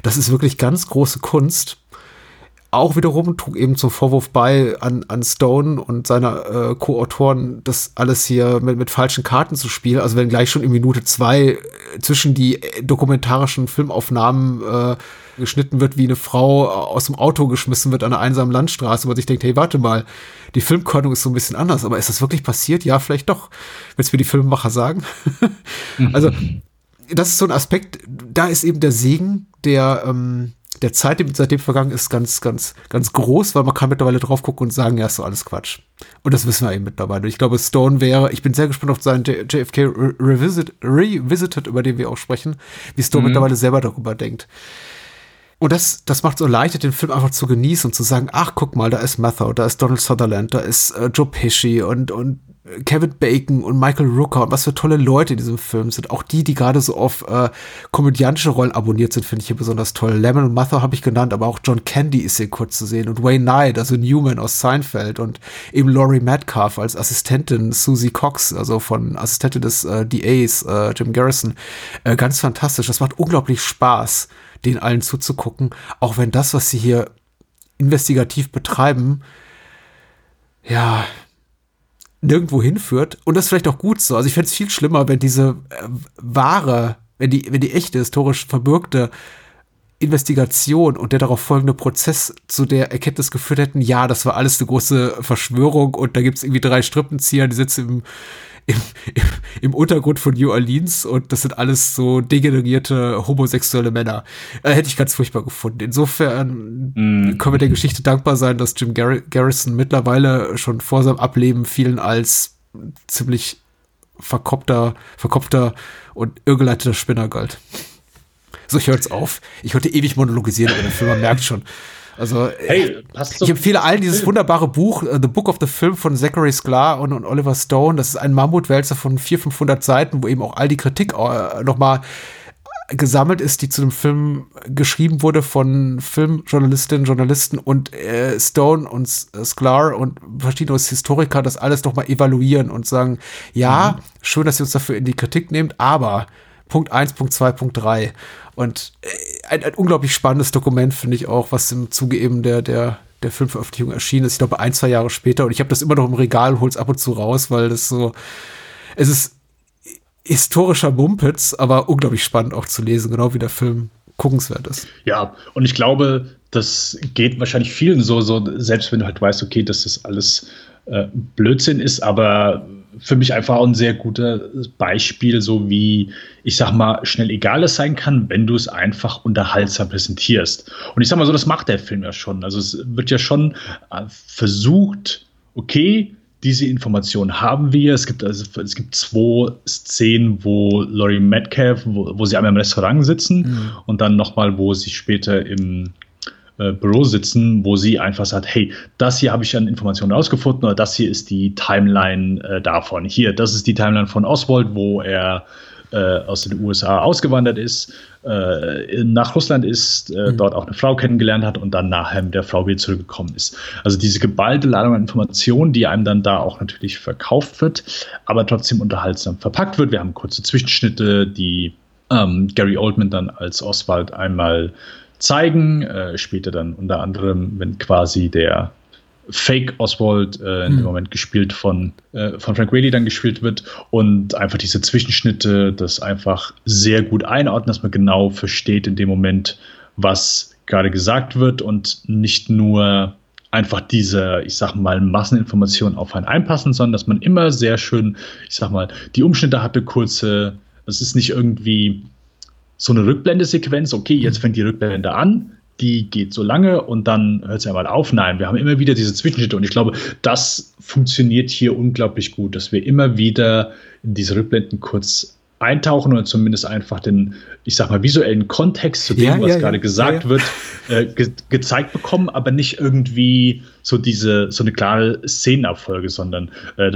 Das ist wirklich ganz große Kunst auch wiederum trug eben zum Vorwurf bei an, an Stone und seiner äh, Co-Autoren, das alles hier mit, mit falschen Karten zu spielen. Also wenn gleich schon in Minute zwei äh, zwischen die äh, dokumentarischen Filmaufnahmen äh, geschnitten wird, wie eine Frau aus dem Auto geschmissen wird an einer einsamen Landstraße, wo man sich denkt, hey, warte mal, die Filmkörnung ist so ein bisschen anders, aber ist das wirklich passiert? Ja, vielleicht doch, wenn es mir die Filmemacher sagen. also, das ist so ein Aspekt, da ist eben der Segen der, ähm, der Zeit, die seitdem vergangen ist, ganz, ganz, ganz groß, weil man kann mittlerweile drauf gucken und sagen, ja, ist so alles Quatsch. Und das wissen wir eben mittlerweile. Ich glaube, Stone wäre, ich bin sehr gespannt auf seinen JFK Revisit, Revisited, über den wir auch sprechen, wie Stone mhm. mittlerweile selber darüber denkt. Und das, das macht so leicht, den Film einfach zu genießen und zu sagen, ach, guck mal, da ist Matthew, da ist Donald Sutherland, da ist äh, Joe Pesci und, und Kevin Bacon und Michael Rooker und was für tolle Leute in diesem Film sind. Auch die, die gerade so auf äh, komödiantische Rollen abonniert sind, finde ich hier besonders toll. Lemon und Mather habe ich genannt, aber auch John Candy ist hier kurz zu sehen und Wayne Knight, also Newman aus Seinfeld und eben Laurie Metcalf als Assistentin, Susie Cox, also von Assistentin des äh, DAs, äh, Jim Garrison. Äh, ganz fantastisch. Das macht unglaublich Spaß, den allen zuzugucken, auch wenn das, was sie hier investigativ betreiben, ja, nirgendwo hinführt. Und das ist vielleicht auch gut so. Also ich fände es viel schlimmer, wenn diese äh, wahre, wenn die, wenn die echte, historisch verbürgte Investigation und der darauf folgende Prozess zu der Erkenntnis geführt hätten, ja, das war alles eine große Verschwörung und da gibt es irgendwie drei Strippenzieher, die sitzen im, im, im, im, Untergrund von New Orleans und das sind alles so degenerierte homosexuelle Männer. Äh, hätte ich ganz furchtbar gefunden. Insofern mm. können wir der Geschichte dankbar sein, dass Jim Gar Garrison mittlerweile schon vor seinem Ableben vielen als ziemlich verkopfter, verkopfter und irrgeleiteter Spinner galt. So, ich hör's auf. Ich wollte ewig monologisieren, aber der Film, man merkt schon. Also, hey, ich empfehle allen dieses wunderbare Buch, uh, The Book of the Film von Zachary Sklar und, und Oliver Stone. Das ist ein Mammutwälzer von 400, 500 Seiten, wo eben auch all die Kritik uh, nochmal gesammelt ist, die zu dem Film geschrieben wurde von Filmjournalistinnen, Journalisten und äh, Stone und Sklar und verschiedene Historiker das alles nochmal evaluieren und sagen, ja, mhm. schön, dass ihr uns dafür in die Kritik nehmt, aber Punkt 1, Punkt 2, Punkt 3. Und äh, ein, ein unglaublich spannendes Dokument, finde ich auch, was im Zuge eben der, der, der Filmveröffentlichung erschienen ist. Ich glaube, ein, zwei Jahre später. Und ich habe das immer noch im Regal und hol's ab und zu raus, weil das so, es ist historischer Mumpitz, aber unglaublich spannend auch zu lesen, genau wie der Film guckenswert ist. Ja, und ich glaube, das geht wahrscheinlich vielen so, so selbst wenn du halt weißt, okay, dass das alles äh, Blödsinn ist, aber für mich einfach auch ein sehr gutes Beispiel, so wie, ich sag mal, schnell egal es sein kann, wenn du es einfach unterhaltsam präsentierst. Und ich sag mal so, das macht der Film ja schon. Also es wird ja schon äh, versucht, okay, diese Information haben wir. Es gibt also es gibt zwei Szenen, wo Laurie Metcalf, wo, wo sie einmal im Restaurant sitzen mhm. und dann nochmal, wo sie später im äh, Büro sitzen, wo sie einfach sagt, hey, das hier habe ich an Informationen rausgefunden oder das hier ist die Timeline äh, davon. Hier, das ist die Timeline von Oswald, wo er äh, aus den USA ausgewandert ist, äh, nach Russland ist, mhm. dort auch eine Frau kennengelernt hat und dann nachher mit der Frau wieder zurückgekommen ist. Also diese geballte Ladung an Informationen, die einem dann da auch natürlich verkauft wird, aber trotzdem unterhaltsam verpackt wird. Wir haben kurze Zwischenschnitte, die ähm, Gary Oldman dann als Oswald einmal zeigen. Äh, später dann unter anderem, wenn quasi der Fake Oswald äh, in mhm. dem Moment gespielt von, äh, von Frank Whaley dann gespielt wird und einfach diese Zwischenschnitte, das einfach sehr gut einordnen, dass man genau versteht in dem Moment, was gerade gesagt wird und nicht nur einfach diese, ich sag mal, Masseninformationen auf einen einpassen, sondern dass man immer sehr schön, ich sag mal, die Umschnitte hatte, kurze, es ist nicht irgendwie so eine Rückblendesequenz, okay, jetzt fängt die Rückblende an, die geht so lange und dann hört sie einmal auf. Nein, wir haben immer wieder diese Zwischenschnitte und ich glaube, das funktioniert hier unglaublich gut, dass wir immer wieder in diese Rückblenden kurz eintauchen oder zumindest einfach den, ich sag mal, visuellen Kontext zu dem, ja, was ja, gerade ja. gesagt wird, äh, ge gezeigt bekommen, aber nicht irgendwie so diese, so eine klare Szenenabfolge, sondern äh,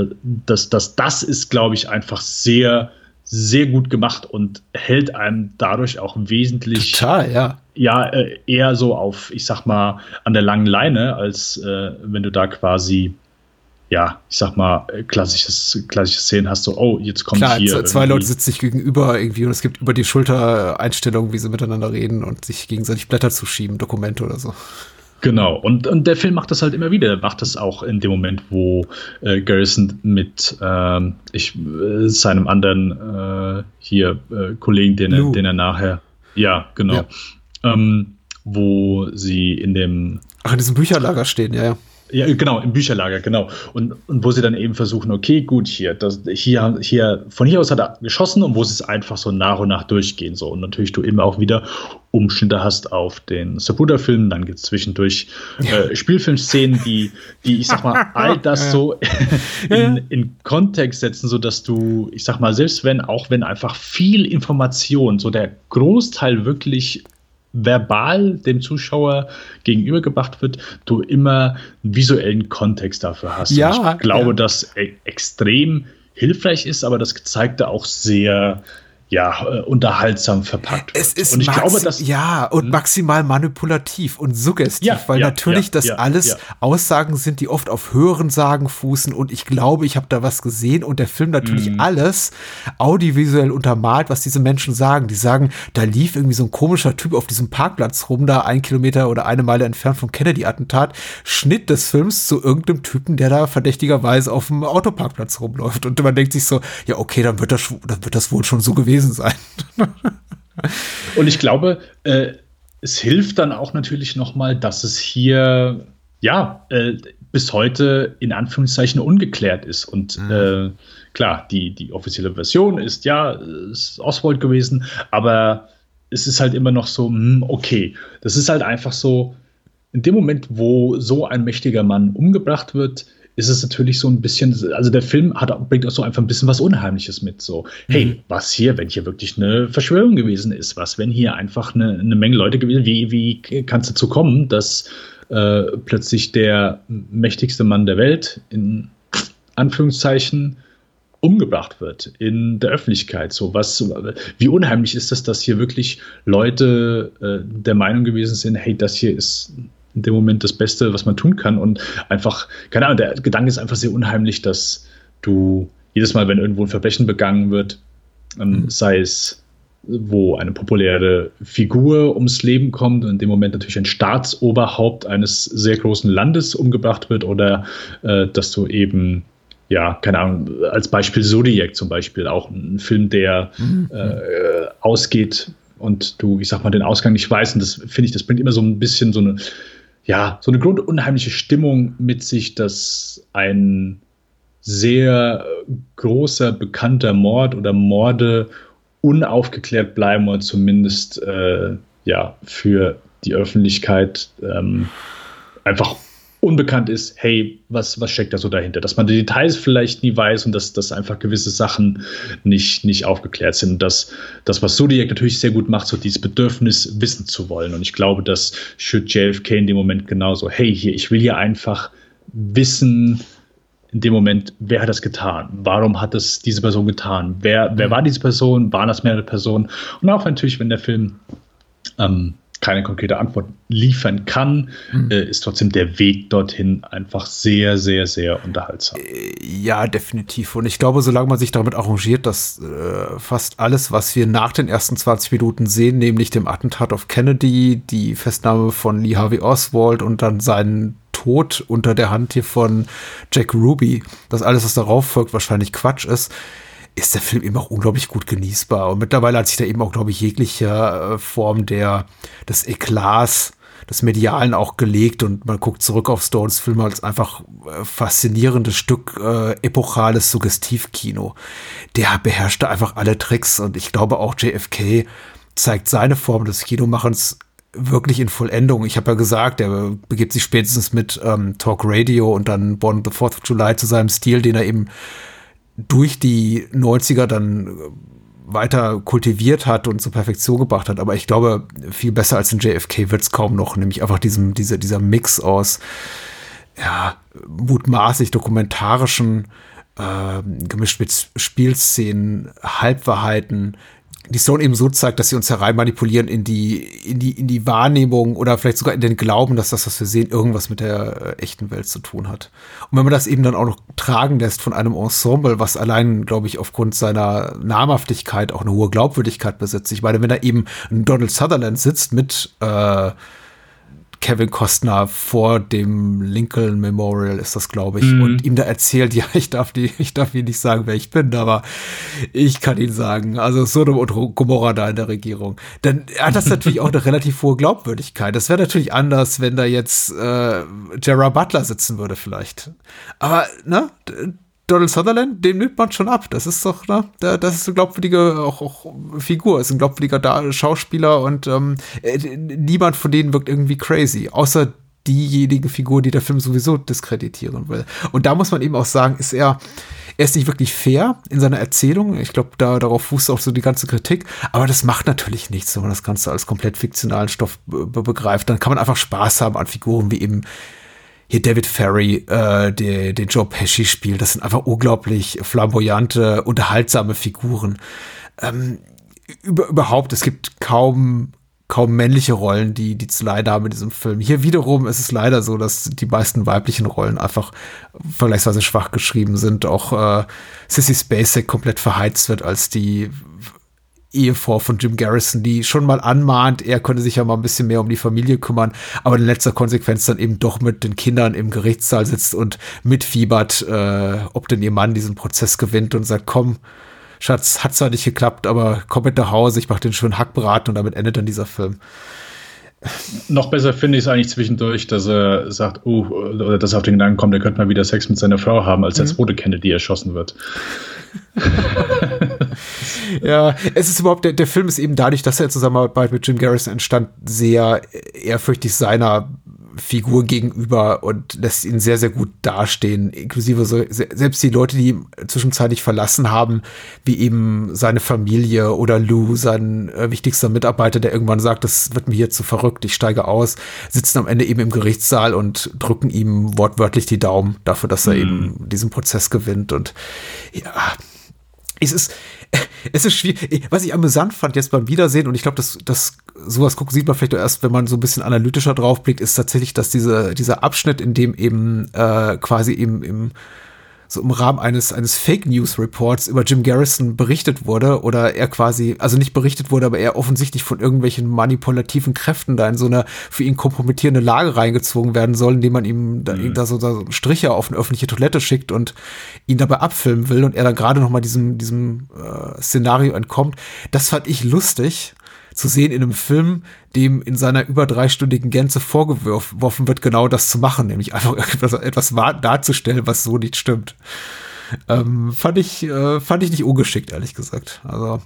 das, das, das ist, glaube ich, einfach sehr sehr gut gemacht und hält einem dadurch auch wesentlich Total, ja. ja äh, eher so auf, ich sag mal, an der langen Leine, als äh, wenn du da quasi ja, ich sag mal, äh, klassisches, klassische Szenen hast, so, oh, jetzt kommt Klar, hier. zwei Leute sitzen sich gegenüber irgendwie und es gibt über die Schulter Einstellungen, wie sie miteinander reden und sich gegenseitig Blätter zuschieben, Dokumente oder so. Genau, und, und der Film macht das halt immer wieder. Er macht das auch in dem Moment, wo äh, Garrison mit ähm, ich, äh, seinem anderen äh, hier äh, Kollegen, den er, den er nachher, ja, genau, ja. Ähm, wo sie in dem Ach, in diesem Bücherlager stehen, ja, ja. Ja, genau, im Bücherlager, genau. Und, und wo sie dann eben versuchen, okay, gut, hier, das, hier, hier, von hier aus hat er geschossen und wo sie es einfach so nach und nach durchgehen. So. Und natürlich du eben auch wieder Umschnitte hast auf den Sabuda-Film, dann gibt es zwischendurch äh, Spielfilmszenen, die, die, ich sag mal, all das so in, in Kontext setzen, sodass du, ich sag mal, selbst wenn, auch wenn einfach viel Information, so der Großteil wirklich verbal dem Zuschauer gegenübergebracht wird, du immer einen visuellen Kontext dafür hast. Ja, ich glaube, ja. dass e extrem hilfreich ist, aber das Gezeigte auch sehr ja, äh, unterhaltsam verpackt Es ist und ich glaube, dass ja und maximal manipulativ und suggestiv, Ja, weil ja, natürlich ja, das alles. Aussagen sind, die oft auf höheren Sagen fußen und ich glaube, ich habe da was gesehen und der Film natürlich Mhm. alles audiovisuell untermalt, was diese Menschen sagen. Die sagen, da lief irgendwie so ein komischer Typ auf diesem Parkplatz rum, da ein Kilometer oder eine Meile entfernt vom Kennedy-Attentat, Schnitt des Films zu irgendeinem Typen, der da verdächtigerweise auf dem Autoparkplatz rumläuft und man denkt sich so, ja okay, dann wird das, dann wird das wohl schon so gewesen sein. Und ich glaube, äh, es hilft dann auch natürlich nochmal, dass es hier, ja, äh, bis heute in Anführungszeichen ungeklärt ist. Und äh, klar, die, die offizielle Version ist ja, ist Oswald gewesen, aber es ist halt immer noch so, hm, okay, das ist halt einfach so, in dem Moment, wo so ein mächtiger Mann umgebracht wird, ist es natürlich so ein bisschen, also der Film hat, bringt auch so einfach ein bisschen was Unheimliches mit. So, hey, was hier, wenn hier wirklich eine Verschwörung gewesen ist? Was, wenn hier einfach eine, eine Menge Leute gewesen Wie, wie kann es dazu kommen, dass äh, plötzlich der mächtigste Mann der Welt in Anführungszeichen umgebracht wird in der Öffentlichkeit. So was, wie unheimlich ist das, dass hier wirklich Leute äh, der Meinung gewesen sind, hey, das hier ist in dem Moment das Beste, was man tun kann. Und einfach, keine Ahnung, der Gedanke ist einfach sehr unheimlich, dass du jedes Mal, wenn irgendwo ein Verbrechen begangen wird, ähm, sei es wo eine populäre Figur ums Leben kommt und in dem Moment natürlich ein Staatsoberhaupt eines sehr großen Landes umgebracht wird oder äh, dass du eben ja, keine Ahnung, als Beispiel Zodiac zum Beispiel, auch ein Film, der äh, ausgeht und du, ich sag mal, den Ausgang nicht weißt. Und das finde ich, das bringt immer so ein bisschen so eine, ja, so eine grundunheimliche Stimmung mit sich, dass ein sehr großer, bekannter Mord oder Morde unaufgeklärt bleiben oder zumindest äh, ja, für die Öffentlichkeit ähm, einfach unbekannt ist, hey, was, was steckt da so dahinter? Dass man die Details vielleicht nie weiß und dass, dass einfach gewisse Sachen nicht, nicht aufgeklärt sind. Und das, das, was Zodiac natürlich sehr gut macht, so dieses Bedürfnis, wissen zu wollen. Und ich glaube, das schürt JFK in dem Moment genauso. Hey, hier, ich will hier einfach wissen, in dem Moment, wer hat das getan? Warum hat das diese Person getan? Wer, wer war diese Person? Waren das mehrere Personen? Und auch natürlich, wenn der Film ähm, keine konkrete Antwort liefern kann, Mhm. äh, ist trotzdem der Weg dorthin einfach sehr, sehr, sehr unterhaltsam. Ja, definitiv. Und ich glaube, solange man sich damit arrangiert, dass äh, fast alles, was wir nach den ersten 20 Minuten sehen, nämlich dem Attentat auf Kennedy, die Festnahme von Lee Harvey Oswald und dann seinen Tod unter der Hand hier von Jack Ruby, dass alles, was darauf folgt, wahrscheinlich Quatsch ist, ist der Film eben auch unglaublich gut genießbar. Und mittlerweile hat sich da eben auch, glaube ich, jegliche äh, Form der, des Eklats, des Medialen auch gelegt und man guckt zurück auf Stones Filme als einfach äh, faszinierendes Stück äh, epochales Suggestivkino. Der beherrschte einfach alle Tricks und ich glaube auch JFK zeigt seine Form des Kinomachens wirklich in Vollendung. Ich habe ja gesagt, er begibt sich spätestens mit ähm, Talk Radio und dann Born the 4th of July zu seinem Stil, den er eben durch die 90er dann äh, weiter kultiviert hat und zur Perfektion gebracht hat. Aber ich glaube, viel besser als in JFK wird es kaum noch, nämlich einfach diesem, diese, dieser Mix aus ja, mutmaßlich dokumentarischen äh, gemischt mit Spielszenen, Halbwahrheiten, die Stone eben so zeigt, dass sie uns herein manipulieren in die, in die, in die Wahrnehmung oder vielleicht sogar in den Glauben, dass das, was wir sehen, irgendwas mit der äh, echten Welt zu tun hat. Und wenn man das eben dann auch noch tragen lässt von einem Ensemble, was allein, glaube ich, aufgrund seiner Namhaftigkeit auch eine hohe Glaubwürdigkeit besitzt. Ich meine, wenn da eben ein Donald Sutherland sitzt mit äh, Kevin Costner vor dem Lincoln Memorial ist das, glaube ich, mhm. und ihm da erzählt, ja, ich darf die, ich darf Ihnen nicht sagen, wer ich bin, aber ich kann Ihnen sagen, also Sodom und Gomorra da in der Regierung. Dann hat das natürlich auch eine relativ hohe Glaubwürdigkeit. Das wäre natürlich anders, wenn da jetzt äh, Gerard Butler sitzen würde, vielleicht. Aber, ne, Donald Sutherland, dem nimmt man schon ab. Das ist doch, ne, das ist eine glaubwürdige auch, auch Figur, ist ein glaubwürdiger Schauspieler und ähm, äh, niemand von denen wirkt irgendwie crazy, außer diejenigen Figuren, die der Film sowieso diskreditieren will. Und da muss man eben auch sagen, ist er, er ist nicht wirklich fair in seiner Erzählung. Ich glaube, da, darauf fußt auch so die ganze Kritik. Aber das macht natürlich nichts, wenn man das Ganze als komplett fiktionalen Stoff be begreift. Dann kann man einfach Spaß haben an Figuren wie eben hier David Ferry, äh, der den Joe Pesci spielt. Das sind einfach unglaublich flamboyante, unterhaltsame Figuren. Ähm, über, überhaupt, es gibt kaum kaum männliche Rollen, die, die zu leiden haben in diesem Film. Hier wiederum ist es leider so, dass die meisten weiblichen Rollen einfach vergleichsweise schwach geschrieben sind. Auch äh, Sissy Spacek komplett verheizt wird als die Ehefrau von Jim Garrison, die schon mal anmahnt, er könnte sich ja mal ein bisschen mehr um die Familie kümmern, aber in letzter Konsequenz dann eben doch mit den Kindern im Gerichtssaal sitzt und mitfiebert, äh, ob denn ihr Mann diesen Prozess gewinnt und sagt, komm, Schatz, hat zwar nicht geklappt, aber komm mit nach Hause, ich mach den schönen Hackbraten und damit endet dann dieser Film. Noch besser finde ich es eigentlich zwischendurch, dass er sagt, oh, oder dass er auf den Gedanken kommt, er könnte mal wieder Sex mit seiner Frau haben, als mhm. der zweite Kennedy erschossen wird. ja, es ist überhaupt, der, der Film ist eben dadurch, dass er in Zusammenarbeit mit Jim Garrison entstand, sehr ehrfürchtig seiner Figur gegenüber und lässt ihn sehr, sehr gut dastehen, inklusive so, selbst die Leute, die ihn zwischenzeitlich verlassen haben, wie eben seine Familie oder Lou, sein äh, wichtigster Mitarbeiter, der irgendwann sagt, das wird mir hier zu verrückt, ich steige aus, sitzen am Ende eben im Gerichtssaal und drücken ihm wortwörtlich die Daumen dafür, dass er mhm. eben diesen Prozess gewinnt und ja, es ist, es ist schwierig. Was ich amüsant fand jetzt beim Wiedersehen, und ich glaube, dass das sowas gucken sieht man vielleicht erst, wenn man so ein bisschen analytischer draufblickt, ist tatsächlich, dass diese, dieser Abschnitt, in dem eben äh, quasi eben im so im Rahmen eines, eines Fake News Reports über Jim Garrison berichtet wurde oder er quasi, also nicht berichtet wurde, aber er offensichtlich von irgendwelchen manipulativen Kräften da in so eine für ihn kompromittierende Lage reingezogen werden soll, indem man ihm da, mhm. da so, so Striche auf eine öffentliche Toilette schickt und ihn dabei abfilmen will und er dann gerade noch mal diesem, diesem äh, Szenario entkommt. Das fand ich lustig zu sehen in einem Film, dem in seiner über dreistündigen Gänze vorgeworfen wird, genau das zu machen, nämlich einfach etwas, etwas darzustellen, was so nicht stimmt. Ähm, fand ich, äh, fand ich nicht ungeschickt, ehrlich gesagt. Also,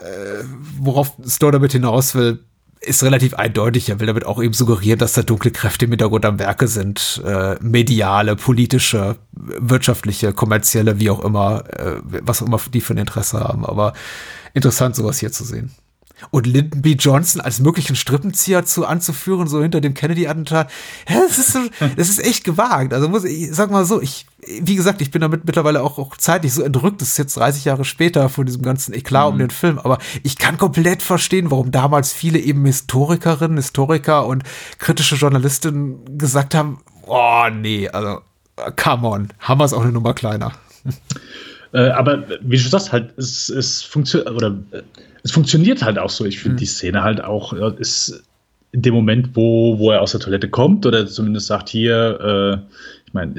äh, worauf Stowe damit hinaus will, ist relativ eindeutig. Er will damit auch eben suggerieren, dass da dunkle Kräfte im Hintergrund am Werke sind. Äh, mediale, politische, wirtschaftliche, kommerzielle, wie auch immer, äh, was auch immer die für ein Interesse haben. Aber interessant, sowas hier zu sehen und Lyndon B. Johnson als möglichen Strippenzieher zu anzuführen, so hinter dem Kennedy-Attentat. Das ist, das ist echt gewagt. Also muss ich, sag mal so, ich, wie gesagt, ich bin damit mittlerweile auch, auch zeitlich so entrückt. Das ist jetzt 30 Jahre später von diesem ganzen Eklat mhm. um den Film. Aber ich kann komplett verstehen, warum damals viele eben Historikerinnen, Historiker und kritische Journalistinnen gesagt haben, oh nee, also come on, haben wir es auch eine Nummer kleiner. Äh, aber wie du sagst, halt, es, es funktioniert, oder äh, es funktioniert halt auch so. Ich finde mhm. die Szene halt auch, ist in dem Moment, wo, wo er aus der Toilette kommt oder zumindest sagt, hier, äh, ich meine,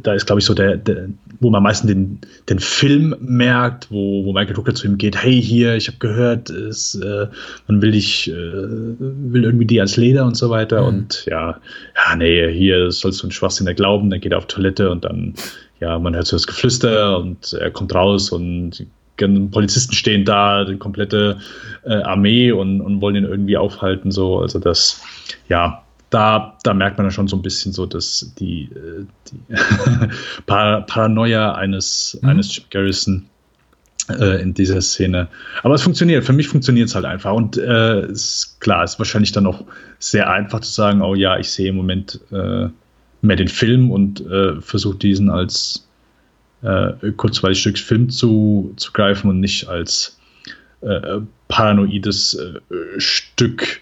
da ist, glaube ich, so der, der, wo man meistens den, den Film merkt, wo, wo Michael Drucker zu ihm geht, hey, hier, ich habe gehört, es, äh, man will dich, äh, will irgendwie die als Leder und so weiter mhm. und ja, ja, nee, hier sollst du einen Schwachsinn glauben, dann geht er auf Toilette und dann, ja, man hört so das Geflüster und er kommt raus und Polizisten stehen da, die komplette äh, Armee und, und wollen ihn irgendwie aufhalten. So, also das, ja, da, da merkt man dann schon so ein bisschen so, dass die, äh, die Paranoia eines, mhm. eines Chip Garrison äh, in dieser Szene. Aber es funktioniert, für mich funktioniert es halt einfach. Und äh, ist klar, ist wahrscheinlich dann auch sehr einfach zu sagen, oh ja, ich sehe im Moment äh, mehr den Film und versuche diesen als äh, kurzweilig Stück Film zu, zu greifen und nicht als äh, paranoides äh, Stück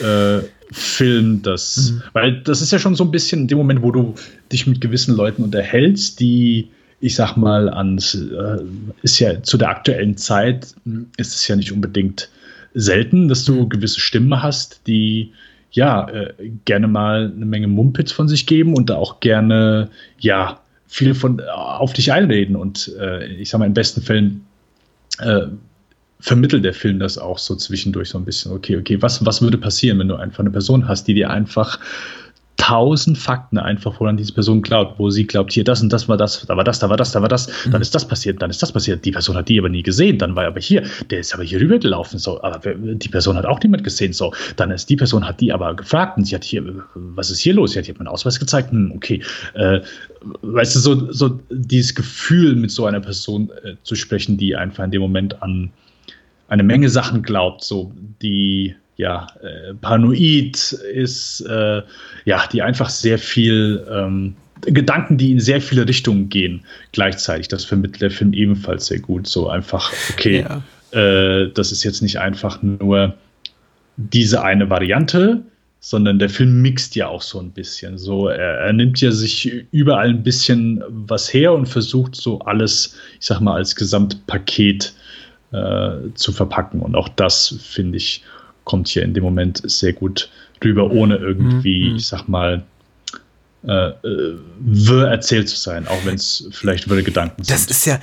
äh, Film, das, mhm. weil das ist ja schon so ein bisschen in dem Moment, wo du dich mit gewissen Leuten unterhältst, die, ich sag mal, ans, äh, ist ja zu der aktuellen Zeit, ist es ja nicht unbedingt selten, dass du gewisse Stimmen hast, die ja äh, gerne mal eine Menge Mumpitz von sich geben und da auch gerne ja viel von auf dich einreden und äh, ich sag mal in besten Fällen äh, vermittelt der Film das auch so zwischendurch so ein bisschen. Okay, okay, was, was würde passieren, wenn du einfach eine Person hast, die dir einfach tausend Fakten einfach, woran diese Person glaubt, wo sie glaubt, hier das und das war das, da war das, da war das, da war das, mhm. dann ist das passiert, dann ist das passiert. Die Person hat die aber nie gesehen, dann war er aber hier, der ist aber hier rübergelaufen, so, aber die Person hat auch niemand gesehen, so, dann ist die Person hat die aber gefragt und sie hat hier, was ist hier los? Sie hat hier meinen Ausweis gezeigt, hm, okay, äh, weißt du, so, so dieses Gefühl mit so einer Person äh, zu sprechen, die einfach in dem Moment an eine Menge Sachen glaubt, so die ja äh, paranoid ist, äh, ja, die einfach sehr viel ähm, Gedanken, die in sehr viele Richtungen gehen, gleichzeitig. Das vermittelt der Film ebenfalls sehr gut. So einfach, okay, ja. äh, das ist jetzt nicht einfach nur diese eine Variante, sondern der Film mixt ja auch so ein bisschen. So, er, er, nimmt ja sich überall ein bisschen was her und versucht so alles, ich sag mal, als Gesamtpaket äh, zu verpacken. Und auch das, finde ich, kommt hier in dem Moment sehr gut rüber, ohne irgendwie, mhm. ich sag mal, äh, äh, wirr erzählt zu sein, auch wenn es vielleicht wirre Gedanken sind. Das ist ja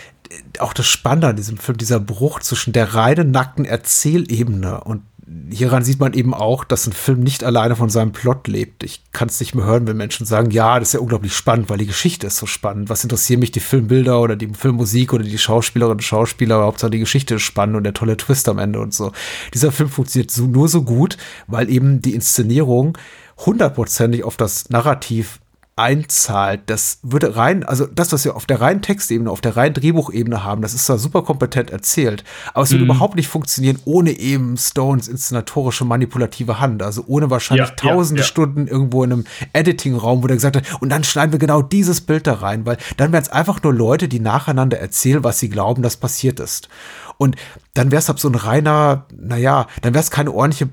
auch das Spannende an diesem Film, dieser Bruch zwischen der reinen nackten Erzählebene und hieran sieht man eben auch, dass ein Film nicht alleine von seinem Plot lebt. Ich kann es nicht mehr hören, wenn Menschen sagen, ja, das ist ja unglaublich spannend, weil die Geschichte ist so spannend. Was interessieren mich die Filmbilder oder die Filmmusik oder die Schauspielerinnen und Schauspieler? Hauptsache die Geschichte ist spannend und der tolle Twist am Ende und so. Dieser Film funktioniert so, nur so gut, weil eben die Inszenierung hundertprozentig auf das Narrativ einzahlt, das würde rein, also das, was wir auf der reinen Textebene, auf der reinen Drehbuchebene haben, das ist da super kompetent erzählt. Aber es mm. würde mhm. überhaupt nicht funktionieren ohne eben Stones inszenatorische manipulative Hand. Also ohne wahrscheinlich ja, tausende ja, ja. Stunden irgendwo in einem Editing-Raum, wo der gesagt hat, und dann schneiden wir genau dieses Bild da rein, weil dann wären es einfach nur Leute, die nacheinander erzählen, was sie glauben, dass passiert ist. Und dann wäre es halt so ein reiner, naja, dann wäre es keine ordentliche.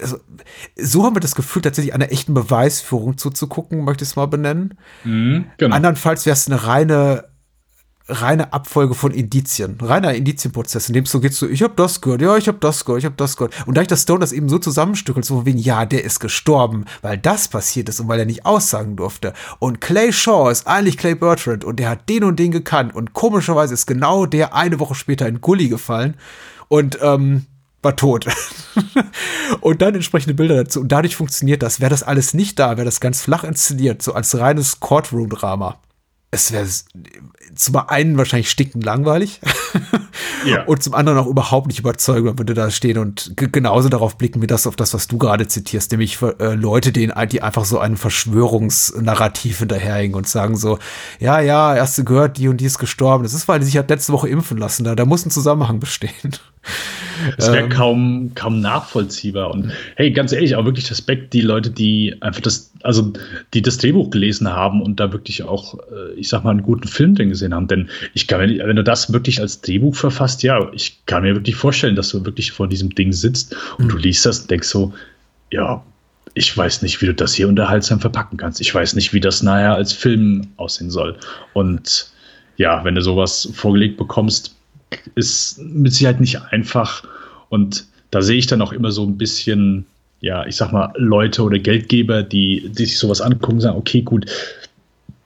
Also, so haben wir das Gefühl, tatsächlich einer echten Beweisführung zuzugucken, möchte ich es mal benennen. Mhm, genau. Andernfalls wäre es eine reine reine Abfolge von Indizien, reiner Indizienprozess, in dem so geht, so, ich habe das gehört, ja, ich habe das gehört, ich habe das gehört. Und da ich das Stone das eben so zusammenstückelt, so wegen, ja, der ist gestorben, weil das passiert ist und weil er nicht aussagen durfte. Und Clay Shaw ist eigentlich Clay Bertrand und der hat den und den gekannt und komischerweise ist genau der eine Woche später in Gully gefallen und, ähm, war tot. und dann entsprechende Bilder dazu. Und dadurch funktioniert das. Wäre das alles nicht da, wäre das ganz flach inszeniert, so als reines Courtroom-Drama. Es wäre zum einen wahrscheinlich stinkend langweilig ja. und zum anderen auch überhaupt nicht überzeugend, wenn wir da stehen und genauso darauf blicken wie das auf das, was du gerade zitierst, nämlich äh, Leute, denen, die einfach so ein Verschwörungsnarrativ hinterherhängen und sagen so, ja, ja, erst gehört, die und die ist gestorben. Das ist, weil die sich hat letzte Woche impfen lassen. Da, da muss ein Zusammenhang bestehen. Es wäre ähm, kaum, kaum nachvollziehbar. Und hey, ganz ehrlich, auch wirklich Respekt, die Leute, die einfach das, also die das Drehbuch gelesen haben und da wirklich auch, äh, ich sag mal, einen guten Film drin gesehen haben. Denn ich kann mir, wenn du das wirklich als Drehbuch verfasst, ja, ich kann mir wirklich vorstellen, dass du wirklich vor diesem Ding sitzt und mhm. du liest das und denkst so, ja, ich weiß nicht, wie du das hier unterhaltsam verpacken kannst. Ich weiß nicht, wie das nachher als Film aussehen soll. Und ja, wenn du sowas vorgelegt bekommst, ist mit Sicherheit nicht einfach. Und da sehe ich dann auch immer so ein bisschen, ja, ich sag mal, Leute oder Geldgeber, die, die sich sowas angucken, sagen, okay, gut,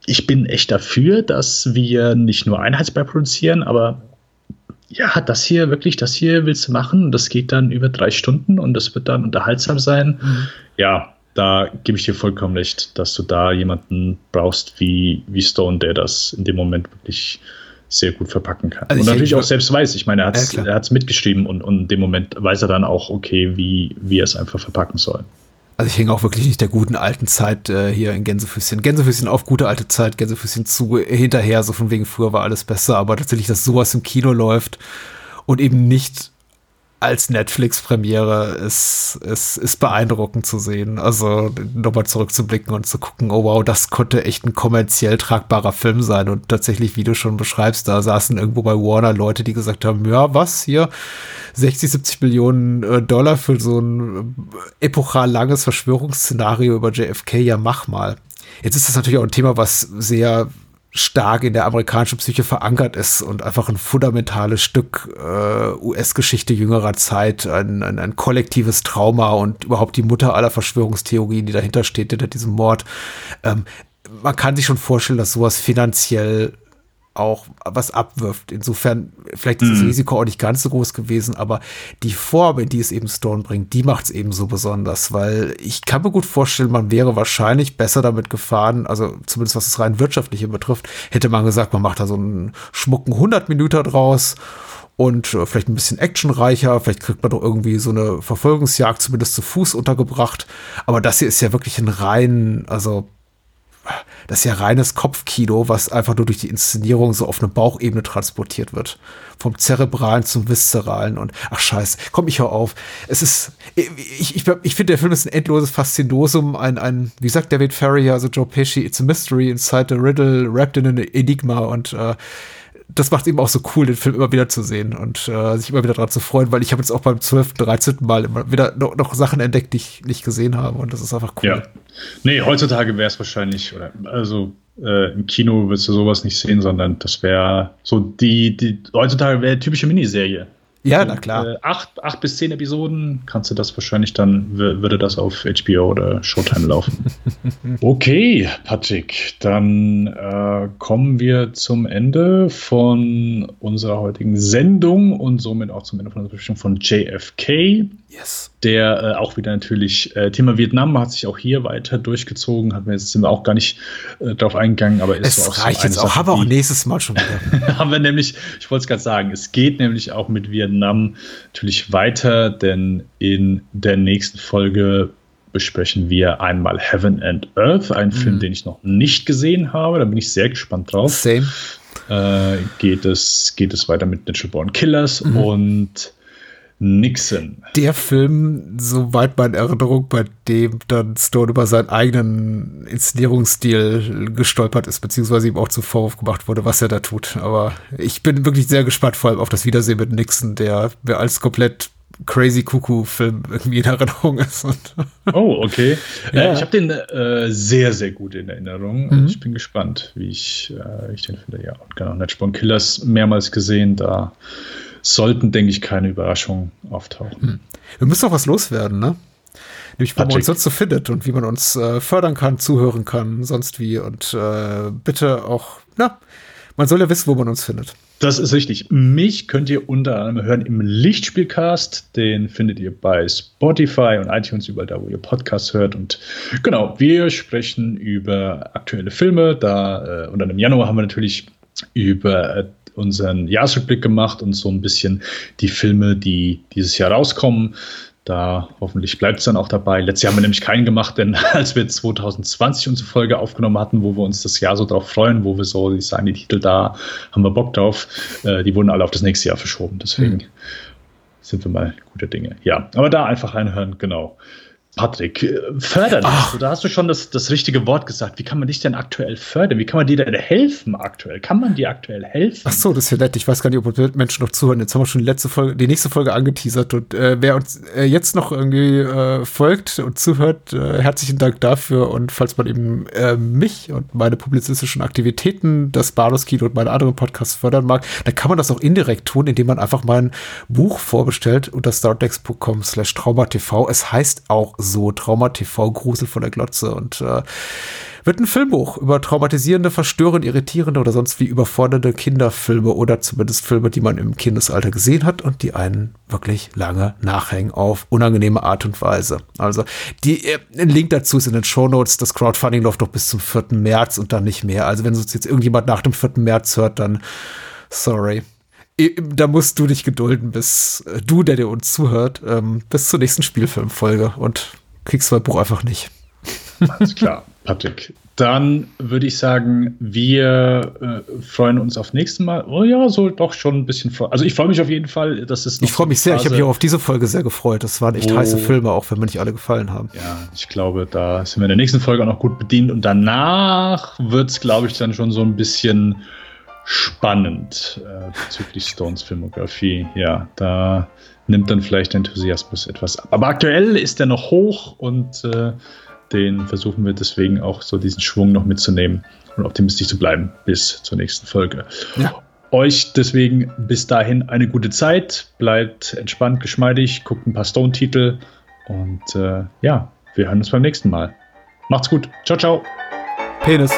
ich bin echt dafür, dass wir nicht nur Einheitsbrei produzieren, aber ja, das hier wirklich, das hier willst du machen, das geht dann über drei Stunden und das wird dann unterhaltsam sein. Mhm. Ja, da gebe ich dir vollkommen recht, dass du da jemanden brauchst wie, wie Stone, der das in dem Moment wirklich sehr gut verpacken kann. Also und natürlich auch selbst weiß. Ich meine, er hat es ja, mitgeschrieben und, und in dem Moment weiß er dann auch, okay, wie, wie er es einfach verpacken soll. Also ich hänge auch wirklich nicht der guten alten Zeit äh, hier in Gänsefüßchen. Gänsefüßchen auf gute alte Zeit, Gänsefüßchen zu hinterher, so von wegen früher war alles besser, aber tatsächlich, dass sowas im Kino läuft und eben nicht als Netflix-Premiere ist, ist, ist beeindruckend zu sehen. Also nochmal zurückzublicken und zu gucken, oh wow, das konnte echt ein kommerziell tragbarer Film sein. Und tatsächlich, wie du schon beschreibst, da saßen irgendwo bei Warner Leute, die gesagt haben, ja, was hier? 60, 70 Millionen äh, Dollar für so ein äh, epochal langes Verschwörungsszenario über JFK, ja, mach mal. Jetzt ist das natürlich auch ein Thema, was sehr stark in der amerikanischen Psyche verankert ist und einfach ein fundamentales Stück äh, US-Geschichte jüngerer Zeit, ein, ein, ein kollektives Trauma und überhaupt die Mutter aller Verschwörungstheorien, die dahinter steht, hinter diesem Mord. Ähm, man kann sich schon vorstellen, dass sowas finanziell auch was abwirft. Insofern, vielleicht ist das mhm. Risiko auch nicht ganz so groß gewesen, aber die Form, in die es eben Stone bringt, die macht es eben so besonders, weil ich kann mir gut vorstellen, man wäre wahrscheinlich besser damit gefahren, also zumindest was das rein wirtschaftliche betrifft, hätte man gesagt, man macht da so einen schmucken 100 Minuten draus und äh, vielleicht ein bisschen actionreicher, vielleicht kriegt man doch irgendwie so eine Verfolgungsjagd zumindest zu Fuß untergebracht, aber das hier ist ja wirklich ein rein, also das ist ja reines Kopfkino, was einfach nur durch die Inszenierung so auf eine Bauchebene transportiert wird. Vom Zerebralen zum Viszeralen und ach scheiße, komm, ich hör auf. Es ist, ich, ich, ich finde, der Film ist ein endloses Faszinosum, ein, ein, wie sagt David Ferrier, also Joe Pesci, it's a mystery inside the riddle, wrapped in an enigma und äh, das macht es eben auch so cool, den Film immer wieder zu sehen und äh, sich immer wieder daran zu freuen, weil ich habe jetzt auch beim 12., 13. Mal immer wieder noch, noch, Sachen entdeckt, die ich nicht gesehen habe und das ist einfach cool. Ja. Nee, heutzutage wäre es wahrscheinlich, oder also äh, im Kino wirst du sowas nicht sehen, sondern das wäre so die, die heutzutage wäre typische Miniserie. Ja, na klar. Äh, acht, acht bis zehn Episoden kannst du das wahrscheinlich dann, würde das auf HBO oder Showtime laufen. okay, Patrick, dann äh, kommen wir zum Ende von unserer heutigen Sendung und somit auch zum Ende von unserer Besprechung von JFK. Yes. Der äh, auch wieder natürlich, äh, Thema Vietnam hat sich auch hier weiter durchgezogen, hat wir jetzt sind wir auch gar nicht äh, darauf eingegangen, aber ist es so auch reicht so jetzt auch, haben wir auch nächstes Mal schon wieder. haben wir nämlich, ich wollte es gerade sagen, es geht nämlich auch mit Vietnam natürlich weiter, denn in der nächsten Folge besprechen wir einmal Heaven and Earth, einen mhm. Film, den ich noch nicht gesehen habe. Da bin ich sehr gespannt drauf. Same. Äh, geht, es, geht es weiter mit Natural Born Killers mhm. und Nixon. Der Film, soweit meine Erinnerung, bei dem dann Stone über seinen eigenen Inszenierungsstil gestolpert ist, beziehungsweise ihm auch zu Vorwurf gemacht wurde, was er da tut. Aber ich bin wirklich sehr gespannt, vor allem auf das Wiedersehen mit Nixon, der mir als komplett crazy Cuckoo-Film irgendwie in Erinnerung ist. oh, okay. ja. äh, ich habe den äh, sehr, sehr gut in Erinnerung. Mhm. Ich bin gespannt, wie ich, äh, ich den finde. Ja, und genau, Netchborn Killers mehrmals gesehen, da sollten, denke ich, keine Überraschungen auftauchen. Hm. Wir müssen noch was loswerden, ne? Nämlich, wo man uns sonst so findet und wie man uns äh, fördern kann, zuhören kann, sonst wie. Und äh, bitte auch, na, man soll ja wissen, wo man uns findet. Das ist richtig. Mich könnt ihr unter anderem hören im Lichtspielcast. Den findet ihr bei Spotify und iTunes, überall da, wo ihr Podcasts hört. Und genau, wir sprechen über aktuelle Filme. Da, äh, und dann im Januar haben wir natürlich über äh, unseren Jahresrückblick gemacht und so ein bisschen die Filme, die dieses Jahr rauskommen. Da hoffentlich bleibt es dann auch dabei. Letztes Jahr haben wir nämlich keinen gemacht, denn als wir 2020 unsere Folge aufgenommen hatten, wo wir uns das Jahr so drauf freuen, wo wir so, ich sagen die Titel da, haben wir Bock drauf, äh, die wurden alle auf das nächste Jahr verschoben. Deswegen mhm. sind wir mal gute Dinge. Ja, aber da einfach reinhören, genau. Patrick, äh, fördern. Ach. Da hast du schon das, das richtige Wort gesagt. Wie kann man dich denn aktuell fördern? Wie kann man dir denn helfen aktuell? Kann man dir aktuell helfen? Ach so, das ist ja nett. Ich weiß gar nicht, ob Menschen noch zuhören. Jetzt haben wir schon die letzte Folge, die nächste Folge angeteasert. Und äh, wer uns äh, jetzt noch irgendwie äh, folgt und zuhört, äh, herzlichen Dank dafür. Und falls man eben äh, mich und meine publizistischen Aktivitäten, das Bardos-Kino und meine anderen Podcasts fördern mag, dann kann man das auch indirekt tun, indem man einfach mein Buch vorbestellt unter startdex.com slash traumatv. Es heißt auch so Trauma TV Grusel von der Glotze und äh, wird ein Filmbuch über traumatisierende, verstörende, irritierende oder sonst wie überfordernde Kinderfilme oder zumindest Filme, die man im Kindesalter gesehen hat und die einen wirklich lange nachhängen auf unangenehme Art und Weise. Also die, äh, ein Link dazu ist in den Show Notes. Das Crowdfunding läuft doch bis zum 4. März und dann nicht mehr. Also wenn uns jetzt irgendjemand nach dem 4. März hört, dann sorry da musst du dich gedulden, bis äh, du, der dir uns zuhört, ähm, bis zur nächsten Spielfilmfolge und kriegst mein Buch einfach nicht. Alles klar. Patrick. Dann würde ich sagen, wir äh, freuen uns auf nächstes Mal. Oh ja, so doch schon ein bisschen. Also ich freue mich auf jeden Fall, dass es. Ich freue mich sehr. Ich habe mich auch auf diese Folge sehr gefreut. Das waren echt oh, heiße Filme, auch wenn mir nicht alle gefallen haben. Ja, ich glaube, da sind wir in der nächsten Folge auch noch gut bedient. Und danach wird es, glaube ich, dann schon so ein bisschen spannend äh, bezüglich Stones Filmografie. Ja, da nimmt dann vielleicht der Enthusiasmus etwas ab. Aber aktuell ist er noch hoch und äh, den versuchen wir deswegen auch so diesen Schwung noch mitzunehmen und optimistisch zu bleiben bis zur nächsten Folge. Ja. Euch deswegen bis dahin eine gute Zeit, bleibt entspannt, geschmeidig, guckt ein paar Stone-Titel und äh, ja, wir hören uns beim nächsten Mal. Macht's gut. Ciao, ciao. Penis.